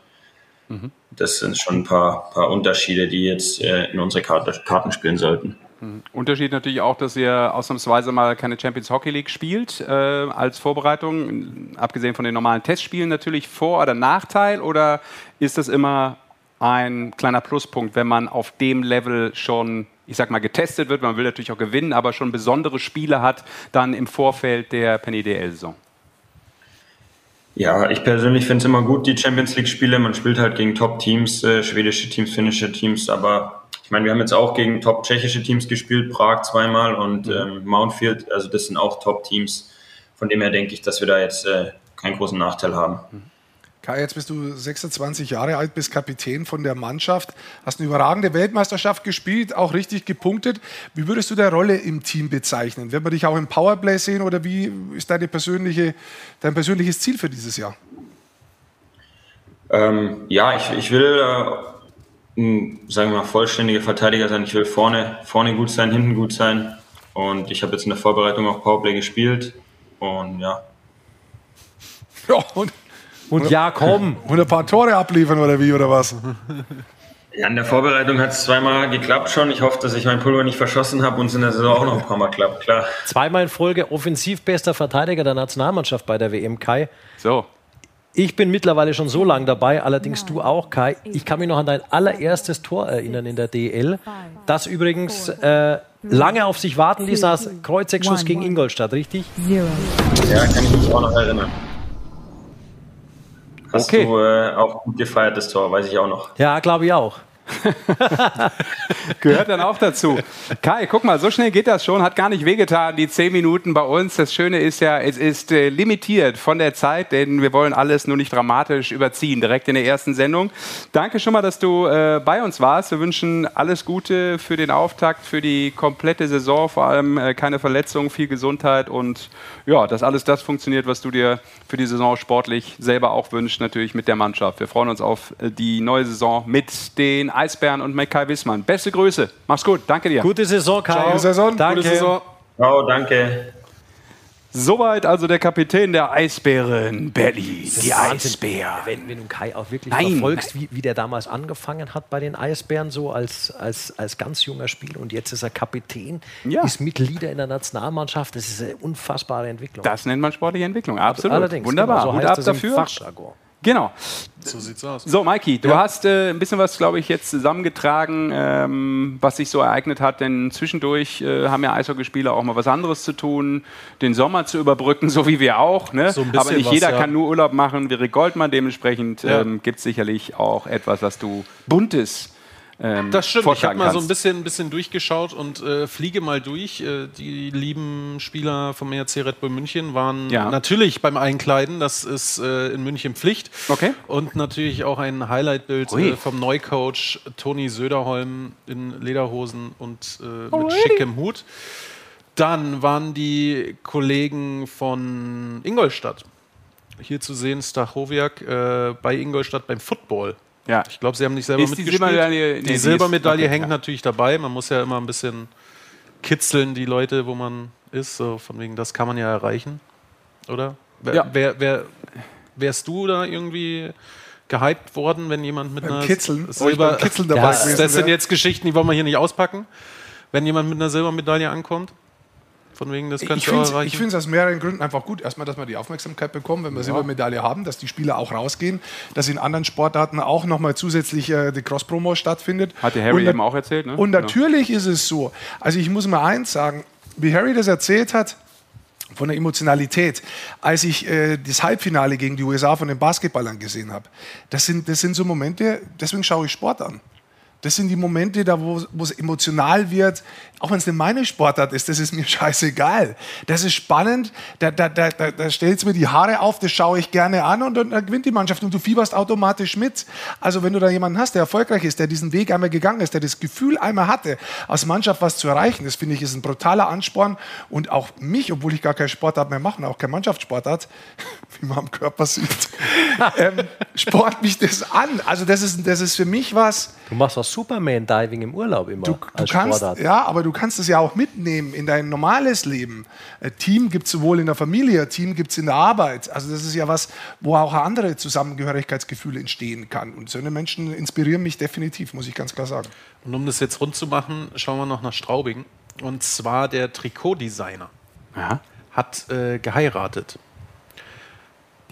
Mhm. Das sind schon ein paar, paar Unterschiede, die jetzt äh, in unsere Karte, Karten spielen sollten. Mhm. Unterschied natürlich auch, dass ihr ausnahmsweise mal keine Champions Hockey League spielt äh, als Vorbereitung, abgesehen von den normalen Testspielen natürlich Vor- oder Nachteil oder ist das immer ein kleiner Pluspunkt, wenn man auf dem Level schon, ich sag mal, getestet wird. Man will natürlich auch gewinnen, aber schon besondere Spiele hat, dann im Vorfeld der Penny DL-Saison. Ja, ich persönlich finde es immer gut, die Champions League-Spiele. Man spielt halt gegen Top-Teams, äh, schwedische Teams, finnische Teams, aber ich meine, wir haben jetzt auch gegen top-tschechische Teams gespielt, Prag zweimal und mhm. ähm, Mountfield, also das sind auch Top-Teams. Von dem her denke ich, dass wir da jetzt äh, keinen großen Nachteil haben. Mhm. Kai, jetzt bist du 26 Jahre alt, bist Kapitän von der Mannschaft, hast eine überragende Weltmeisterschaft gespielt, auch richtig gepunktet. Wie würdest du deine Rolle im Team bezeichnen? Wird man dich auch im Powerplay sehen oder wie ist deine persönliche, dein persönliches Ziel für dieses Jahr? Ähm, ja, ich, ich will, äh, ein, sagen wir mal, vollständiger Verteidiger sein. Ich will vorne, vorne gut sein, hinten gut sein. Und ich habe jetzt in der Vorbereitung auch Powerplay gespielt. Und ja. Ja, und und ja, komm. Und ein paar Tore abliefern oder wie, oder was? Ja, in der Vorbereitung hat es zweimal geklappt schon. Ich hoffe, dass ich mein Pulver nicht verschossen habe und es in der Saison auch noch ein paar Mal klappt, klar. Zweimal in Folge offensiv bester Verteidiger der Nationalmannschaft bei der WM, Kai. So. Ich bin mittlerweile schon so lange dabei, allerdings du auch, Kai. Ich kann mich noch an dein allererstes Tor erinnern in der DL. Das übrigens äh, lange auf sich warten ließ als Kreuzeckschuss gegen Ingolstadt, richtig? Ja, kann ich mich auch noch erinnern. Hast okay. du äh, auch gut gefeiert, das Tor, weiß ich auch noch. Ja, glaube ich auch. Gehört dann auch dazu. Kai, guck mal, so schnell geht das schon, hat gar nicht wehgetan, die zehn Minuten bei uns. Das Schöne ist ja, es ist äh, limitiert von der Zeit, denn wir wollen alles nur nicht dramatisch überziehen, direkt in der ersten Sendung. Danke schon mal, dass du äh, bei uns warst. Wir wünschen alles Gute für den Auftakt, für die komplette Saison, vor allem äh, keine Verletzungen, viel Gesundheit und ja, dass alles das funktioniert, was du dir für die Saison sportlich selber auch wünschst, natürlich mit der Mannschaft. Wir freuen uns auf äh, die neue Saison mit den Eisbären und mit Kai Wissmann. Beste Grüße. Mach's gut. Danke dir. Gute Saison, Kai. Gute Saison. Danke. Gute Saison. Ciao, danke. Soweit also der Kapitän der Eisbären, Belly, die Eisbär. Wenn, wenn du Kai auch wirklich Nein. verfolgst, wie, wie der damals angefangen hat bei den Eisbären, so als, als, als ganz junger Spieler und jetzt ist er Kapitän, Ja. ist Mitglieder in der Nationalmannschaft. Das ist eine unfassbare Entwicklung. Das nennt man sportliche Entwicklung, absolut. Allerdings, Wunderbar, genau, so Hut heißt ab dafür. Genau. So sieht's aus. So, Mikey, du hast äh, ein bisschen was, glaube ich, jetzt zusammengetragen, ähm, was sich so ereignet hat. Denn zwischendurch äh, haben ja Eishockeyspieler auch mal was anderes zu tun, den Sommer zu überbrücken, so wie wir auch. Ne? So ein bisschen Aber nicht was, jeder ja. kann nur Urlaub machen wie Rick Goldmann. Dementsprechend Ja. ähm, gibt es sicherlich auch etwas, was du Buntes ähm, Das stimmt. Ich habe mal so ein bisschen, ein bisschen durchgeschaut und äh, fliege mal durch. Äh, die lieben Spieler vom ERC Red Bull München waren Ja. natürlich beim Einkleiden. Das ist äh, in München Pflicht. Okay. Und natürlich auch ein Highlightbild äh, vom Neucoach Toni Söderholm in Lederhosen und äh, mit schickem Hut. Dann waren die Kollegen von Ingolstadt. Hier zu sehen, Stachowiak äh, bei Ingolstadt beim Football. Ja. Ich glaube, sie haben nicht selber Ist die mitgespielt. Silbermedaille- nee, die die ist- Silbermedaille okay, hängt ja. natürlich dabei. Man muss ja immer ein bisschen kitzeln, die Leute, wo man ist. So von wegen, das kann man ja erreichen. Oder? Wer, Ja. wer, wer, wärst du da irgendwie gehypt worden, wenn jemand mit Beim einer Kitzeln? Oh, Silber ich beim Kitzeln dabei das, gewesen das sind jetzt Geschichten, die wollen wir hier nicht auspacken. Wenn jemand mit einer Silbermedaille ankommt, von wegen, das Ich könntest du finde auch es erreichen. aus mehreren Gründen einfach gut. Erstmal, dass wir die Aufmerksamkeit bekommen, wenn wir Silbermedaille haben, dass die Spieler auch rausgehen, dass in anderen Sportarten auch nochmal zusätzlich äh, die Cross-Promo stattfindet. Hat der Harry Und eben auch erzählt, ne? Und natürlich ist es so. Also ich muss mal eins sagen, wie Harry das erzählt hat, von der Emotionalität, als ich äh, das Halbfinale gegen die USA von den Basketballern gesehen habe. Das sind, das sind so Momente, deswegen schaue ich Sport an. Das sind die Momente, da wo es emotional wird, auch wenn es nicht meine Sportart ist, das ist mir scheißegal. Das ist spannend, da, da, da, da, da stellt mir die Haare auf, das schaue ich gerne an und dann gewinnt die Mannschaft und du fieberst automatisch mit. Also wenn du da jemanden hast, der erfolgreich ist, der diesen Weg einmal gegangen ist, der das Gefühl einmal hatte, als Mannschaft was zu erreichen, das finde ich ist ein brutaler Ansporn und auch mich, obwohl ich gar keine Sportart mehr mache, auch keine Mannschaftssportart, wie man am Körper sieht, ähm, sport mich das an. Also das ist, das ist für mich was, Du machst auch Superman-Diving im Urlaub immer Du, du als kannst, Sportart. ja, aber du kannst es ja auch mitnehmen in dein normales Leben. Äh, Team gibt es sowohl in der Familie, Team gibt es in der Arbeit. Also das ist ja was, wo auch andere Zusammengehörigkeitsgefühle entstehen kann. Und so eine Menschen inspirieren mich definitiv, muss ich ganz klar sagen. Und um das jetzt rund zu machen, schauen wir noch nach Straubing. Und zwar der Trikotdesigner hat äh, geheiratet.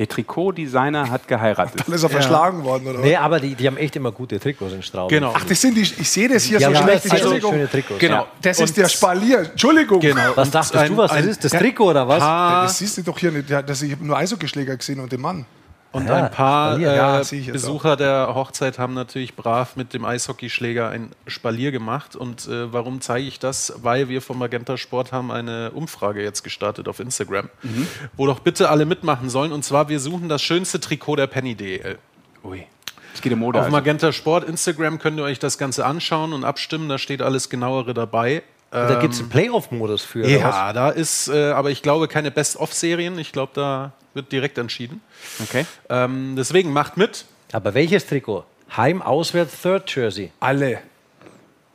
Der Trikotdesigner hat geheiratet. Dann ist er verschlagen worden, oder? Nee, aber die, die haben echt immer gute Trikots in Straubing. Genau. Ach, das sind die, ich sehe das hier Die so haben schlecht. immer also schöne Trikots. Genau. Das Und- ist der Spalier. Entschuldigung. Genau. Was Und dachtest ein- du, was das ein- ist? Das Trikot oder was? Das siehst du doch hier nicht. Ja, das, ich habe nur Eishockeyschläger gesehen und den Mann. Und Ja, ein paar äh, Ja, jetzt Besucher der Hochzeit haben natürlich brav mit dem Eishockeyschläger ein Spalier gemacht. Und äh, warum zeige ich das? Weil wir vom Magenta Sport haben eine Umfrage jetzt gestartet auf Instagram, Mhm. wo doch bitte alle mitmachen sollen. Und zwar, wir suchen das schönste Trikot der Penny DL. Ui. Es geht um Mode. Auf Also. Magenta Sport Instagram könnt ihr euch das Ganze anschauen und abstimmen. Da steht alles genauere dabei. Da Ähm, gibt es einen Playoff-Modus für. ja, da ist äh, aber ich glaube keine Best-of-Serien. Ich glaube, da wird direkt entschieden. Okay. Ähm, deswegen macht mit. Aber welches Trikot? Heim, Auswärts, Third Jersey. Alle.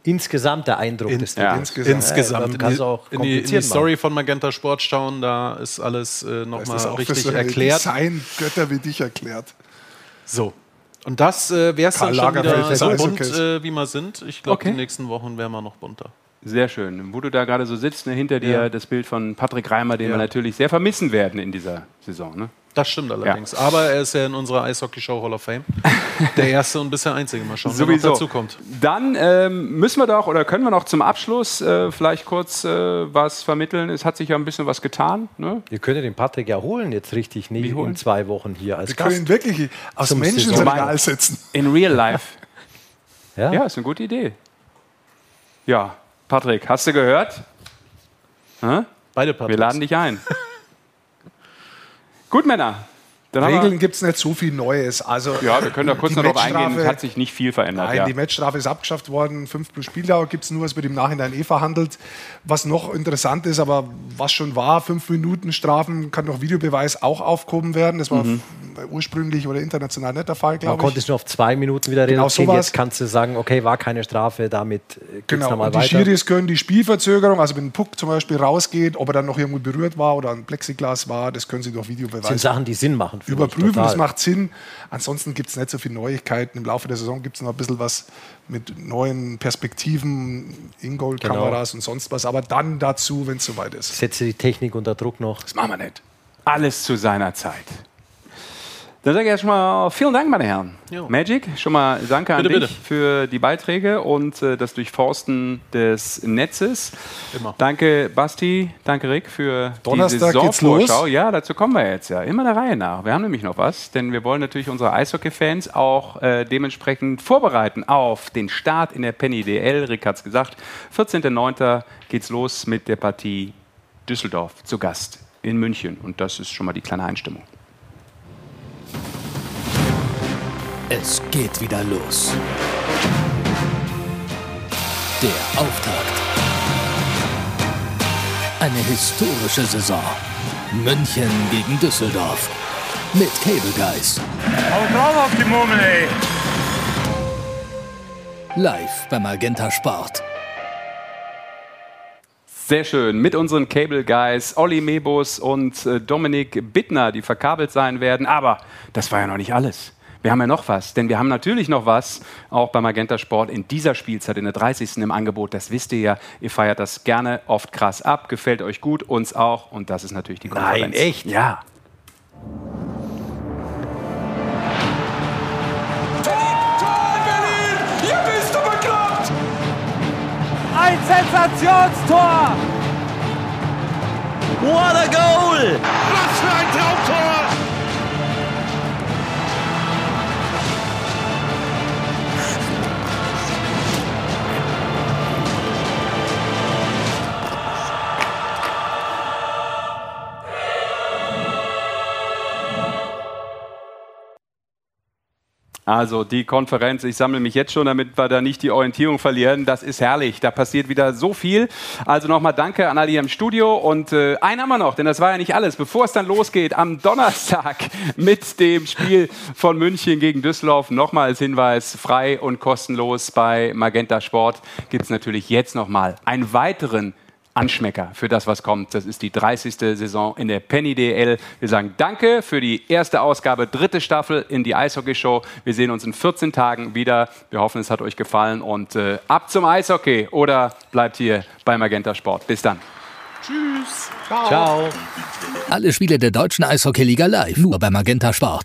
Insgesamt der Eindruck In- des ja. Insgesamt. Insgesamt. Ja, man in, kann's die, auch in, die, in die Story von Magenta Sport schauen, da ist alles äh, Das nochmal ist auch richtig für so erklärt. Design-Götter wie dich erklärt. So. Und das äh, wäre es dann schon wieder so bunt, äh, wie wir sind. Ich glaube, Okay. die nächsten Wochen werden wir noch bunter. Sehr schön. Wo du da gerade so sitzt, ne, hinter dir Ja. das Bild von Patrick Reimer, den Ja. wir natürlich sehr vermissen werden in dieser Saison. Ne? Das stimmt allerdings. Aber er ist ja in unserer Eishockey-Show Hall of Fame. Der erste und bisher einzige. Mal schauen, Sowieso. dazu kommt. Dann ähm, müssen wir doch oder können wir noch zum Abschluss äh, vielleicht kurz äh, was vermitteln. Es hat sich ja ein bisschen was getan. Ne? Ihr könnt den Patrick ja holen jetzt richtig holen? in zwei Wochen hier als Wir können Gast. ihn wirklich aus Zum Menschen ins Saison- Regal setzen. In real life. Ja? Ja, ist eine gute Idee. Ja, Patrick, hast du gehört? Hä? Beide Wir Patricks. laden dich ein. Gut, Männer. Regeln gibt es nicht so viel Neues. Also, ja, wir können da kurz noch drauf eingehen. Es hat sich nicht viel verändert. Nein, ja. die Matchstrafe ist abgeschafft worden. Fünf plus Spieldauer gibt es nur. Es wird im Nachhinein eh verhandelt. Was noch interessant ist, aber was schon war, fünf Minuten Strafen kann durch Videobeweis auch aufgehoben werden. Das war Mhm. ursprünglich oder international nicht der Fall, Man glaube konnte ich. es nur auf zwei Minuten wieder Genau reduzieren. sowas. Jetzt kannst du sagen, okay, war keine Strafe, damit geht's Genau, nochmal und die weiter. Schiris können die Spielverzögerung, also wenn ein Puck zum Beispiel rausgeht, ob er dann noch irgendwo berührt war oder ein Plexiglas war, das können sie durch Das Videobeweis sind Sachen, die Sinn machen. Überprüfen. total. Das macht Sinn. Ansonsten gibt es nicht so viele Neuigkeiten. Im Laufe der Saison gibt es noch ein bisschen was mit neuen Perspektiven, In-Goal-Kameras Genau. und sonst was. Aber dann dazu, wenn es soweit ist. Setze die Technik unter Druck noch. Das machen wir nicht. Alles zu seiner Zeit. Dann sage ich erstmal vielen Dank, meine Herren. Jo. Magic, schon mal danke an Bitte, dich bitte. für die Beiträge und äh, das Durchforsten des Netzes. Immer. Danke, Basti, danke, Rick, für Donnerstag die geht's Saisonvorschau. los. Ja, dazu kommen wir jetzt ja. Immer der Reihe nach. Wir haben nämlich noch was, denn wir wollen natürlich unsere Eishockey-Fans auch äh, dementsprechend vorbereiten auf den Start in der Penny DL. Rick hat es gesagt. 14.09. geht's los mit der Partie Düsseldorf zu Gast in München. Und das ist schon mal die kleine Einstimmung. Es geht wieder los. Der Auftakt. Eine historische Saison. München gegen Düsseldorf. Mit Cable Guys. Hau drauf auf die Murmel, ey! Live bei Magenta Sport. Sehr schön. Mit unseren Cable Guys, Olli Mebus und äh, Dominik Bittner, die verkabelt sein werden. Aber das war ja noch nicht alles. Wir haben ja noch was, denn wir haben natürlich noch was, auch bei Magenta Sport in dieser Spielzeit, in der 30. im Angebot. Das wisst ihr ja. Ihr feiert das gerne oft krass ab, gefällt euch gut, uns auch. Und das ist natürlich die Konferenz. echt? Ja. Ihr bist du bekloppt! Ein Sensationstor! What a goal! Was für ein Traumtor! Also die Konferenz, ich sammle mich jetzt schon, damit wir da nicht die Orientierung verlieren. Das ist herrlich. Da passiert wieder so viel. Also nochmal danke an alle hier im Studio. Und äh, einen haben wir noch, denn das war ja nicht alles. Bevor es dann losgeht, am Donnerstag mit dem Spiel von München gegen Düsseldorf, nochmal als Hinweis, frei und kostenlos bei Magenta Sport gibt es natürlich jetzt nochmal einen weiteren Anschmecker für das, was kommt. Das ist die 30. Saison in der Penny DL. Wir sagen Danke für die erste Ausgabe, dritte Staffel in die Eishockey Show. Wir sehen uns in 14 Tagen wieder. Wir hoffen, es hat euch gefallen und äh, ab zum Eishockey oder bleibt hier bei Magenta Sport. Bis dann. Tschüss. Ciao. Alle Spiele der deutschen Eishockeyliga live. Nur bei Magenta Sport.